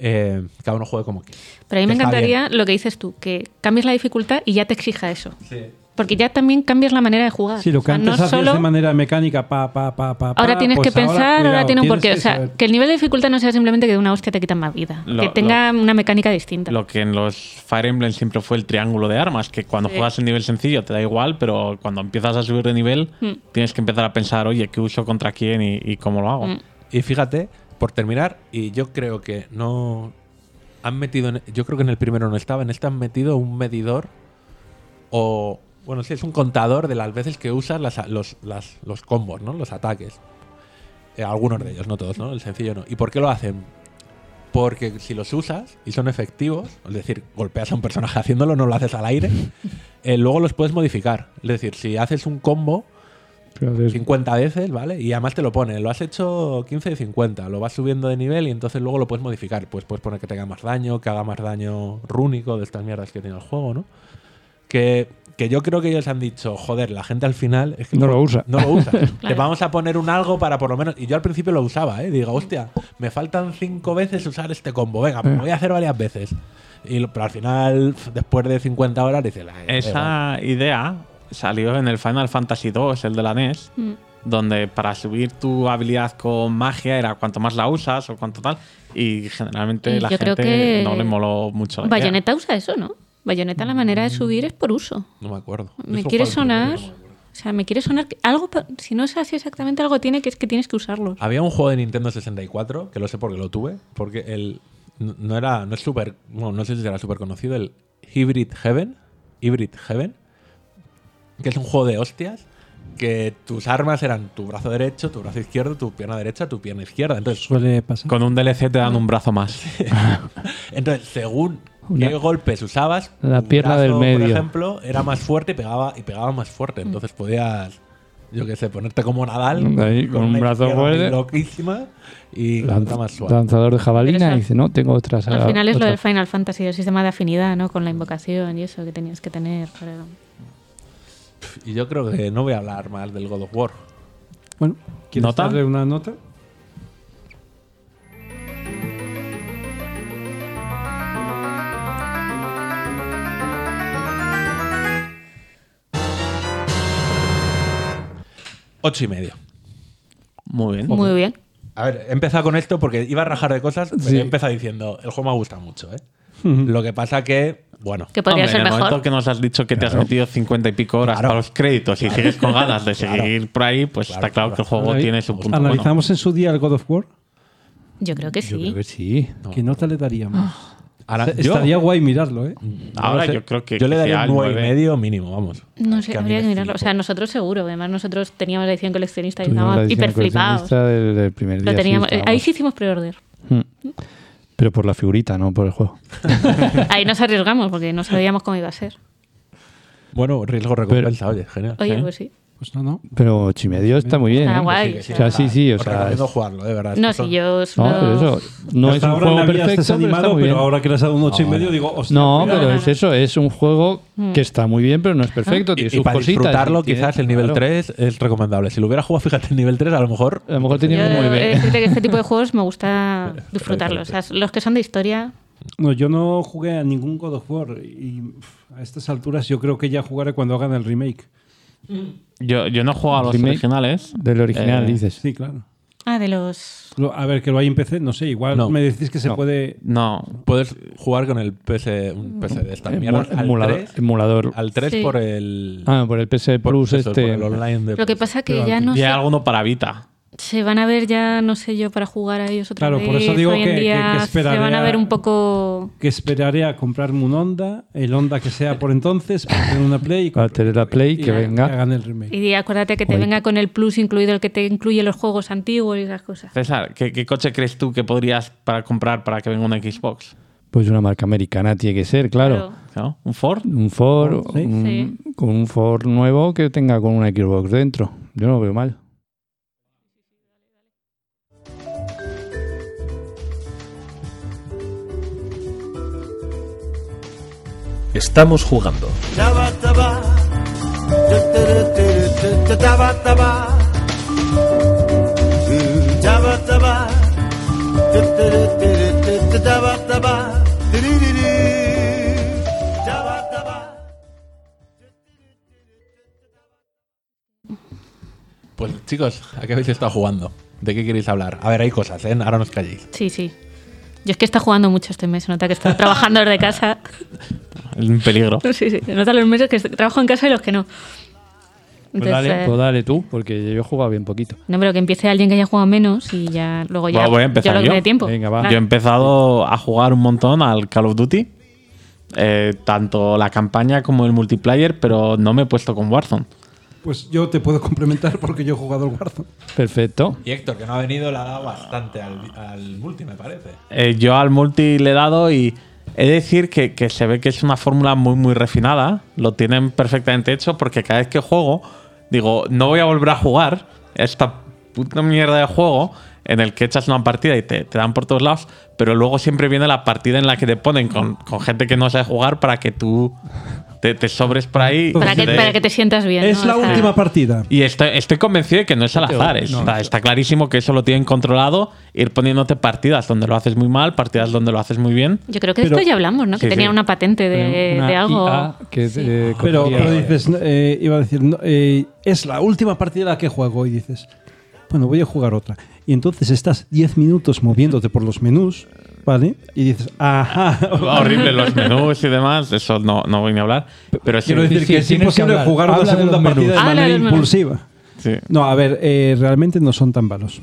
eh, cada uno juegue como quiera. Pero a mí me encantaría lo que dices tú, que cambies la dificultad y ya te exija eso. Porque ya también cambias la manera de jugar. Sí, lo que O sea, antes no hacías solo- de manera mecánica, pa, pa, pa, pa, pa, Ahora tienes pues que pensar, ahora, cuidado, tiene un porqué. O sea, saber. que el nivel de dificultad no sea simplemente que de una hostia te quitan más vida. Lo- que tenga una mecánica distinta. Lo que en los Fire Emblem siempre fue el triángulo de armas, que cuando Sí. juegas en nivel sencillo te da igual, pero cuando empiezas a subir de nivel Mm. tienes que empezar a pensar, oye, ¿qué uso contra quién y, y cómo lo hago? Mm. Y fíjate, por terminar, y yo creo que no han metido, en- yo creo que en el primero no estaba, en este han metido un medidor o, bueno, sí, es un contador de las veces que usas las- los, las- los combos, ¿no? Los ataques. Eh, algunos de ellos, no todos, ¿no? El sencillo no. ¿Y por qué lo hacen? Porque si los usas y son efectivos, es decir, golpeas a un personaje <laughs> haciéndolo, no lo haces al aire, <laughs> eh, luego los puedes modificar. Es decir, si haces un combo, Pero es- 50 veces, ¿vale? Y además te lo pone, lo has hecho 15 de 50, lo vas subiendo de nivel y entonces luego lo puedes modificar. Pues puedes poner que te haga más daño, que haga más daño rúnico de estas mierdas que tiene el juego, ¿no? Que, que yo creo que ellos han dicho, joder, la gente al final es que No lo usa. No lo usa. <laughs> Te vamos a poner un algo para por lo menos. Y yo al principio lo usaba, ¿eh? Digo, hostia, me faltan cinco veces usar este combo. Venga, pues voy a hacer varias veces. Y pero al final, después de 50 horas, dices, "Ay, da igual". Esa idea salió en el Final Fantasy II, el de la NES, Mm. donde para subir tu habilidad con magia era cuanto más la usas o cuanto tal, y generalmente Y la yo creo gente que no le moló mucho la idea. Bayonetta usa eso, ¿no? Bayonetta la manera de subir es por uso. No me acuerdo. Me Eso quiere sonar. no me acuerdo. O sea, me quiere sonar. que Algo, si no es así exactamente, algo tiene que es que tienes que usarlos. Había un juego de Nintendo 64, que lo sé porque lo tuve, porque el no era no es súper, no, no sé si era súper conocido, el Hybrid Heaven, Hybrid Heaven, que es un juego de hostias que tus armas eran tu brazo derecho, tu brazo izquierdo, tu pierna derecha, tu pierna izquierda. Entonces, Suele pasar. Con un DLC te dan un brazo más. <laughs> entonces según Una- qué golpes usabas, La pierna del medio. por ejemplo, era más fuerte y pegaba y pegaba más fuerte. Entonces podías yo qué sé, ponerte como Nadal Ahí, con un brazo fuerte. loquísima y Lanz- otra más suave. lanzador de jabalina y dice, no, tengo otras. Al final es lo otras". del Final Fantasy, el sistema de afinidad, ¿no? Con la invocación y eso que tenías que tener. Y yo creo que no voy a hablar más del God of War. Bueno, ¿quieres ¿Nota? darle una nota? Ocho y medio. Muy bien. Muy bien. A ver, he empezado con esto porque iba a rajar de cosas, pero Sí. he empezado diciendo, el juego me gusta mucho, ¿eh? Lo que pasa que, bueno, Que podría Hombre, ser en el mejor. momento que nos has dicho que te has metido 50 y pico horas Claro. para los créditos y sigues con ganas de Claro. seguir por ahí, pues Claro, está claro claro. que el juego tiene su punto bueno. ¿Analizamos en su día el God of War? Yo creo que Yo sí. creo que sí. ¿Qué nota le daríamos? Ahora yo, Estaría guay mirarlo, ¿eh? Ahora no sé, yo creo que yo le daría un el 9 y medio mínimo, vamos. No Es sé, que habría que mirarlo. O sea, nosotros seguro. Además, nosotros teníamos la edición coleccionista y estábamos edición hiper flipados. coleccionista del, del primer día. Lo teníamos, eh, ahí sí hicimos pre-order. Mm. Pero por la figurita, no por el juego. <laughs> Ahí nos arriesgamos porque no sabíamos cómo iba a ser. Bueno, riesgo recompensa, oye, genial. Oye, ¿Eh? pues sí. Pues no, no. Pero ocho y medio está muy bien. Está ¿eh? guay. Sí, que O sea, sí, sí, o sea, es- jugarlo, de verdad. No, si yo No, solo- pero eso no es Hasta un ahora juego no perfecto, pero, animado, muy pero bien. ahora que le has dado un 8 y medio, digo, hostia, No, pero no, es no. eso, es un juego que está muy bien, pero no es perfecto. Y, Tiene y sus para cositas. disfrutarlo, y tiene- quizás el nivel claro. 3 es recomendable. Si lo hubiera jugado, <laughs> fíjate, el nivel 3, a lo mejor. A lo mejor Yo tenía un he de 9. decirte que este tipo de juegos me gusta <laughs> disfrutarlos. O sea, los que son de historia, No, yo no jugué a ningún God of War y pff, a estas alturas yo creo que ya jugaré cuando hagan el remake. Yo, yo no he jugado a los Remake. originales. Del original, Eh, dices. Sí, claro. ah, de los. Lo- A ver, que lo hay en PC, no sé, igual No. me decís que se No. puede... No, Puedes jugar con el PS, un PS de estas Emu- mierdas al emulador. 3, emulador. al 3 Sí. por el. Ah, por el PS por Plus eso, este. por el online de Lo que pasa que Pero ya no y hay sé. alguno para Vita. Se van a ver ya, no sé yo, para jugar a ellos otra Claro, vez. por eso digo Hoy en que- que- se van a ver un poco... Que esperaré a comprarme un Honda, el Honda que sea por entonces, para tener una Play y, <laughs> Para tener la Play, y que venga. hagan el remake. Y acuérdate que te venga con el plus incluido, el que te incluye los juegos antiguos y esas cosas. César, ¿qué, qué coche crees tú que podrías para comprar para que venga una Xbox? Pues una marca americana tiene que ser, claro. ¿Un Ford? Un Ford, Sí. un- Sí. con un Ford nuevo que tenga con una Xbox dentro. Yo no lo veo mal. Estamos jugando. Pues chicos, ¿a qué habéis estado jugando? ¿De qué queréis hablar? A ver, hay cosas, ¿eh? Ahora nos calléis. Sí, sí. Yo es que está jugando mucho este mes. Nota que está trabajando desde casa. Un peligro. <laughs> Sí, sí. Se nota los meses que trabajo en casa y los que no. Pues Entonces, dale, eh, pues dale tú, porque yo he jugado bien poquito. No, pero que empiece alguien que haya jugado menos y ya luego ya. Bueno, voy a empezar lo que yo. tiempo. Venga, va. Yo he empezado a jugar un montón al Call of Duty. eh, tanto la campaña como el multiplayer, pero no me he puesto con Warzone. Pues yo te puedo complementar porque yo he jugado el Warzone. Perfecto. Y Héctor, que no ha venido, le ha dado bastante al, al multi, me parece. Eh, yo al multi le he dado y de decir que se ve que es una fórmula muy, muy refinada. Lo tienen perfectamente hecho porque cada vez que juego, digo, no voy a volver a jugar esta puta mierda de juego en el que echas una partida y te, te dan por todos lados, pero luego siempre viene la partida en la que te ponen con, con gente que no sabe jugar para que tú te, te sobres por ahí. Para que, de- para que te sientas bien. Es ¿no? la O sea, última partida. y estoy, estoy convencido de que no es al azar. es- está, está clarísimo que eso lo tienen controlado. Ir poniéndote partidas donde lo haces muy mal, partidas donde lo haces muy bien. Yo creo que Pero- de esto ya hablamos, ¿no? Sí, que tenían sí. una patente de, Una de algo. IA que eh, Pero, pero dices, eh, iba a decir, no, eh, es la última partida la que juego y dices, bueno, voy a jugar otra. Y entonces estás 10 minutos moviéndote por los menús, ¿vale? Y dices, ajá. <laughs> Horrible los menús y demás, eso no, no voy ni a hablar. Pero sí, Quiero decir sí, que es tienes que imposible jugar una de segunda los menús. partida de Habla manera de los impulsiva. sí. No, a ver, eh, realmente no son tan malos.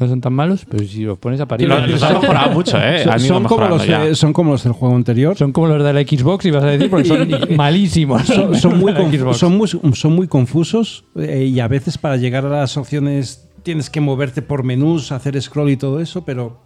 no son tan malos, pero si los pones a parir. Lo- los han mejorado mucho, ¿eh? Son, Han son como los, eh, son como los del juego anterior. Son como los de la Xbox, ibas a decir, porque son <laughs> <laughs> malísimos. son, son muy, Los de Xbox. son, muy, son muy confusos eh, y a veces para llegar a las opciones tienes que moverte por menús, hacer scroll y todo eso, pero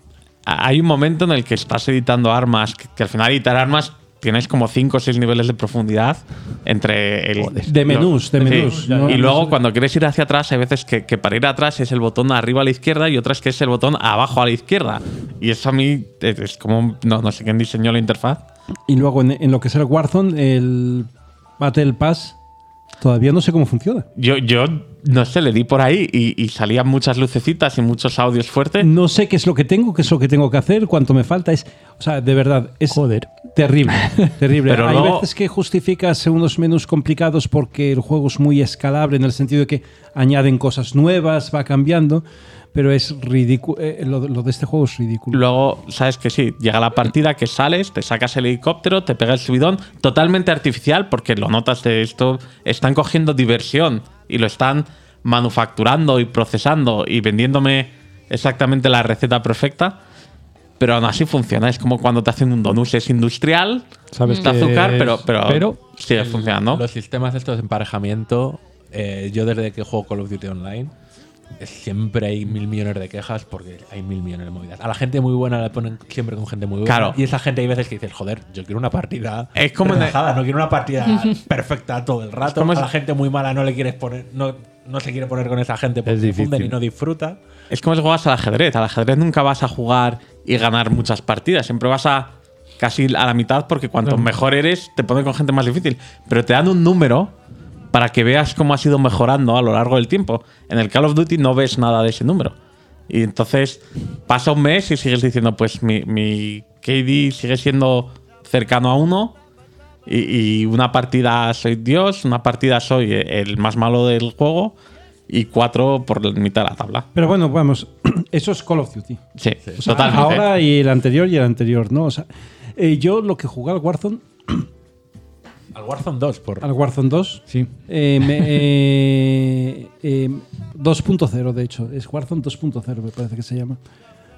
Hay un momento en el que estás editando armas, que, que al final editar armas tienes como 5 o 6 niveles de profundidad entre el, De menús, de Sí. menús, no- y no luego sé. cuando quieres ir hacia atrás, hay veces que, que para ir atrás es el botón arriba a la izquierda y otras que es el botón abajo a la izquierda. Y eso a mí es, es como, no, no sé quién diseñó la interfaz. Y luego en, en lo que es el Warzone, el Battle Pass, todavía no sé cómo funciona. Yo, yo no sé, le di por ahí y, y salían muchas lucecitas y muchos audios fuertes. No sé qué es lo que tengo, qué es lo que tengo que hacer, cuánto me falta. Es, o sea, de verdad, es Joder. terrible. <laughs> terrible. Pero Hay luego- veces que justificas unos menús complicados porque el juego es muy escalable en el sentido de que añaden cosas nuevas, va cambiando, pero es ridículo. eh, lo, lo de este juego es ridículo. Luego, sabes que sí, llega la partida, que sales, te sacas el helicóptero, te pega el subidón, totalmente artificial, porque lo notas de esto, están cogiendo diversión y lo están manufacturando y procesando y vendiéndome exactamente la receta perfecta. Pero aún así funciona, es como cuando te hacen un donut, es industrial, Sabes está azúcar, es- pero, pero, pero sigue funcionando. Los sistemas estos de emparejamiento, eh, yo desde que juego Call of Duty Online, eh, siempre hay mil millones de quejas porque hay mil millones de movidas. A la gente muy buena la ponen siempre con gente muy buena. Claro. Y esa gente hay veces que dices, joder, yo quiero una partida Es como relajada, no quiero una partida <laughs> perfecta todo el rato. como a es- la gente muy mala no le quieres poner, no, no se quiere poner con esa gente porque Es se funden difícil. y no disfruta. Es como si juegas al ajedrez. Al ajedrez nunca vas a jugar y ganar muchas partidas. Siempre vas a casi a la mitad porque cuanto mejor eres, te ponen con gente más difícil. Pero te dan un número para que veas cómo has ido mejorando a lo largo del tiempo. En el Call of Duty no ves nada de ese número. Y entonces pasa un mes y sigues diciendo, pues mi, mi KD sigue siendo cercano a uno. Y, y una partida soy Dios, una partida soy el más malo del juego. Y cuatro por la mitad de la tabla. Pero bueno, vamos, <clears throat> eso es Call of Duty. Sí, O sea, totalmente. Ahora y el anterior y el anterior, ¿no? O sea, eh, yo lo que jugué al Warzone, <clears throat> Al Warzone 2, por. al Warzone 2. Sí. Eh, me- eh, eh, 2.0, de hecho. Es Warzone 2.0, me parece que se llama.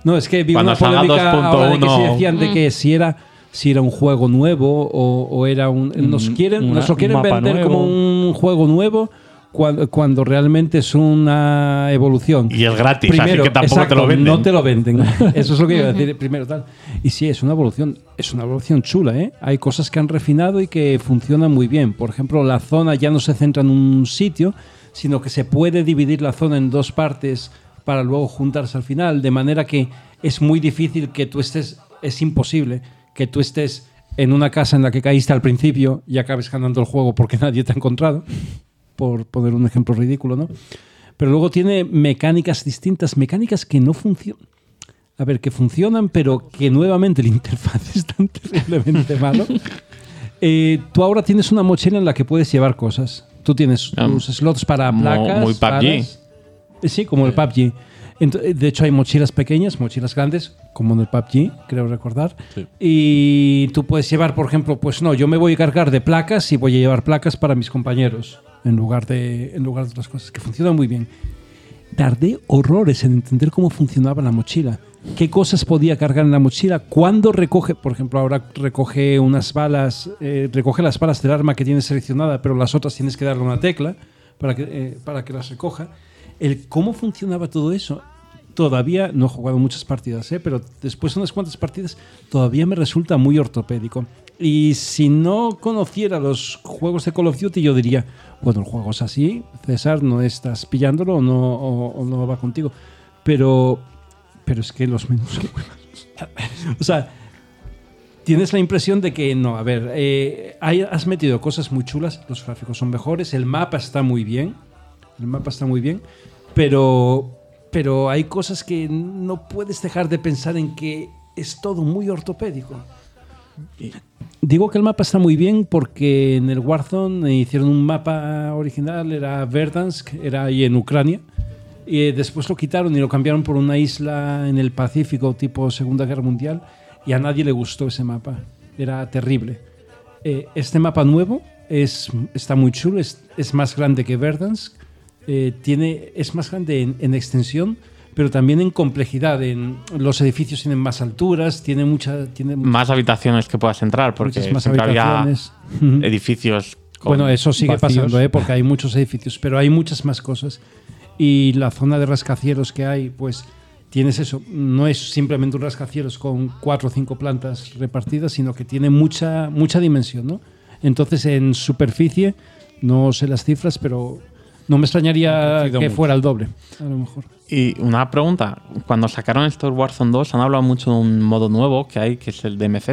No, es que vi Cuando una polémica ahora de que se 2.1. decían de que si era, si era un juego nuevo o, o era un... Nos, quieren, una- nos lo quieren vender nuevo. como un juego nuevo cuando, cuando realmente es una evolución. Y es gratis, así que tampoco exacto, te lo venden. No te lo venden. Eso es lo que iba a decir primero. Tal. Y sí, es una evolución, es una evolución chula, ¿eh? Hay cosas que han refinado y que funcionan muy bien. Por ejemplo, la zona ya no se centra en un sitio, sino que se puede dividir la zona en dos partes para luego juntarse al final, de manera que es muy difícil que tú estés, es imposible que tú estés en una casa en la que caíste al principio y acabes ganando el juego porque <laughs> nadie te ha encontrado, por poner un ejemplo ridículo, ¿no? Pero luego tiene mecánicas distintas, mecánicas que no funcionan. A ver, que funcionan, pero que nuevamente la <laughs> interfaz es tan terriblemente malo. <laughs> Eh, tú ahora tienes una mochila en la que puedes llevar cosas. Tú tienes Ah, tus slots para placas. muy PUBG. Eh, Sí, como el PUBG. Eh, de hecho, hay mochilas pequeñas, mochilas grandes, como en el PUBG, creo recordar. Sí. Y tú puedes llevar, por ejemplo, pues no, yo me voy a cargar de placas y voy a llevar placas para mis compañeros en lugar de, en lugar de otras cosas, que funcionan muy bien. Tardé horrores en entender cómo funcionaba la mochila. ¿Qué cosas podía cargar en la mochila? ¿Cuándo recoge? Por ejemplo, ahora recoge unas balas, eh, recoge las balas del arma que tienes seleccionada, pero las otras tienes que darle una tecla para que, eh, para que las recoja. El cómo funcionaba todo eso, todavía no he jugado muchas partidas, ¿eh? pero después de unas cuantas partidas todavía me resulta muy ortopédico. Y si no conociera los juegos de Call of Duty, yo diría, bueno, el juego es así, César, no estás pillándolo o no, va contigo. Pero, pero es que los menús. O sea, tienes la impresión de que no, a ver, eh, has metido cosas muy chulas, los gráficos son mejores, el mapa está muy bien, el mapa está muy bien, pero, pero hay cosas que no puedes dejar de pensar en que es todo muy ortopédico. Digo que el mapa está muy bien porque en el Warzone hicieron un mapa original, era Verdansk, era ahí en Ucrania. Y eh, después lo quitaron y lo cambiaron por una isla en el Pacífico tipo Segunda Guerra Mundial y a nadie le gustó ese mapa. Era terrible. Eh, este mapa nuevo es, está muy chulo, es, es más grande que Verdansk, eh, tiene, es más grande en, en extensión, pero también en complejidad. En, los edificios tienen más alturas, tiene mucha... Tiene Más habitaciones que puedas entrar, porque más siempre había habitaciones. Ujú. edificios con Bueno, eso sigue vacíos. pasando, ¿eh? porque hay muchos edificios, pero hay muchas más cosas. Y la zona de rascacielos que hay, pues tienes eso. No es simplemente un rascacielos con cuatro o cinco plantas repartidas, sino que tiene mucha, mucha dimensión, ¿no? Entonces, en superficie, no sé las cifras, pero no me extrañaría que mucho. fuera el doble, a lo mejor. Y una pregunta, cuando sacaron Star Warzone 2 han hablado mucho de un modo nuevo que hay, que es el de MZ.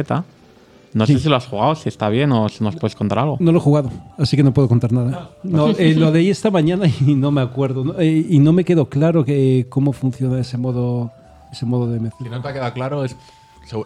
No sé si lo has jugado, si está bien o si nos puedes contar algo. No lo he jugado, así que no puedo contar nada. No, eh, lo leí esta mañana <laughs> y no me acuerdo. ¿no? Eh, y no me quedó claro que, cómo funciona ese modo, ese modo de MC. Si no te ha quedado claro, es,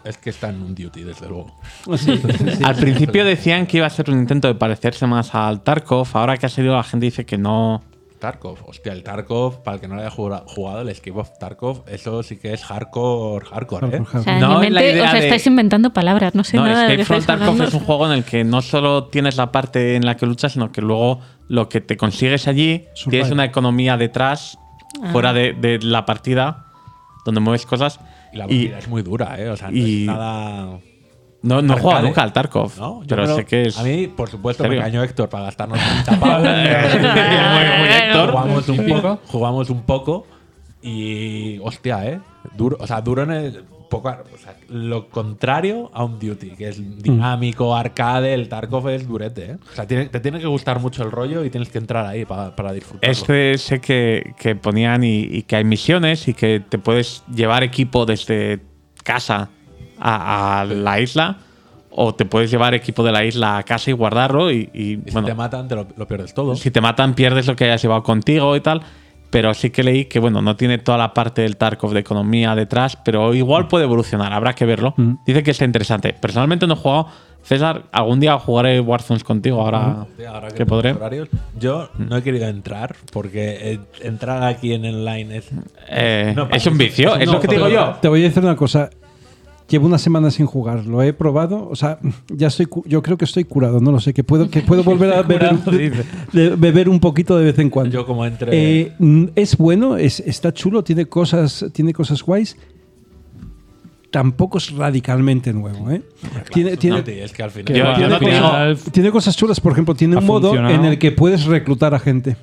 es que está en un duty, desde luego. <laughs> Sí, sí, sí. Al principio decían que iba a ser un intento de parecerse más al Tarkov, ahora que ha salido la gente dice que no. Tarkov, hostia, el Tarkov, para el que no lo haya jugado, el Escape of Tarkov, eso sí que es hardcore, hardcore, ¿eh? O sea, No, en mi la mente idea os de- estáis inventando palabras, no sé no, nada de lo que Escape from Tarkov hablando. es un juego en el que no solo tienes la parte en la que luchas, sino que luego lo que te consigues allí, Survival. tienes una economía detrás, fuera de, de la partida, donde mueves cosas. Y la Y- partida es muy dura, ¿eh? O sea, no y- es nada. No, no he jugado Arcade. nunca al Tarkov, ¿no? Yo pero sé que es. A mí, por supuesto, ¿Serio? me engañó Héctor para gastarnos <laughs> 30 pavos. Muy, muy Héctor. Jugamos un poco, jugamos un poco y hostia, ¿eh? Duro, o sea, duro en el poco, o sea, lo contrario a un Duty, que es dinámico, arcade, el Tarkov es durete, ¿eh? O sea, tiene- te tiene que gustar mucho el rollo y tienes que entrar ahí para, para disfrutarlo. Este sé que, que ponían y, y que hay misiones y que te puedes llevar equipo desde casa a, a la isla o te puedes llevar equipo de la isla a casa y guardarlo y, y, Y si bueno, te matan, te lo, lo pierdes todo. si te matan pierdes lo que hayas llevado contigo y tal. Pero sí que leí que bueno, no tiene toda la parte del Tarkov de economía detrás, pero igual puede evolucionar, habrá que verlo. Dice que está interesante. Personalmente no he jugado. César, algún día jugaré Warzones contigo ahora Hostia, ahora que tenemos podré. horarios. Yo no he querido entrar porque eh, entrar aquí en el line es. Eh, No, es un vicio, es no, lo que te digo yo. Te voy a decir una cosa. Llevo una semana sin jugar, lo he probado, o sea, ya estoy, yo creo que estoy curado, no lo sé, que puedo, que puedo volver a <laughs> beber, Curado, beber un poquito de vez en cuando. Yo como entre... Eh, es bueno, es, está chulo, tiene cosas, tiene cosas guays. Tampoco es radicalmente nuevo, ¿eh? Tiene, tiene, No, tío, es que al final... Tiene cosas- tiene cosas chulas, por ejemplo, tiene un modo funcionado. en el que puedes reclutar a gente.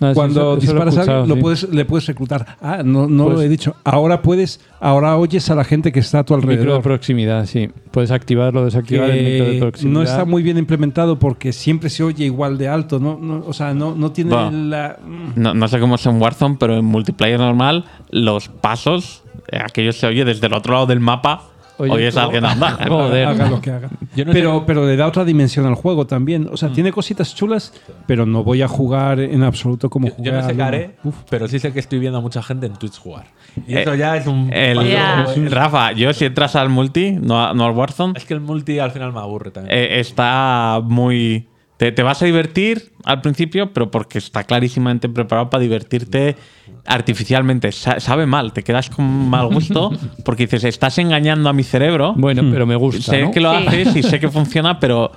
Ah, sí, Cuando eso lo he disparas a alguien, escuchado, lo sí. puedes, le puedes reclutar. Ah, no, no lo Pues- he dicho. Ahora puedes, ahora oyes a la gente que está a tu Micro de alrededor. proximidad, sí. Puedes activarlo o desactivar el micro de que proximidad. no está muy bien implementado porque siempre se oye igual de alto, ¿no? No, o sea, no, no tiene Va. la... No, no sé cómo es en Warzone, pero en multiplayer normal, los pasos, eh, aquello se oye desde el otro lado del mapa. Oye, a ¿cómo? alguien andar. Joder. haga lo que haga. Yo no pero, pero le da otra dimensión al juego también. O sea, tiene cositas chulas, pero no voy a jugar en absoluto como Yo, jugué yo no sé qué haré, pero sí sé que estoy viendo a mucha gente en Twitch jugar. Y Eh, eso ya es un... El- Ya. Rafa, yo si entras al multi, no, no al Warzone, Es que el multi al final me aburre también. eh, está muy. Te, te vas a divertir al principio, pero porque está clarísimamente preparado para divertirte artificialmente. Sa- sabe mal, te quedas con mal gusto porque dices, estás engañando a mi cerebro. Bueno, pero me gusta, sé ¿no? que lo Sí. haces y sé que <laughs> funciona, pero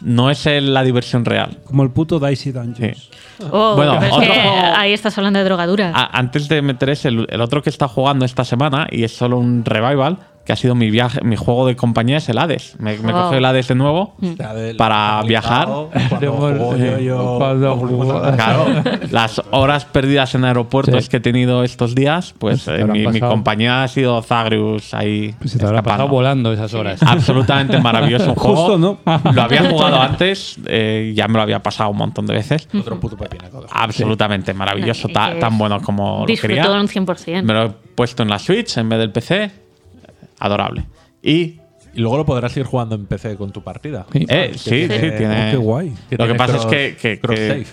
no es la diversión real. Como el puto Dicey Dungeons. Sí. Oh, Bueno, es otro que ahí estás hablando de drogadura. Antes de meter ese, el otro que está jugando esta semana, y es solo un revival, que ha sido mi viaje, mi juego de compañía, es el Hades. Me, me Wow. cogió el Hades de nuevo. Del- para viajar. Cuando <laughs> yo, yo- Cuando. Claro, las horas perdidas en aeropuertos Sí. que he tenido estos días, pues te eh, mi, mi compañía ha sido Zagreus ahí. Pues se te habrá pasado volando esas horas. Absolutamente maravilloso un <laughs> juego. Justo, ¿no? Lo había jugado antes, eh, ya me lo había pasado un montón de veces. Otro puto pepinaco. Absolutamente maravilloso, Y ta- tan bueno como lo quería. Disfrutó un 100%. Me lo he puesto en la Switch en vez del PC. Adorable. Y Y luego lo podrás ir jugando en PC con tu partida. Sí. eh, sí, sí, tiene-. Oh, qué guay. Que Lo que pasa es que, que- que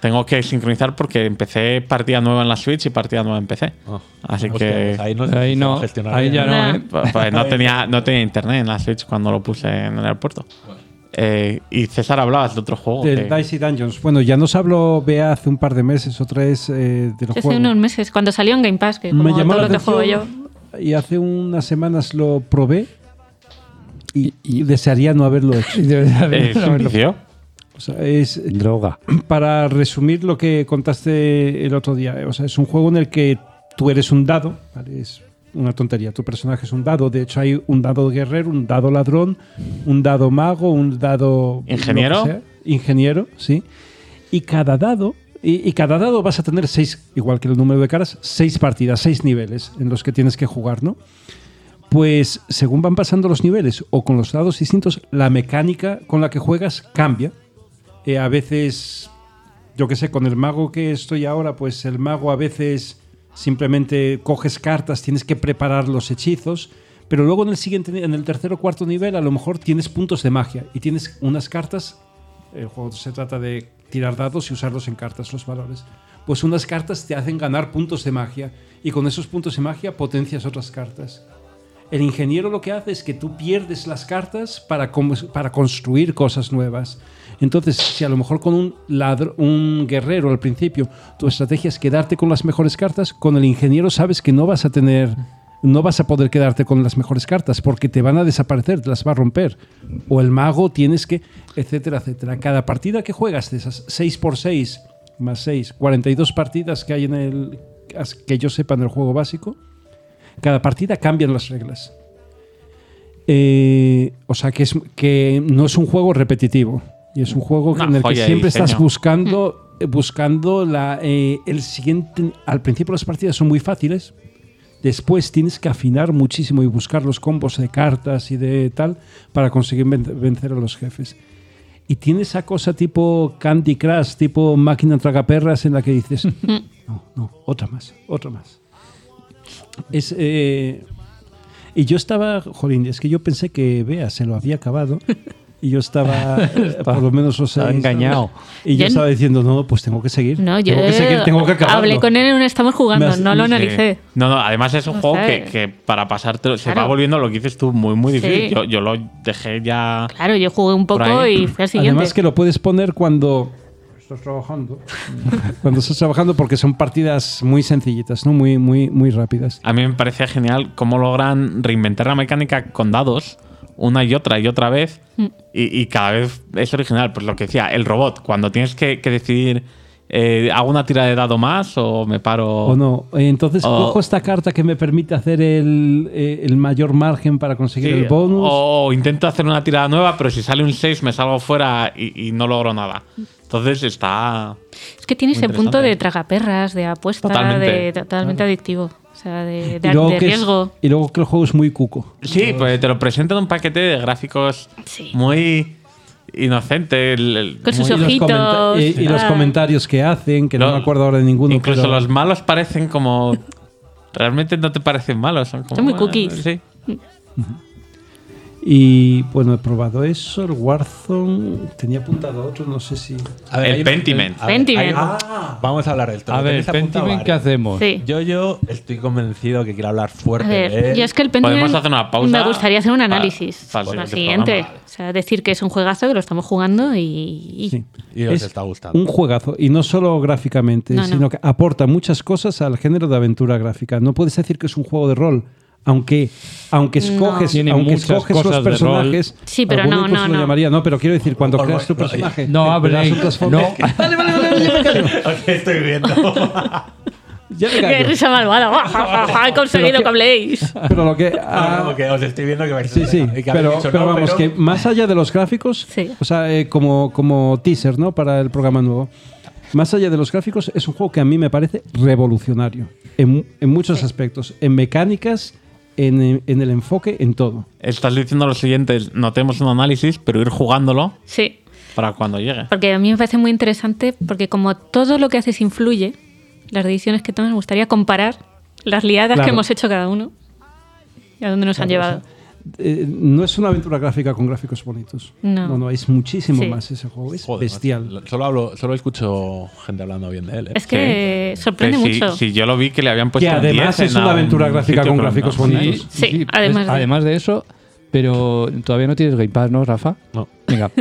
tengo que sincronizar porque empecé partida nueva en la Switch y partida nueva en PC. Ah. Así Hostia, que pues ahí no, Ahí no, ahí ya no. ¿eh? pues, pues, no, tenía, no tenía internet en la Switch cuando lo puse en el aeropuerto. Eh, y César, hablabas de otro juego. Del que- Dicey Dungeons. Bueno, ya nos habló Bea hace un par de meses o tres eh, del Hace juego. unos meses, cuando salió en Game Pass, que como Me llamó todo lo que juego yo. Y hace unas semanas lo probé y, y desearía no haberlo hecho. <laughs> eh, es un vicio. O sea, es, Droga. para resumir lo que contaste el otro día, eh, o sea, es un juego en el que tú eres un dado, ¿vale? es una tontería, tu personaje es un dado, de hecho hay un dado guerrero, un dado ladrón, un dado mago, un dado... ¿Ingeniero? sea. Ingeniero, sí. Y cada dado, y, cada dado vas a tener seis, igual que el número de caras, seis partidas, seis niveles en los que tienes que jugar, ¿no? Pues según van pasando los niveles o con los dados distintos, la mecánica con la que juegas cambia. Eh, a veces, yo que sé, con el mago que estoy ahora, pues el mago a veces simplemente coges cartas, tienes que preparar los hechizos, pero luego en el siguiente, en el tercer o cuarto nivel, a lo mejor tienes puntos de magia y tienes unas cartas. El juego se trata de tirar dados y usarlos en cartas, los valores. Pues unas cartas te hacen ganar puntos de magia y con esos puntos de magia potencias otras cartas. El ingeniero lo que hace es que tú pierdes las cartas para, para construir cosas nuevas. Entonces, si a lo mejor con un, ladro, un guerrero al principio tu estrategia es quedarte con las mejores cartas, con el ingeniero sabes que no vas a tener, no vas a poder quedarte con las mejores cartas porque te van a desaparecer, te las va a romper. O el mago tienes que, etcétera, etcétera. Cada partida que juegas de esas 6 por 6 más 6, 42 partidas que hay en el, que yo sepa en el juego básico, cada partida cambian las reglas. Eh, o sea que, es, que no es un juego repetitivo. Y es un juego en el que siempre estás buscando, eh, buscando la, eh, el siguiente. Al principio las partidas son muy fáciles. Después tienes que afinar muchísimo y buscar los combos de cartas y de tal para conseguir ven- vencer a los jefes. Y tiene esa cosa tipo Candy Crush, tipo máquina tragaperras en la que dices, <laughs> no, no, otra más, otra más. Es, eh, y yo estaba, jolín, es que yo pensé que Bea se lo había acabado. <laughs> Y yo estaba, <laughs> eh, por lo menos, o sea, Estaba engañado. Y yo Yo- estaba diciendo, no, pues tengo que seguir. No, yo tengo que seguir, tengo que acabarlo. hablé con él en un estamos jugando, has- no lo sí. analicé. No, no, además es un juego que, que para pasártelo se va volviendo lo que dices tú muy, muy difícil. Sí. Yo, yo lo dejé ya. Claro, yo jugué un poco y fue al siguiente. Además que lo puedes poner cuando estás trabajando. <laughs> cuando estás trabajando porque son partidas muy sencillitas, ¿no? Muy, muy, muy rápidas. A mí me parece genial cómo logran reinventar la mecánica con dados una y otra y otra vez. Mm. Y, y cada vez es original. Pues lo que decía, el robot, cuando tienes que, que decidir, eh, ¿hago una tira de dado más o me paro? ¿O no? Entonces O- cojo esta carta que me permite hacer el, eh, el mayor margen para conseguir Sí, el bonus. O intento hacer una tirada nueva, pero si sale un 6 me salgo fuera y, y no logro nada. Entonces está. Es que tiene ese punto de tragaperras, de apuesta, Totalmente. de totalmente adictivo. O sea, de, de- y, de es- riesgo. y luego que el juego es muy cuco. Sí, pues te lo presentan en un paquete de gráficos Sí. muy inocente. el- el- Con sus muy- Y los, ojitos. y- y los comentarios que hacen, que no, me acuerdo ahora de ninguno. Incluso pero- los malos parecen como. Realmente no te parecen malos. Son, como, Son muy cookies. Sí. Y bueno, he probado eso, el Warzone. Tenía apuntado otro, no sé si. A ver, El Pentiment. a ver, Pentiment. hay- vamos a hablar de esto. A ¿Lo ver, Pentiment, ¿qué hacemos? Sí. Yo, yo estoy convencido que quiero hablar A fuerte ver, de él. yo es que el Podemos Pentiment hacer una pausa me gustaría hacer un para- análisis para el la siguiente programa. O sea, decir que es un juegazo, que lo estamos jugando y... Sí. Y os Es está gustando. Un juegazo, y no solo gráficamente, No, no. sino que aporta muchas cosas al género de aventura gráfica. No puedes decir que es un juego de rol, aunque, aunque escoges, Tiene aunque escoges los personajes. Sí, pero no, no, lo no. llamaría, no, pero quiero decir, cuando creas tu personaje. No le das habléis. un trasfondo- No. <laughs> Vale, vale, vale, vale, ya me callo. Ok, estoy viendo. <laughs> Ya me ¡Qué risa malvada! <laughs> ¡He conseguido que- habléis! Pero lo que. Ah, ah, como que os estoy viendo que vais Sí, sí, que pero, dicho pero no, vamos, pero- que más allá de los gráficos, Sí. o sea, eh, como, como teaser, ¿no? Para el programa nuevo, más allá de los gráficos, es un juego que a mí me parece revolucionario en, en muchos aspectos, en mecánicas, en, en el enfoque, en todo. Estás diciendo lo siguiente: no tenemos un análisis, pero ir jugándolo Sí, para cuando llegue. porque a mí me parece muy interesante porque como todo lo que haces influye, las decisiones que tomas, me gustaría comparar las liadas Claro. que hemos hecho cada uno y a dónde nos han llevado. Eh, no es una aventura gráfica con gráficos bonitos. No. no, no, es muchísimo Sí. más ese juego, es Joder, bestial. Solo, hablo, solo escucho gente hablando bien de él. ¿eh? Es que sorprende Que mucho. si yo lo vi que le habían puesto Que un además 10 es una un aventura gráfica con gráficos no. bonitos. Sí, además de- además de eso, pero todavía no tienes Game Pass, ¿no, Rafa? No. Venga. <laughs>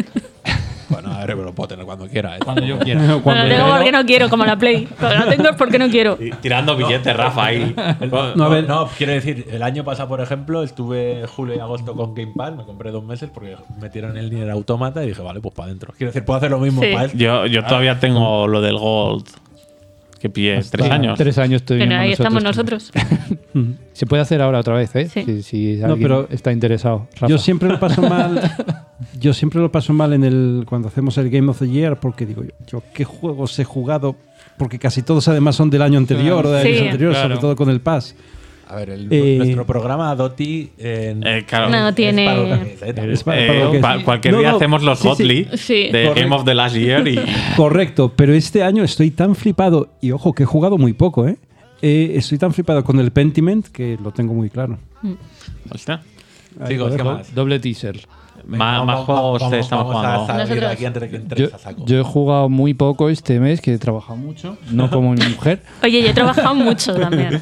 Bueno, a ver, pero lo puedo tener cuando quiera. ¿eh? Cuando yo <laughs> quiera. No Cuando- lo tengo porque no quiero, como la Play. Pero lo tengo es porque no quiero. Y Tirando billetes, Rafa, ahí. <laughs> No, No, a ver. no, quiero decir, el año pasado, por ejemplo, estuve julio y agosto con Game Pass, me compré dos meses porque metieron el dinero automata y dije, vale, pues para adentro. Quiero decir, puedo hacer lo mismo Sí. para él. Yo, yo todavía tengo lo del Gold que pillé tres años. Tres años Pero tuvimos ahí estamos nosotros. <laughs> Se puede hacer ahora otra vez, ¿eh? Sí. Si, si No, pero está interesado. Rafa. Yo siempre lo paso mal. Yo siempre lo paso mal en el cuando hacemos el Game of the Year porque digo yo, yo qué juegos he jugado porque casi todos además son del año anterior o de Sí. años anteriores, Claro. sobre todo con el Pass. A ver, el- Eh, nuestro programa Doti en, Eh, claro. No, tiene- es, ¿eh? Es para- Eh, para lo que es. pa- cualquier No, día no, hacemos los sí. Hotly Sí. de Correcto. Game of the Last Year y <laughs> Correcto, pero este año estoy tan flipado y ojo que he jugado muy poco, ¿eh? Eh, estoy tan flipado con el Pentiment que lo tengo muy claro. lo ¿qué dejo. más? Doble teaser. Más- más juegos vamos, estamos vamos jugando. salir Yo, a saco. yo he jugado muy poco este mes, que he trabajado mucho, no como mi mujer. <laughs> Oye, yo he trabajado mucho también.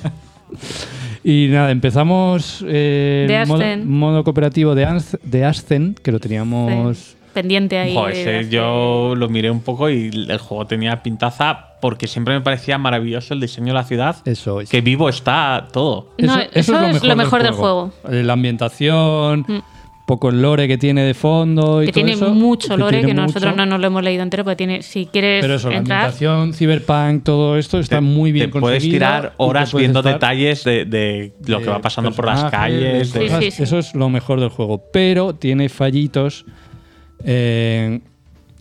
Y nada, empezamos eh, modo, modo cooperativo de, Anz- de Ascen, que lo teníamos... Sí. Pendiente ahí. Joder, ese yo lo miré un poco y el juego tenía pintaza porque siempre me parecía maravilloso el diseño de la ciudad. Eso es. Que vivo está todo. No, eso es lo mejor del Eh, La ambientación, Mm. Poco el lore que tiene de fondo y Que todo tiene eso, mucho lore, que nosotros mucho. no nos lo hemos leído entero, porque tiene, si quieres Pero eso, la ambientación, cyberpunk, todo esto está muy bien Te puedes tirar horas puedes viendo detalles de, de lo que va pasando por las calles. de de- Sí, sí, sí. Eso es lo mejor del juego. Pero tiene fallitos eh,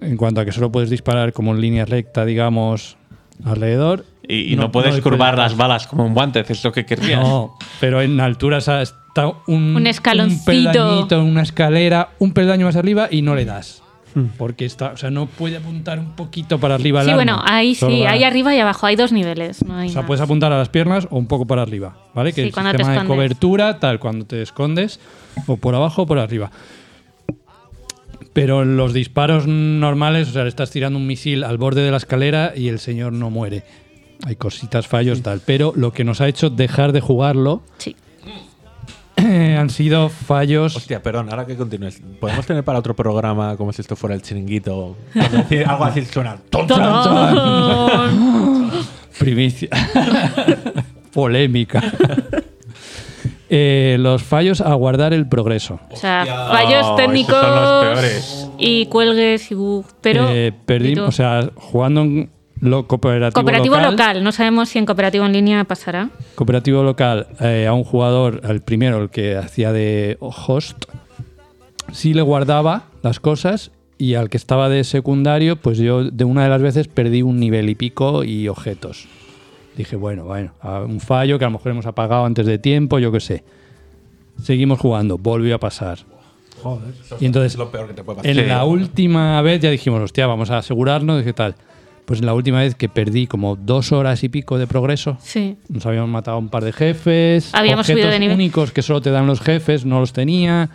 en cuanto a que solo puedes disparar como en línea recta, digamos, alrededor. Y, y no, puedes curvar las balas como un guante, es lo que querrías. No, pero en alturas está un, Un escaloncito. un una escalera, un peldaño más arriba y no le das. Hmm. Porque está, o sea, no puede apuntar un poquito para arriba. el Sí, arma. bueno, ahí Solo sí, da- ahí arriba y abajo, hay dos niveles. No hay O sea, más. puedes apuntar a las piernas o un poco para arriba, ¿vale? Que Sí, el cuando te sistema de cobertura, tal, cuando te escondes, o por abajo o por arriba. Pero en los disparos normales, o sea, le estás tirando un misil al borde de la escalera y el señor no muere. Hay cositas, fallos, tal. Pero lo que nos ha hecho dejar de jugarlo Sí. han sido fallos. Hostia, perdón, ahora que continúes. ¿Podemos tener para otro programa como si esto fuera el chiringuito? Decir, algo así suena. ¡Ton, ton! Primicia. <laughs> Polémica. Eh, los fallos a guardar el progreso. O sea, Hostia, fallos esos son los técnicos peores. y cuelgues y bugs. Pero Eh, todo. o sea, jugando en lo cooperativo, cooperativo local, local. No sabemos si en cooperativo en línea pasará. Cooperativo local, eh, a un jugador, al primero, el que hacía de host, sí le guardaba las cosas y al que estaba de secundario, pues yo de una de las veces perdí un nivel y pico y objetos. Dije, bueno, bueno, a- un fallo que a lo mejor hemos apagado antes de tiempo, yo qué sé. Seguimos jugando, volvió a pasar. Joder, eso Y entonces, es lo peor que te puede pasar. En Sí. la última vez ya dijimos, hostia, vamos a asegurarnos de qué tal. Pues en la última vez que perdí como dos horas y pico de progreso, Sí. nos habíamos matado a un par de jefes. Habíamos objetos subido de nivel. únicos que solo te dan los jefes, no los tenía.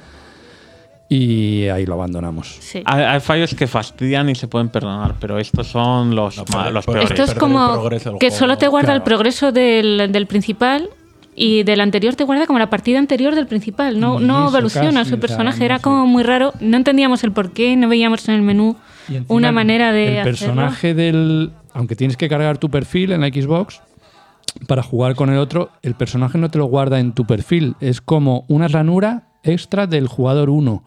Y ahí lo abandonamos. Sí. Hay, hay fallos que fastidian y se pueden perdonar, pero estos son los, No, pero- los peores. Esto es el como que juego. solo te guarda el Claro. progreso del, del principal y del anterior te guarda como la partida anterior del principal. No, no evoluciona casi, su o sea, personaje. no Era sé. como muy raro. No entendíamos el por qué. No veíamos en el menú Y encima una manera de El hacerlo. personaje del. Aunque tienes que cargar tu perfil en la Xbox para jugar con el otro, el personaje no te lo guarda en tu perfil. Es como una ranura extra del jugador 1. O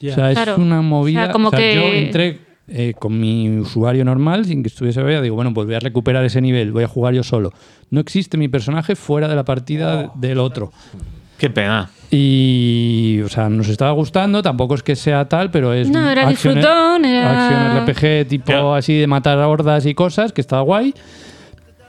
sea, Claro. es una movida. O sea, como O sea, que- Yo entré eh, con mi usuario normal, sin que estuviese vea, digo, bueno, pues voy a recuperar ese nivel, voy a jugar yo solo. No existe mi personaje fuera de la partida del otro. Qué pena. Y, o sea, nos estaba gustando, tampoco es que sea tal, pero es. No, era action- disfrutón, era- Action RPG tipo Yo- así de matar hordas y cosas, que estaba guay,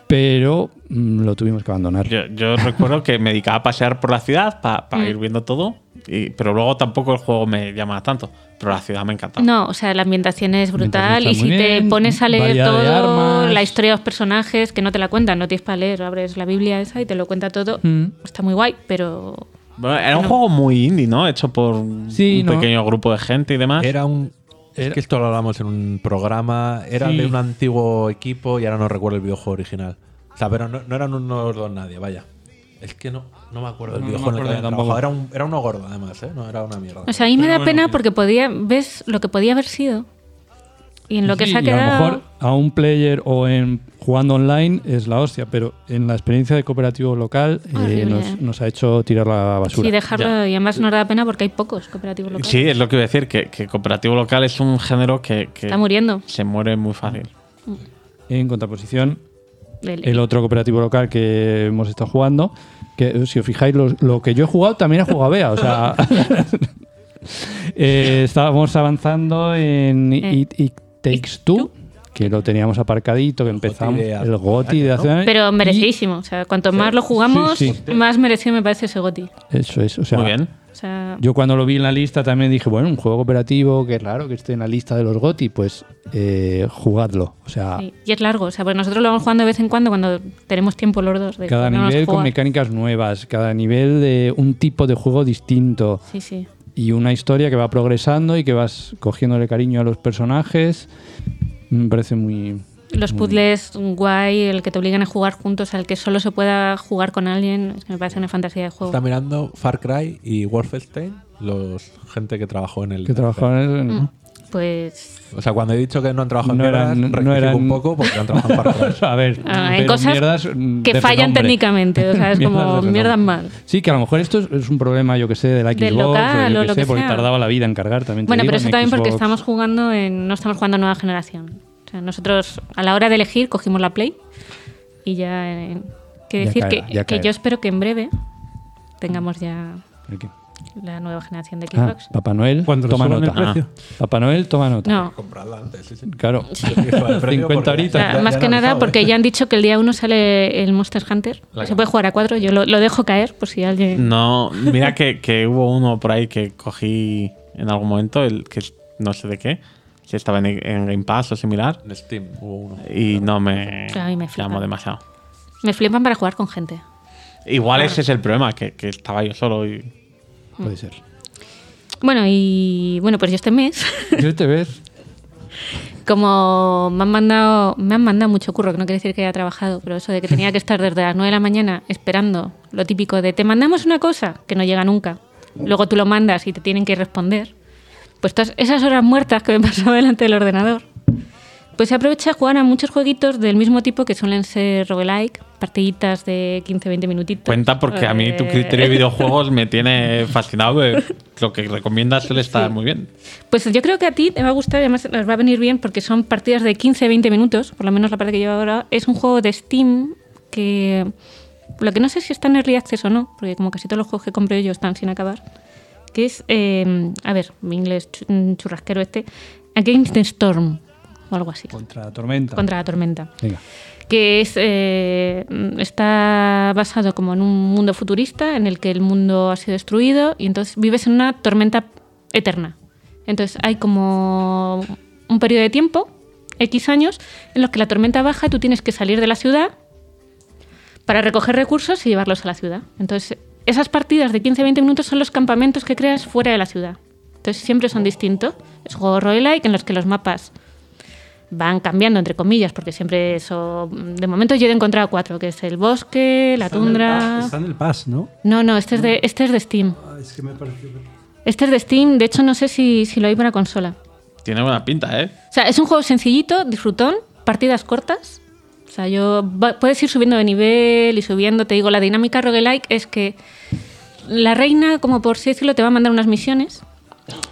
pero mm, lo tuvimos que abandonar. Yo, yo recuerdo que me dedicaba a pasear por la ciudad para Mm. ir viendo todo, y- pero luego tampoco el juego me llama tanto. Pero la ciudad me encantaba. No, o sea, la ambientación es brutal ambientación y si muy te bien, pones a leer todo, la historia de los personajes, que no te la cuentan, no tienes para leer, abres la Biblia esa y te lo cuenta todo, Mm. está muy guay, pero Bueno, era un No. juego muy indie, ¿no? Hecho por un Sí, un no. pequeño grupo de gente y demás. Era un. Es que esto lo hablamos en un programa. Era Sí. de un antiguo equipo y ahora no recuerdo el videojuego original. O sea, pero no, no eran unos dos nadie, vaya. Es que no, no me acuerdo del No, no me videojuego en el que trabajado. Era, un, era uno gordo, además, ¿eh? No era una mierda. O sea, a mí me Pero da bueno, pena porque podía, ves lo que podía haber sido. Y en lo que se ha y a lo quedado. mejor a un player o en jugando online es la hostia, pero en la experiencia de cooperativo local eh, nos, nos ha hecho tirar la basura. Sí, dejarlo. Y además nos da pena porque hay pocos cooperativos locales. Sí, es lo que iba a decir, que, que cooperativo local es un género que, que Está muriendo. se muere muy fácil. En contraposición, El otro cooperativo local que hemos estado jugando, que si os fijáis, lo, lo que yo he jugado también ha jugado Bea. O sea, <laughs> eh, estábamos avanzando en Eh. It, It Takes Two, que lo teníamos aparcadito, que empezamos de el GOTI de hace años, Pero merecidísimo. O sea, cuanto más lo jugamos, Sí, sí. más merecido me parece ese goti. Eso es, o sea, muy bien. Sea, Yo cuando lo vi en la lista también dije, bueno, un juego cooperativo, que raro que esté en la lista de los GOTI, pues eh, jugadlo. O sea, sí. Y es largo. O sea, pues nosotros lo vamos jugando de vez en cuando cuando tenemos tiempo los dos. De cada nivel con mecánicas nuevas, cada nivel de un tipo de juego distinto Sí, sí. y una historia que va progresando y que vas cogiéndole cariño a los personajes. Me parece muy... Los puzzles guay, el que te obligan a jugar juntos, al que solo se pueda jugar con alguien, es que me parece una fantasía de juego. Está mirando Far Cry y Wolfenstein, los gente que trabajó en el. que trabajaba en... Mm. Pues O sea, cuando he dicho que no han trabajado No en eran- mierdas, no eran- un poco porque han trabajado en Far Cry. <laughs> A ver, ah, hay cosas mierdas, que fallan técnicamente. O sea, es <laughs> como mierdas mal. Sí, que a lo mejor esto es, es un problema, yo que sé, de la Xbox, Del local yo o que lo sé, que porque sea. tardaba la vida en cargar también. Bueno, digo, pero eso también porque estamos jugando en, no estamos jugando en nueva generación. O sea, nosotros a la hora de elegir cogimos la Play y ya... eh, que Ya decir caerá, que, ya que yo espero que en breve tengamos ya ¿El qué? la nueva generación de Ah, Xbox. Papá Noel, Cuando toma nota. precio. Papá Noel, toma nota. no, Compradla antes, sí, sí. Claro. <laughs> Sube el precio 50 porque horitas. Ya- más ya que nada porque ya han dicho que el día 1 sale el Monster Hunter. La Se puede jugar a 4. Yo lo, lo dejo caer por si alguien... No, mira que, que hubo uno por ahí que cogí en algún momento, el que no sé de qué, si estaba en, en Game Pass o similar, En Steam hubo uno. y no me, Claro, a mí me flipa. llamó demasiado. Me flipan para jugar con gente. Igual ese es el problema, que, que estaba yo solo y Puede ser. Bueno, y bueno, pues yo este mes <laughs> Yo te ves. como me han mandado, me han mandado mucho curro, que no quiere decir que haya trabajado, pero eso de que tenía que estar desde las 9 de la mañana esperando lo típico de te mandamos una cosa, que no llega nunca. Luego tú lo mandas y te tienen que responder. Pues todas esas horas muertas que me <laughs> pasaba delante del ordenador. Pues se aprovecha a jugar a muchos jueguitos del mismo tipo que suelen ser roguelike, partiditas de 15-20 minutitos. Cuenta porque a mí tu Eh, criterio de <laughs> videojuegos me tiene fascinado. eh, Lo que recomiendas suele estar muy bien. Pues yo creo que a ti te va a gustar y además nos va a venir bien porque son partidas de 15-20 minutos, por lo menos la parte que llevo ahora. Es un juego de Steam que. Lo que no sé si está en Early Access o no, porque como casi todos los juegos que compré yo están sin acabar. Que es. eh, a ver, mi inglés mm, churrasquero este. Against the Storm o algo así. Contra la tormenta. Contra la tormenta Venga. que es eh, está basado como en un mundo futurista en el que el mundo ha sido destruido y entonces vives en una tormenta eterna. Entonces hay como un periodo de tiempo, X años, en los que la tormenta baja y tú tienes que salir de la ciudad para recoger recursos y llevarlos a la ciudad. Entonces esas partidas de 15-20 minutos son los campamentos que creas fuera de la ciudad. Entonces siempre son distintos. Es un juego roguelike en los que los mapas van cambiando, entre comillas, porque siempre eso... De momento yo he encontrado cuatro, que es el bosque, la tundra... Está en el Pass, ¿no? No, no, este es de, este es de Steam. Ah, es que me pareció. Este es de Steam, de hecho no sé si, si lo hay para consola. Tiene buena pinta, ¿eh? O sea, es un juego sencillito, disfrutón, partidas cortas. O sea, yo va- puedes ir subiendo de nivel y subiendo. Te digo, la dinámica roguelike es que la reina, como por así decirlo, te va a mandar unas misiones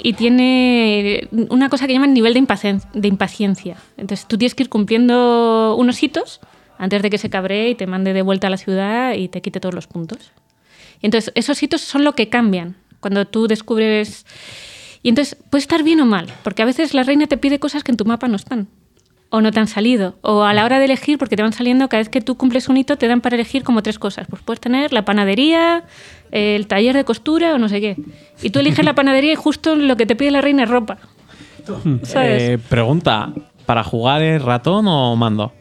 y tiene una cosa que llaman nivel de, impacien- de impaciencia. Entonces tú tienes que ir cumpliendo unos hitos antes de que se cabree y te mande de vuelta a la ciudad y te quite todos los puntos. Y entonces esos hitos son lo que cambian cuando tú descubres... Y entonces puede estar bien o mal, porque a veces la reina te pide cosas que en tu mapa no están. O no te han salido. O a la hora de elegir, porque te van saliendo, cada vez que tú cumples un hito, te dan para elegir como tres cosas. Pues puedes tener la panadería, el taller de costura o no sé qué. Y tú eliges la <laughs> panadería y justo lo que te pide la reina es ropa. ¿Sabes? Eh, pregunta: ¿para jugar es ratón o mando?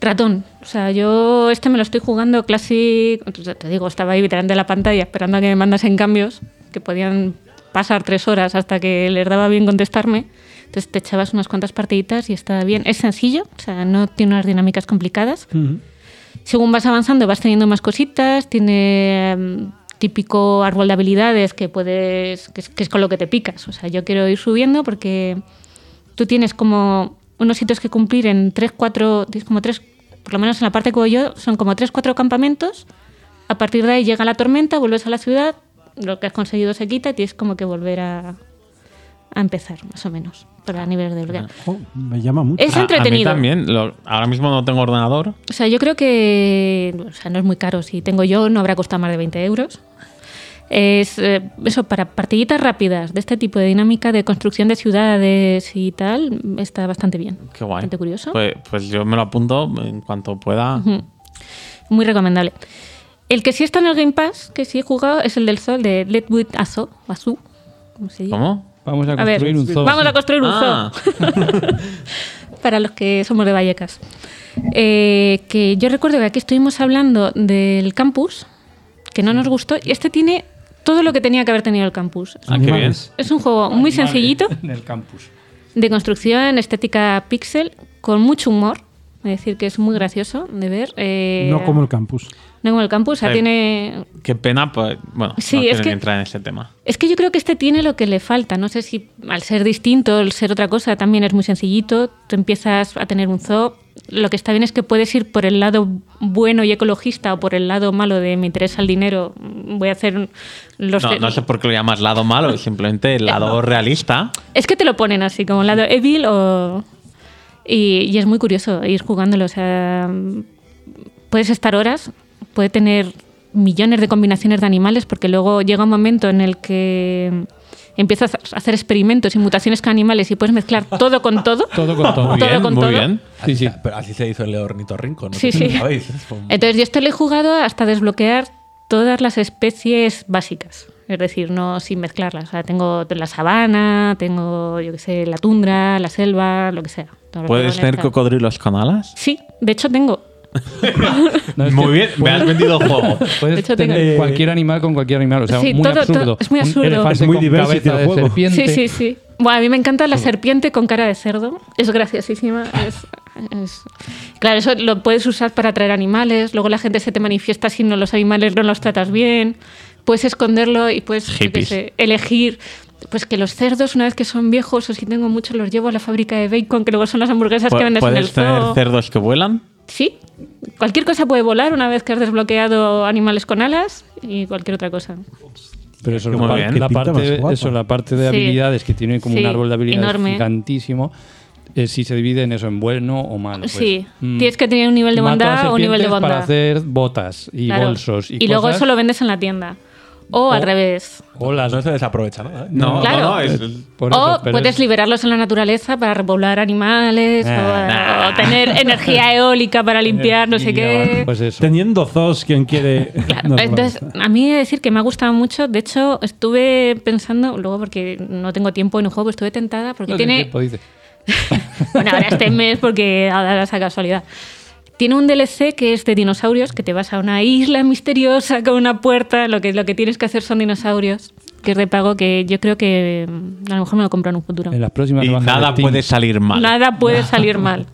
Ratón. O sea, yo este me lo estoy jugando Classic. Te digo, estaba ahí delante de la pantalla esperando a que me mandasen cambios que podían pasar tres horas hasta que les daba bien contestarme. Entonces te echabas unas cuantas partiditas y estaba bien. Es sencillo, o sea, no tiene unas dinámicas complicadas. Según vas avanzando, vas teniendo más cositas. Tiene em, típico árbol de habilidades que puedes. Que es, que es con lo que te picas. O sea, yo quiero ir subiendo porque tú tienes como unos sitios que cumplir en 3, 4, tienes como tres, por lo menos en la parte que voy yo, son como 3, 4 campamentos. A partir de ahí llega la tormenta, vuelves a la ciudad, lo que has conseguido se quita y tienes como que volver a, a empezar, más o menos, para niveles de. Oh, me llama mucho. Es A- entretenido. A, mí también. Lo- ahora mismo no tengo ordenador. O sea, yo creo que o sea, no es muy caro. Si tengo yo, no habrá costado más de 20 euros. Es eh, eso, para partiditas rápidas de este tipo de dinámica de construcción de ciudades y tal, está bastante bien. Qué guay. Bastante curioso. Pues, pues yo me lo apunto en cuanto pueda. Muy recomendable. El que sí está en el Game Pass, que sí he jugado, es el del Sol de Let With Azo, o Azú, ¿cómo se? ¿Cómo? Vamos a A ver, construir un zoo. vamos a construir un Ah. zoo. <laughs> Para los que somos de Vallecas. Eh, que yo recuerdo que aquí estuvimos hablando del campus, que no nos gustó, y este tiene todo lo que tenía que haber tenido el campus. Ah, qué bien. Es un juego muy sencillito, En el campus. de construcción, estética pixel, con mucho humor. Es decir, que es muy gracioso de ver. eh, No como el campus. no como el campus, o sea, Sí. tiene Qué pena, pues. Bueno, Sí, no es que- entrar en ese tema. Es que yo creo que este tiene lo que le falta. No sé si al ser distinto, al ser otra cosa, también es muy sencillito. Tú empiezas a tener un zoo. Lo que está bien es que puedes ir por el lado bueno y ecologista o por el lado malo de me interesa el dinero. Voy a hacer los. No, no sé por qué lo llamas lado malo, simplemente el lado realista. Es que te lo ponen así, como el lado evil o. Y, y es muy curioso ir jugándolo. O sea, puedes estar horas, puede tener millones de combinaciones de animales, porque luego llega un momento en el que empiezas a hacer experimentos y mutaciones con animales y puedes mezclar todo con todo. <laughs> Todo con todo. Muy Todo bien, con muy todo. bien. Sí, sí. Pero así se hizo el ornitorrinco, ¿no? Sí, sé si sí. lo <laughs> sabéis. Entonces, yo esto lo he jugado hasta desbloquear todas las especies básicas. Es decir, no sin mezclarlas. O sea, tengo la sabana, tengo, yo qué sé, la tundra, la selva, lo que sea. ¿Puedes tener cocodrilos con alas? Sí, de hecho tengo. <laughs> No, es Muy bien, me has vendido el juego. <laughs> Puedes De hecho, tener tengo- cualquier animal con cualquier animal. O sea, Sí, muy todo- absurdo. todo- es muy Un absurdo. elefante Es muy con diversity cabeza el de juego. serpiente. Sí, sí, sí. Bueno, a mí me encanta la serpiente con cara de cerdo. Es graciosísima. Es, es- Claro, eso lo puedes usar para atraer animales. Luego la gente se te manifiesta si no los animales no los tratas bien. Puedes esconderlo y puedes yo qué Hippies. sé, elegir. Pues que los cerdos, una vez que son viejos o si tengo muchos, los llevo a la fábrica de bacon, que luego son las hamburguesas que vendes en el ¿Puedes tener zoo. cerdos que vuelan? Sí, cualquier cosa puede volar una vez que has desbloqueado animales con alas y cualquier otra cosa. Pero eso, Muy la, bien. parte- la parte, eso, la parte de Sí. habilidades que tiene como Sí, un árbol de habilidades enorme. gigantísimo. eh, si se divide en eso, en bueno o malo. pues, sí, mm, tienes que tener un nivel de bondad o un nivel de bondad. Para hacer botas y Claro. bolsos. Y, luego cosas, eso lo vendes en la tienda. O, al revés. O las No se desaprovecha, ¿no? No, Claro. no, no. es- por o eso, puedes es- liberarlos en la naturaleza para repoblar animales, Nah, o, o tener energía eólica para limpiar, no sé qué. Pues eso. Teniendo zoos, quien quiere. Claro, Entonces, a mí he de decir que me ha gustado mucho. De hecho, estuve pensando, luego porque no tengo tiempo en un juego, estuve tentada porque No tiene tiene. tiempo, dice. <laughs> Bueno, ahora este mes porque ha dado esa casualidad. Tiene un DLC que es de dinosaurios, que te vas a una isla misteriosa con una puerta. Lo que, lo que tienes que hacer son dinosaurios, que es de pago, que yo creo que mm, a lo mejor me lo compro en un futuro. En las próximas y nada puede salir mal. Nada puede <laughs> salir mal.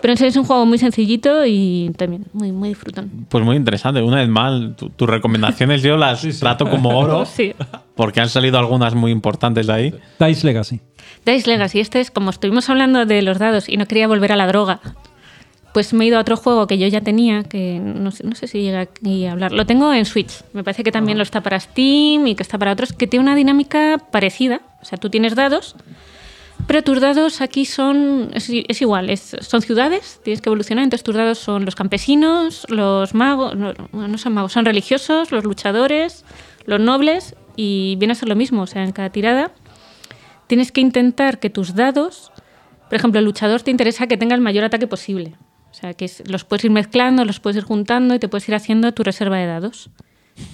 Pero en serio es un juego muy sencillito y también muy, muy disfrutón. Pues muy interesante. Una vez más, tu- tus recomendaciones yo las trato como oro, <laughs> Sí. porque han salido algunas muy importantes de ahí. Dice Legacy. Dice Legacy, este es como estuvimos hablando de los dados y no quería volver a la droga. Pues me he ido a otro juego que yo ya tenía, que no sé, no sé si llega aquí a hablar. Lo tengo en Switch. Me parece que también lo está para Steam y que está para otros, que tiene una dinámica parecida. O sea, tú tienes dados, pero tus dados aquí son. Es, es igual, es- son ciudades, tienes que evolucionar. Entonces tus dados son los campesinos, los magos. No no son magos, son religiosos, los luchadores, los nobles. Y viene a ser lo mismo. O sea, en cada tirada tienes que intentar que tus dados, por ejemplo, el luchador te interesa que tenga el mayor ataque posible. O sea, que es- los puedes ir mezclando, los puedes ir juntando y te puedes ir haciendo tu reserva de dados.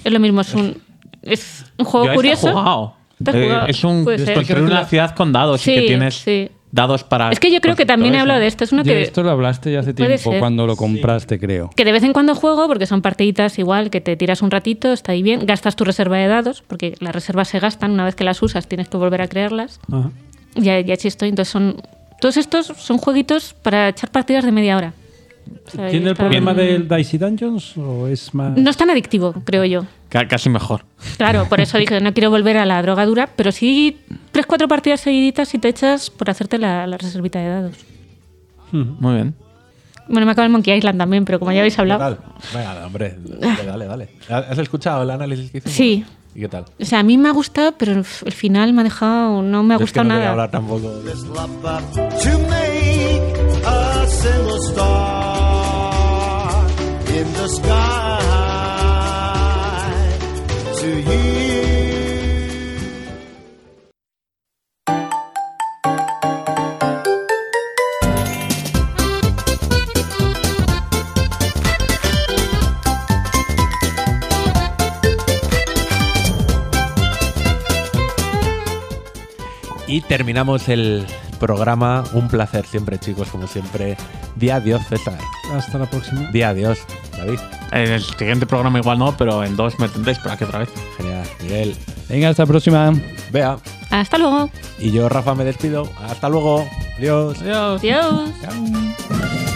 Es lo mismo, es un, es un juego Yo he curioso. jugado. ¿Te has Eh, jugado? es un construir una ciudad con dados y Sí, que tienes sí. dados para. Es que yo creo que también he hablado de esto. Es uno De que, esto lo hablaste ya hace tiempo, ser. cuando lo compraste, creo. que de vez en cuando juego, porque son partiditas igual, que te tiras un ratito, está ahí bien, gastas tu reserva de dados, porque las reservas se gastan, una vez que las usas tienes que volver a crearlas. Ajá. Ya, ya estoy. Entonces son. Todos estos son jueguitos para echar partidas de media hora. ¿Tiene el problema del Dicey Dungeons o es más.? No es tan adictivo, creo yo. Ca- Casi mejor. Claro, por eso dije, no quiero volver a la droga dura, pero sí tres, cuatro partidas seguiditas y te echas por hacerte la, la reservita de dados. Muy bien. Bueno, me acaba el Monkey Island también, pero como ya habéis hablado. Venga, hombre, dale, dale, dale. ¿Has escuchado el análisis que hicimos? Sí. ¿Y qué tal? O sea, a mí me ha gustado, pero el final me ha dejado. No me ha Yo es que gustado no nada. hablar tampoco. A single star in the sky. Y terminamos el programa. Un placer siempre, chicos, como siempre. Día adiós, César. Hasta la próxima. Día adiós, David. En el siguiente programa igual no, pero en dos me tendréis por aquí otra vez. Genial. Miguel. Venga, hasta la próxima. Vea. Hasta luego. Y yo, Rafa, me despido. Hasta luego. Adiós. Adiós. Adiós. Chao.